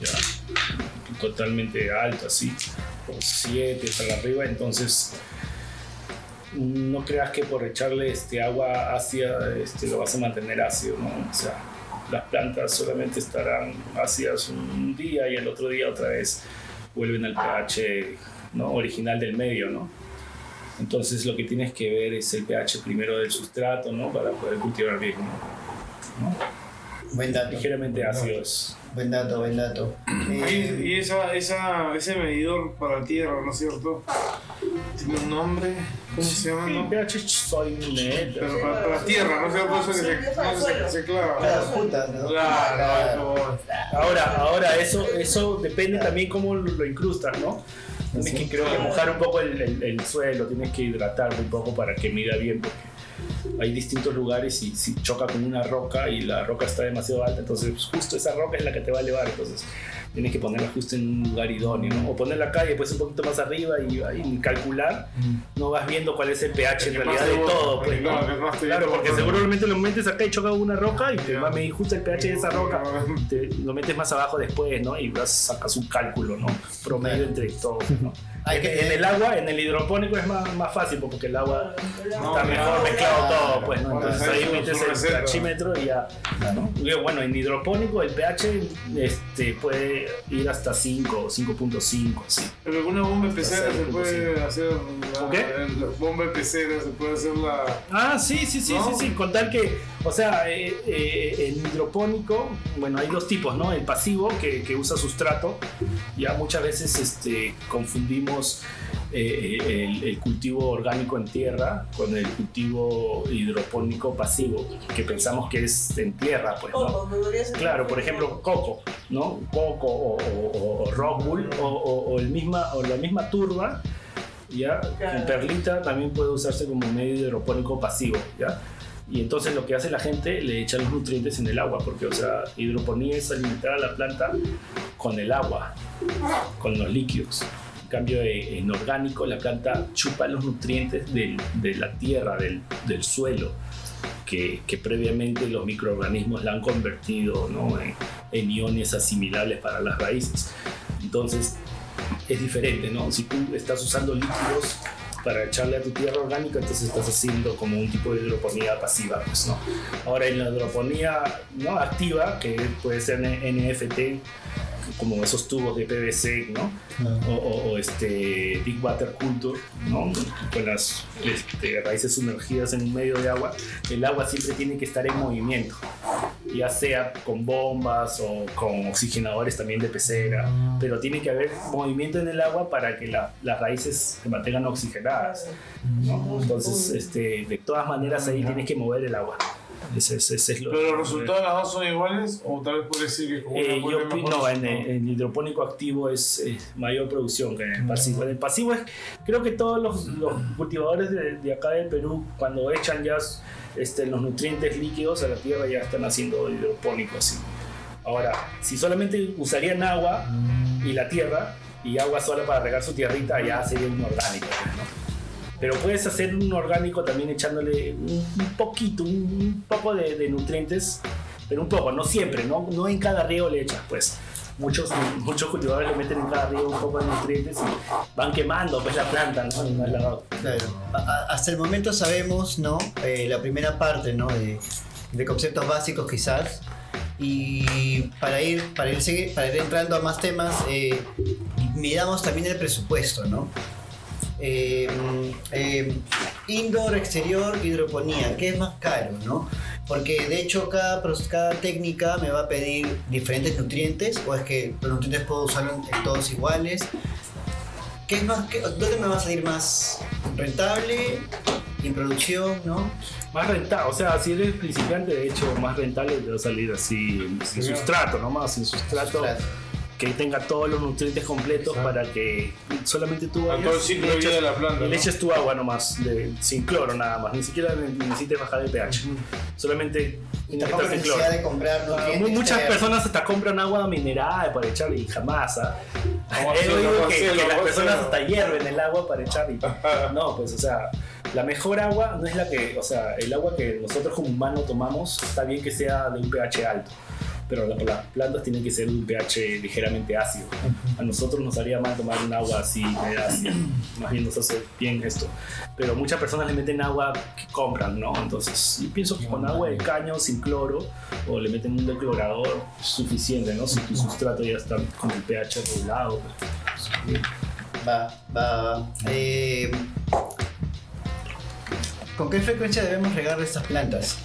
ya, totalmente alto, así, o 7 para arriba, entonces no creas que por echarle este agua ácida este, lo vas a mantener ácido, ¿no? O sea, las plantas solamente estarán ácidas un día y el otro día otra vez vuelven al pH ¿no? original del medio, ¿no? Entonces lo que tienes que ver es el pH primero del sustrato, ¿no? Para poder cultivar bien, ¿no? Buen dato. Ligeramente ácidos. Buen dato, buen dato. Eh, Y, esa, esa, ese medidor para tierra, ¿no es cierto? Tiene un nombre. ¿Cómo se llama? No? Pero para, para la tierra, ¿no es cierto? Eso que se, no, se, clava. Claro, ¿no? Claro, eso. Ahora, ahora eso, eso depende también cómo lo, lo incrustas, ¿no? Tienes que creo que mojar un poco el, el- el suelo, tienes que hidratarlo un poco para que mida bien, porque hay distintos lugares y si choca con una roca y la roca está demasiado alta, entonces pues, justo esa roca es la que te va a elevar, entonces tienes que ponerla justo en un lugar idóneo, ¿no? O poner la calle pues un poquito más arriba y ahí calcular, no vas viendo cuál es el pH en realidad de todo, pues, ¿no? te Claro, porque seguramente lo metes acá y choca una roca y te va a medir justo el pH de esa roca te- lo metes más abajo después, ¿no? Y vas, sacas un cálculo, ¿no? Promedio entre todos, ¿no? Hay en, que- en el agua, en el hidropónico es más, más fácil porque el agua No, está mejor mezclado todo, pues, ¿no? Entonces ahí metes el receta. y ya, ¿no? Y bueno, en hidropónico el pH este, puede ir hasta 5 o 5.5, así. Pero alguna bomba pecera se puede hacer. La, ¿Qué? la bomba pecera se puede hacer la. Ah, sí, sí, sí, ¿No? sí, sí. Contar que, o sea, eh, eh, en hidropónico, bueno, hay dos tipos, ¿no? El pasivo, que, que usa sustrato. Ya muchas veces este, confundimos eh, el, el cultivo orgánico en tierra con el cultivo hidropónico pasivo, que pensamos que es en tierra, pues, ¿no? Claro, por ejemplo, coco, ¿no? Coco o, o, o- o o, o- o el misma, o la misma turba, ¿ya? Claro. Perlita también puede usarse como medio hidropónico pasivo, ¿ya? Y entonces lo que hace la gente, le echa los nutrientes en el agua, porque, o sea, hidroponía es alimentar a la planta con el agua, con los líquidos. Cambio, en orgánico, la planta chupa los nutrientes del- de la tierra, del, del suelo, que, que previamente los microorganismos la han convertido ¿no? en, en iones asimilables para las raíces. Entonces, es diferente, ¿no? Si tú estás usando líquidos para echarle a tu tierra orgánica, entonces estás haciendo como un tipo de hidroponía pasiva, pues, ¿no? Ahora, en la hidroponía ¿no? activa, que puede ser NFT, como esos tubos de PVC, ¿no? o, o- o, este Big Water Culture, ¿no? con las este, raíces sumergidas en un medio de agua, el agua siempre tiene que estar en movimiento. ya sea con bombas o con oxigenadores también de pecera, pero tiene que haber movimiento en el agua para que la- las raíces se mantengan oxigenadas. ¿no? Entonces, este, de todas maneras ahí tienes que mover el agua. Ese, ese- ese es lo ¿Pero los resultados de las dos son iguales? ¿O tal vez puede decir que una eh, yo mejor opino en, resultado? en hidropónico activo es eh, mayor producción que en el pasivo. En el pasivo es, creo que todos los, los cultivadores de, de acá de Perú, cuando echan ya este, los nutrientes líquidos a la tierra, ya están haciendo hidropónico así. Ahora, si solamente usarían agua y la tierra, y agua sola para regar su tierrita, ya sería un orgánico. ¿no? Pero puedes hacer un orgánico también echándole un, un poquito, un, un poco de, de nutrientes, pero un poco, no siempre, no, no en cada riego le echas, pues. Muchos, muchos cultivadores le meten en cada riego un poco de nutrientes y van quemando pues la planta, ¿no? Y no Claro. Hasta el momento sabemos, ¿no? Eh, la primera parte, ¿no? De, de conceptos básicos quizás. Y para ir, para ir, para ir entrando a más temas, eh, miramos también el presupuesto, ¿no? Eh, eh, indoor, exterior, hidroponía, ¿qué es más caro, no? Porque de hecho cada, cada técnica me va a pedir diferentes nutrientes, o es que los nutrientes puedo usarlos en todos iguales. ¿Qué es más, qué- ¿Dónde me va a salir más rentable? En producción, ¿no? Más rentable, o sea, si eres principiante, de hecho, más rentable te va a salir así, sin sustrato nomás, sin sustrato, que tenga todos los nutrientes completos para que solamente tú vayas todo el ciclo le eches- de la planta, le ¿no? eches tu agua nomás, de- sin cloro nada más, ni siquiera ne- necesites bajar el pH, solamente inyectas el cloro. de comprar Muchas personas hasta compran agua mineral para echarle y jamás. ¿ah? He oído [laughs] que, que las personas hasta hierven el agua para echar y [laughs] no, pues o sea, la mejor agua no es la que, o sea, el agua que nosotros como humanos tomamos está bien que sea de un pH alto, pero la- las plantas tienen que ser de un pH ligeramente ácido. A nosotros nos haría mal tomar un agua así, ácida. más bien nos hace bien esto. Pero muchas personas le meten agua que compran, ¿no? Entonces, yo pienso que con agua de caño sin cloro o le meten un declorador es suficiente, ¿no? Si tu sustrato ya está con el pH regulado. pues. Va, va, va. Eh, ¿Con qué frecuencia debemos regar estas plantas?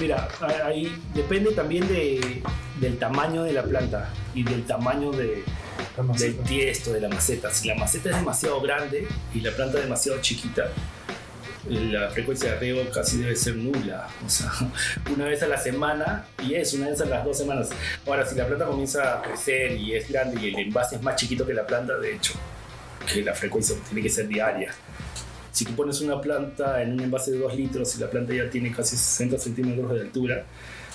Mira, ahí depende también de, del tamaño de la planta y del tamaño de, del tiesto, de la maceta. Si la maceta es demasiado grande y la planta demasiado chiquita, la frecuencia de riego casi debe ser nula. O sea, [laughs] una vez a la semana y es una vez a las dos semanas. Ahora, si la planta comienza a crecer y es grande y el envase es más chiquito que la planta, de hecho, que la frecuencia tiene que ser diaria. Si tú pones una planta en un envase de 2 litros y la planta ya tiene casi 60 centímetros de altura,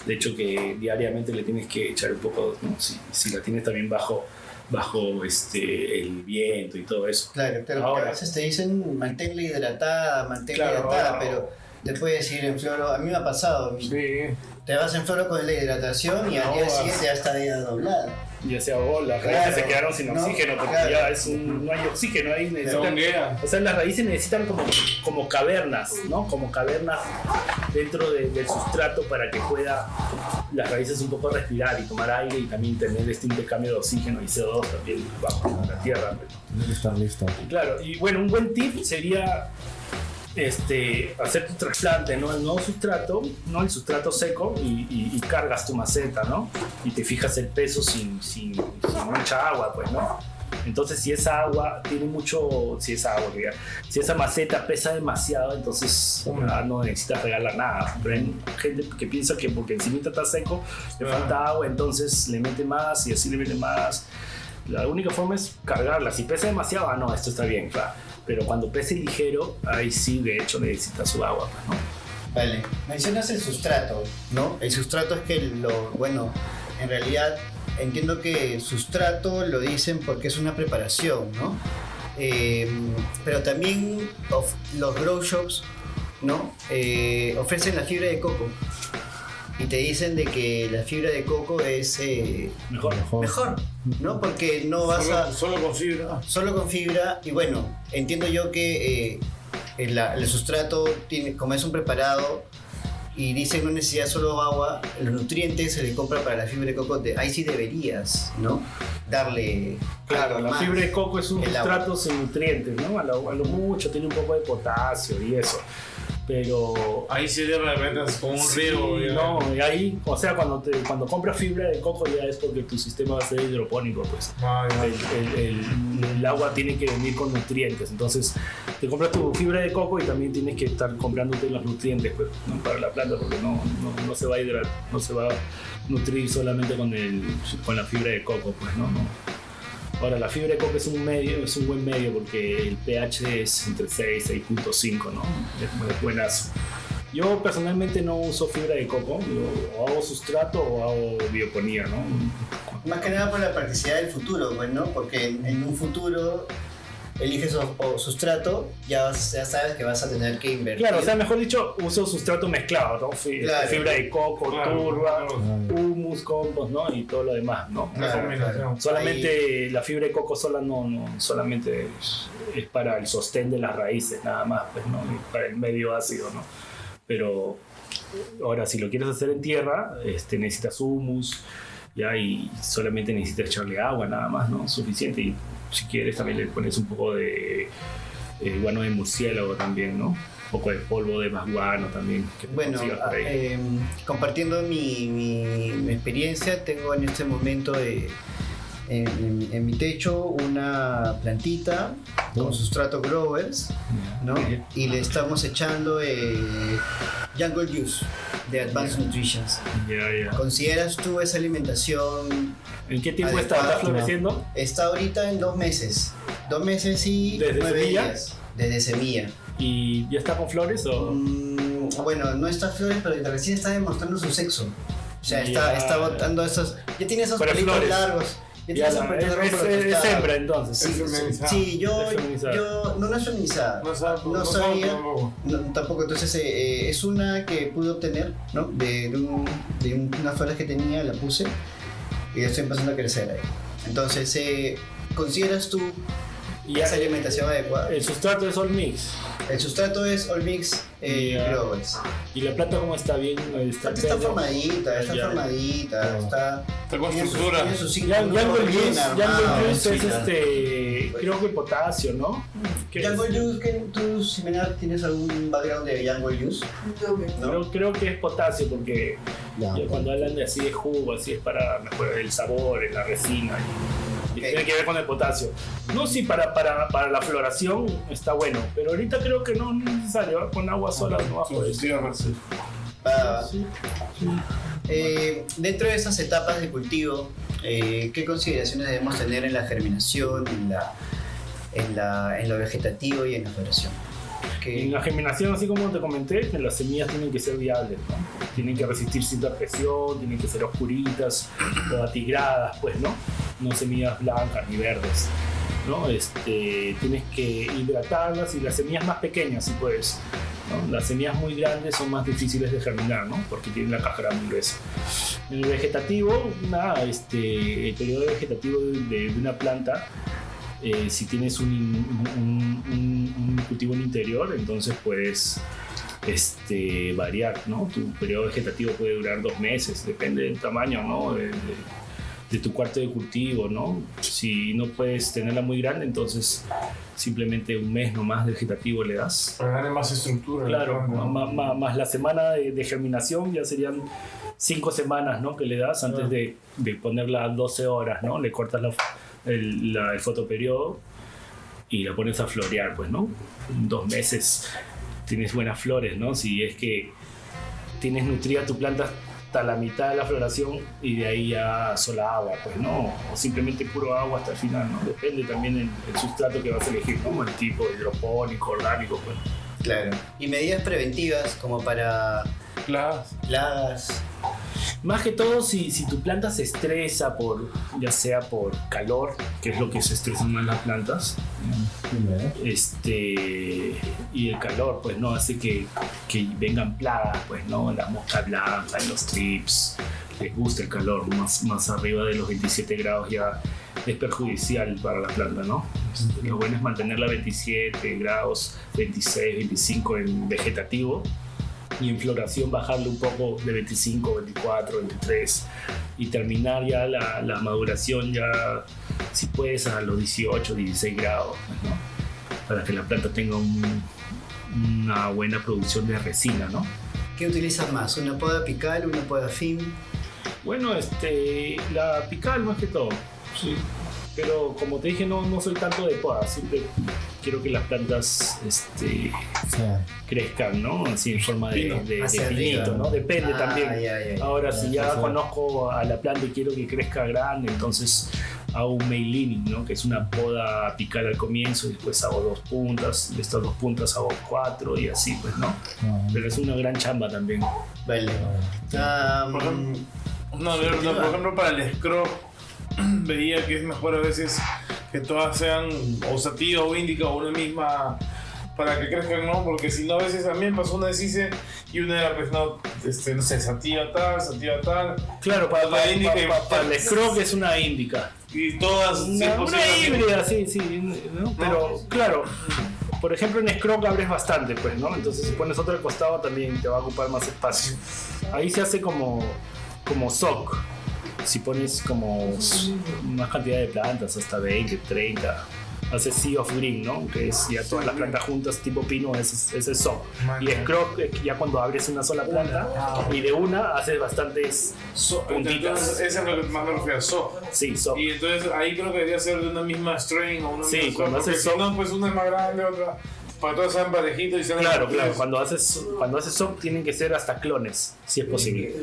de hecho que diariamente le tienes que echar un poco, ¿no? si, si la tienes también bajo, bajo este, el viento y todo eso. Claro, claro, porque Ahora. a veces te dicen manténla hidratada, manténla Claro, hidratada, ahora- pero te puedes ir en floro. A mí me ha pasado. Te vas en floro con la hidratación y al día siguiente ya está doblada. Ya se ahogó, las Claro, raíces se quedaron sin no, oxígeno porque claro. ya es un, no hay oxígeno ahí. Necesitan, o sea, las raíces necesitan como, como cavernas, ¿no? Como cavernas dentro de- del sustrato para que pueda las raíces un poco respirar y tomar aire y también tener este intercambio de oxígeno y CO2 también bajo la tierra. Está listo. Claro, y bueno, un buen tip sería este, hacer tu trasplante, ¿no? El nuevo sustrato, ¿no? El sustrato seco y, y- y cargas tu maceta, ¿no? Y te fijas el peso sin, sin, sin mucha agua, pues, ¿no? Entonces, si esa agua tiene mucho, si esa agua, diga, si esa maceta pesa demasiado, entonces ah, no necesitas regalar nada. Pero hay gente que piensa que porque encima está seco, le falta agua, entonces le mete más y así le mete más. La única forma es cargarla. Si pesa demasiado, ah, no, esto está bien, claro. Pero cuando pese ligero, ahí sí, de hecho, necesita su agua, pues, ¿no? Vale, mencionas el sustrato, ¿no? El sustrato es que lo, bueno, en realidad entiendo que sustrato lo dicen porque es una preparación, ¿no? Eh, pero también los grow shops, ¿no? Eh, ofrecen la fibra de coco y te dicen de que la fibra de coco es eh, Mejor. mejor, ¿no? Porque no vas Solo, a solo con fibra. solo con fibra y bueno, entiendo yo que eh, el, sustrato tiene, como es un preparado y dicen no necesita solo agua, los nutrientes se le compra para la fibra de coco, de- ahí sí deberías, ¿no? Darle Claro, la fibra de coco es un sustrato sin nutrientes, ¿no? A lo, a lo mucho tiene un poco de potasio y eso. Pero Ahí sí de repente es como un Sí, ya. no, y ahí, o sea, cuando, te, cuando compras fibra de coco ya es porque tu sistema va a ser hidropónico, pues. Ah. El, el- el- el agua tiene que venir con nutrientes, entonces te compras tu fibra de coco y también tienes que estar comprándote los nutrientes pues, ¿no? para la planta porque no, no, no se va a hidratar, no se va a nutrir solamente con, el, con la fibra de coco, pues no, no. Ahora, la fibra de coco es un medio, es un buen medio porque el pH es entre 6 y 6.5, ¿no? Es, buenazo. Yo personalmente no uso fibra de coco, yo hago sustrato o hago bioponía, ¿no? Más que nada por la practicidad del futuro, pues, ¿no? Porque en un futuro eliges o, o sustrato, ya, ya sabes que vas a tener que invertir. Claro, o sea, mejor dicho, uso sustrato mezclado, ¿no? Fi- Claro. Fibra de coco, Claro, turba, claro. humus, compost, ¿no? Y todo lo demás, ¿no? Solamente la fibra de coco sola no, no solamente es, es para el sostén de las raíces, nada más, pues, ¿no? Y para el medio ácido, ¿no? Pero ahora, si lo quieres hacer en tierra, este, necesitas humus, ya, y solamente necesitas echarle agua, nada más, ¿no? Suficiente. Y si quieres, también le pones un poco de eh, guano de murciélago también, ¿no? Un poco de polvo de masguano también, que Bueno, consigas por ahí. eh, compartiendo mi, mi- mi experiencia, tengo en este momento eh, en, en- en mi techo una plantita con sustrato growers, ¿no? Y le estamos echando eh, Jungle Juice de Advanced Nutrition. Ya, ya. ¿Consideras tú esa alimentación? ¿En qué tiempo está? ¿Está floreciendo? Está ahorita en dos meses. Dos meses y ¿Desde nueve semilla? días. Desde semilla. ¿Y ya está con flores o...? Mm, bueno, no está flores, pero recién está demostrando su sexo. O sea, está, está botando esos. Ya tiene esos pelitos largos. Ya Ya pelitos es, es- es hembra entonces. Sí, Es sí, yo, yo. No, no es feminizada. No sabe, No no sabía. tampoco. No, tampoco, entonces eh, eh, es una que pude obtener, ¿no? De, de, un- de un- unas flores que tenía, la puse y ya estoy empezando a crecer ahí. Entonces, eh, ¿consideras tú Y esa alimentación adecuada? El sustrato es all mix. El sustrato es All Mix eh. Growers. ¿Y la planta cómo está? ¿Bien? Está, Está formadita, está Ya. formadita, está. Está con estructura. Jungle Juice, Jungle Juice es este, creo que potasio, ¿no? Jungle Juice, ¿qué- ¿tú, Ximena, tienes algún background de Jungle Juice? No, ¿No? Creo, que es potasio porque Ya. ya cuando hablan de así de jugo, así es para mejorar el sabor, la resina y, tiene que ver con el potasio. No, sí, para, para, para la floración está bueno, pero ahorita creo que no es necesario, con agua sola no va a poder. Sí, sí. Ah, Sí. eh, dentro de esas etapas de cultivo, eh, ¿qué consideraciones debemos tener en la germinación, en, la, en, la, en lo vegetativo y en la floración? En la germinación, así como te comenté, las semillas tienen que ser viables, ¿no? Tienen que resistir cierta presión, tienen que ser oscuritas o atigradas, pues, ¿no? No semillas blancas ni verdes, ¿no? Este, tienes que hidratarlas y las semillas más pequeñas, si puedes, ¿no? Las semillas muy grandes son más difíciles de germinar, ¿no? Porque tienen la cáscara muy gruesa. En el vegetativo, nada, este, el periodo vegetativo de, de- de una planta eh, si tienes un, un- un- un cultivo en interior, entonces puedes este, variar, ¿no? Tu periodo vegetativo puede durar dos meses, depende del tamaño, ¿no? De, de- de tu cuarto de cultivo, ¿no? Si no puedes tenerla muy grande, entonces simplemente un mes nomás de vegetativo le das. Para darle más estructura. Claro, ¿no? ma- ma- más, la semana de, de germinación ya serían cinco semanas, ¿no? Que le das antes Ah. de, de ponerla 12 horas, ¿no? Le cortas la- el, la- el fotoperiodo y la pones a florear, pues, ¿no? Dos meses tienes buenas flores, ¿no? Si es que tienes nutrida tu planta hasta la mitad de la floración y de ahí ya sola agua, pues, ¿no? O simplemente puro agua hasta el final, ¿no? Depende también el, el sustrato que vas a elegir, ¿no? El tipo hidropónico, orgánico, pues. claro. Y medidas preventivas como para Claro. plagas. Más que todo, si, si tu planta se estresa por, ya sea por calor, que es lo que se estresan más las plantas, este, y el calor, pues no, hace que, que vengan plagas, pues no, la mosca blanca, los trips, les gusta el calor, más, más arriba de los 27 grados ya es perjudicial para la planta, ¿no? Lo bueno es mantenerla a 27 grados, 26, 25 en vegetativo y en floración bajarle un poco de 25, 24, 23 y terminar ya la, la maduración ya si puedes a los 18, 16 grados, ¿no? para que la planta tenga un, una buena producción de resina, ¿no? ¿Qué utilizas más? ¿Una poda apical, una poda fin? Bueno, este, la pical más que todo, sí. Pero como te dije, no, no soy tanto de poda, siempre quiero que las plantas este, O sea, crezcan, ¿no? Así en forma de, Pino, de, de pinito. ¿no? Depende Ah, también. ya, ya, ya. Ahora, si Ya, ya sí. conozco a la planta y quiero que crezca grande, entonces hago un mailing, ¿no? Que es una poda apical al comienzo y después hago dos puntas, de estas dos puntas hago cuatro y así, pues, ¿no? no, Pero es una gran chamba también. Vale. Ah, Por ejemplo, mm, No, por ejemplo, para el scrub [clears throat] veía que es mejor a veces que todas sean o sativa o índica o una misma para que crezcan, ¿no? Porque si no, a veces también pasó una deshice y una era, pues, no, este, no sé, sativa tal, sativa tal, Claro, para, La para, índica para- para- para el scrub es una índica. y todas, si es Una, posible, una híbrida, sí, sí. ¿no? Pero, claro, por ejemplo, en Scrog abres bastante, pues, ¿no? Entonces, si pones otro al costado, también te va a ocupar más espacio. Ahí se hace como, como sock. Si pones como más cantidad de plantas, hasta 20, 30. Haces Sea of Green, ¿no? Que es ya todas las plantas juntas, tipo pino, ese, ese es sock. Y Scrog es ya cuando abres una sola planta y de una haces bastantes So- puntitas. eso es lo que más me refiero, so. Sí, sock. Y entonces ahí creo que debería ser de una misma strain o una Sí, misma cuando haces si so- no, pues una es más grande, otra, para todas sean parejitos y sean Claro, claro. Cuando haces, cuando haces sock tienen que ser hasta clones, si es posible.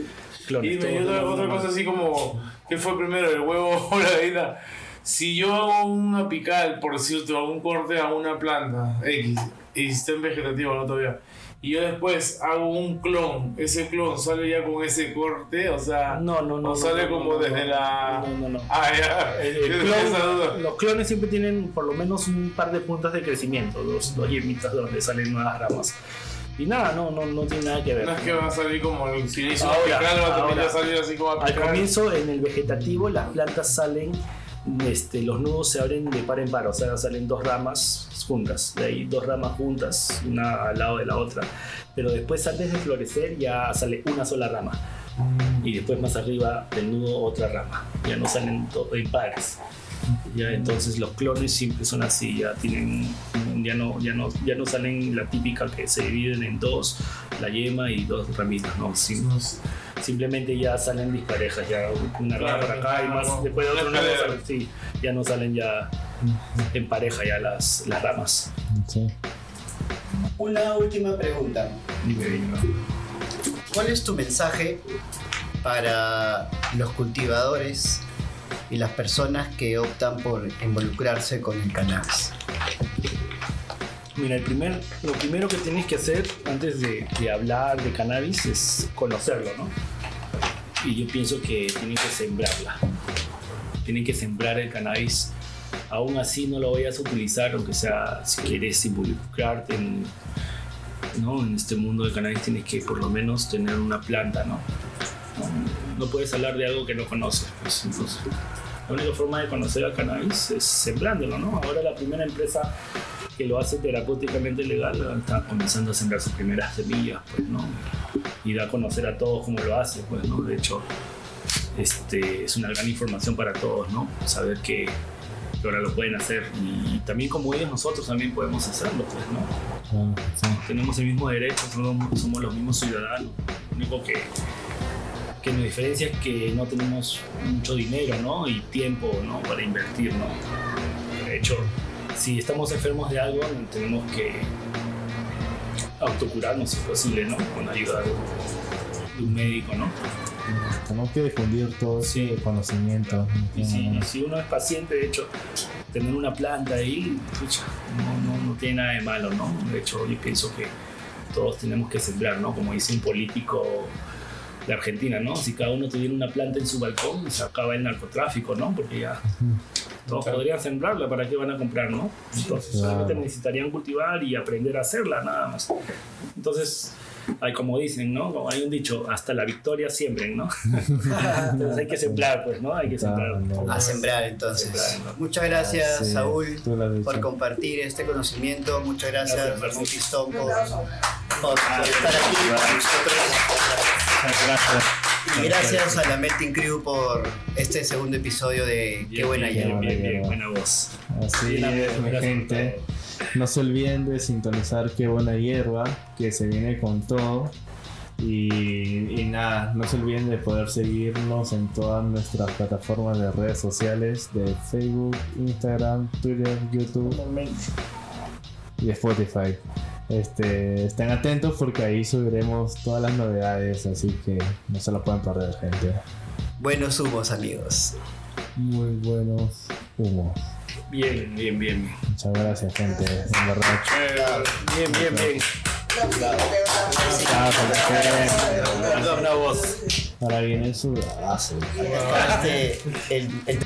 Clones. Y me todos otra, cosa así como, ¿qué fue primero, el huevo [laughs] o la gallina? Si yo hago una pical, por decirte, algún corte a una planta X, y está en vegetativo, no todavía, y yo después hago un clon, ese clon sale ya con ese corte, o sea, No, no, no. o sale no, como no, desde no, la... No, no, no. Ah, ya. El- [laughs] el clon- los clones siempre tienen por lo menos un par de puntas de crecimiento, dos, dos yemitas donde salen nuevas ramas. Y nada, no, no, no tiene nada que ver. No es que va a salir como el si le hizo Ahora, va a a salir así como a Al picar. comienzo, en el vegetativo, las plantas salen, este, los nudos se abren de par en par, o sea, salen dos ramas juntas, de ahí dos ramas juntas, una al lado de la otra. Pero después, antes de florecer, ya sale una sola rama. Y después, más arriba del nudo, otra rama. Ya no salen en pares. Ya, entonces los clones siempre son así, ya tienen, ya no, ya no, ya no salen la típica que se dividen en dos, la yema y dos ramitas, no, Sim- simplemente ya salen disparejas, ya una rama Claro, por acá y más, después de otro Una salen, sí, ya no salen ya en pareja ya las, las ramas. sí. Una última pregunta. ¿Cuál es tu mensaje para los cultivadores y las personas que optan por involucrarse con el cannabis? Mira, el primer, lo primero que tienes que hacer antes de, hablar de cannabis es conocerlo, ¿no? Y yo pienso que tienen que sembrarla. Tienen que sembrar el cannabis. Aún así no lo vayas a utilizar, aunque sea si quieres involucrarte en, ¿no? en este mundo del cannabis, tienes que por lo menos tener una planta, ¿no? No, puedes hablar de algo que no conoces. Pues, entonces, la única forma de conocer al cannabis es sembrándolo, ¿no? Ahora la primera empresa que lo hace terapéuticamente legal está comenzando a sembrar sus primeras semillas, pues, ¿no? Y da a conocer a todos cómo lo hace, pues, ¿no? De hecho, este, es una gran información para todos, ¿no? Saber que, que ahora lo pueden hacer y también como ellos nosotros también podemos hacerlo, pues, ¿no? Sí. tenemos el mismo derecho, somos, somos los mismos ciudadanos. Lo único que, que nos diferencia es que no tenemos mucho dinero ¿no? y tiempo ¿no? para invertir. ¿no? De hecho, si estamos enfermos de algo, tenemos que autocurarnos si es posible, ¿no? con ayuda de, un médico. ¿no? Tenemos que difundir todo ese Sí. conocimiento. Y si, si uno es paciente, de hecho, tener una planta ahí, pucha, no, no, no tiene nada de malo, ¿no? De hecho, yo pienso que todos tenemos que sembrar, ¿no? Como dice un político de Argentina, ¿no? Si cada uno tuviera una planta en su balcón, se acaba el narcotráfico, ¿no? Porque ya todos podrían sembrarla, ¿para qué van a comprar, no? Entonces, Claro. solamente necesitarían cultivar y aprender a hacerla, nada más. Entonces, hay como dicen, ¿no? Como hay un dicho, hasta la victoria siembren, ¿no? [laughs] Entonces hay que sembrar, pues, ¿no? Hay que sembrar. A sembrar entonces. Muchas gracias, Sí, Saúl, por compartir este conocimiento. Muchas gracias, Ramón. Pistón, por, por estar aquí con nosotros. Gracias. Y gracias a la Melting Crew por este segundo episodio de Qué buena bien, hierba. Bien, bien, buena voz. Así es, mi gente. No se olviden de sintonizar Qué Buena Hierba, que se viene con todo. Y, y nada, no se olviden de poder seguirnos en todas nuestras plataformas de redes sociales de Facebook, Instagram, Twitter, YouTube y Spotify. Este, estén atentos porque ahí subiremos todas las novedades, así que no se lo pueden perder, gente. Buenos humos, amigos. Muy buenos humos. Bien, bien, bien. Muchas gracias, gente. En verdad. Bien, bien, bien. Ah, voz. Ahora viene su. Este, el, el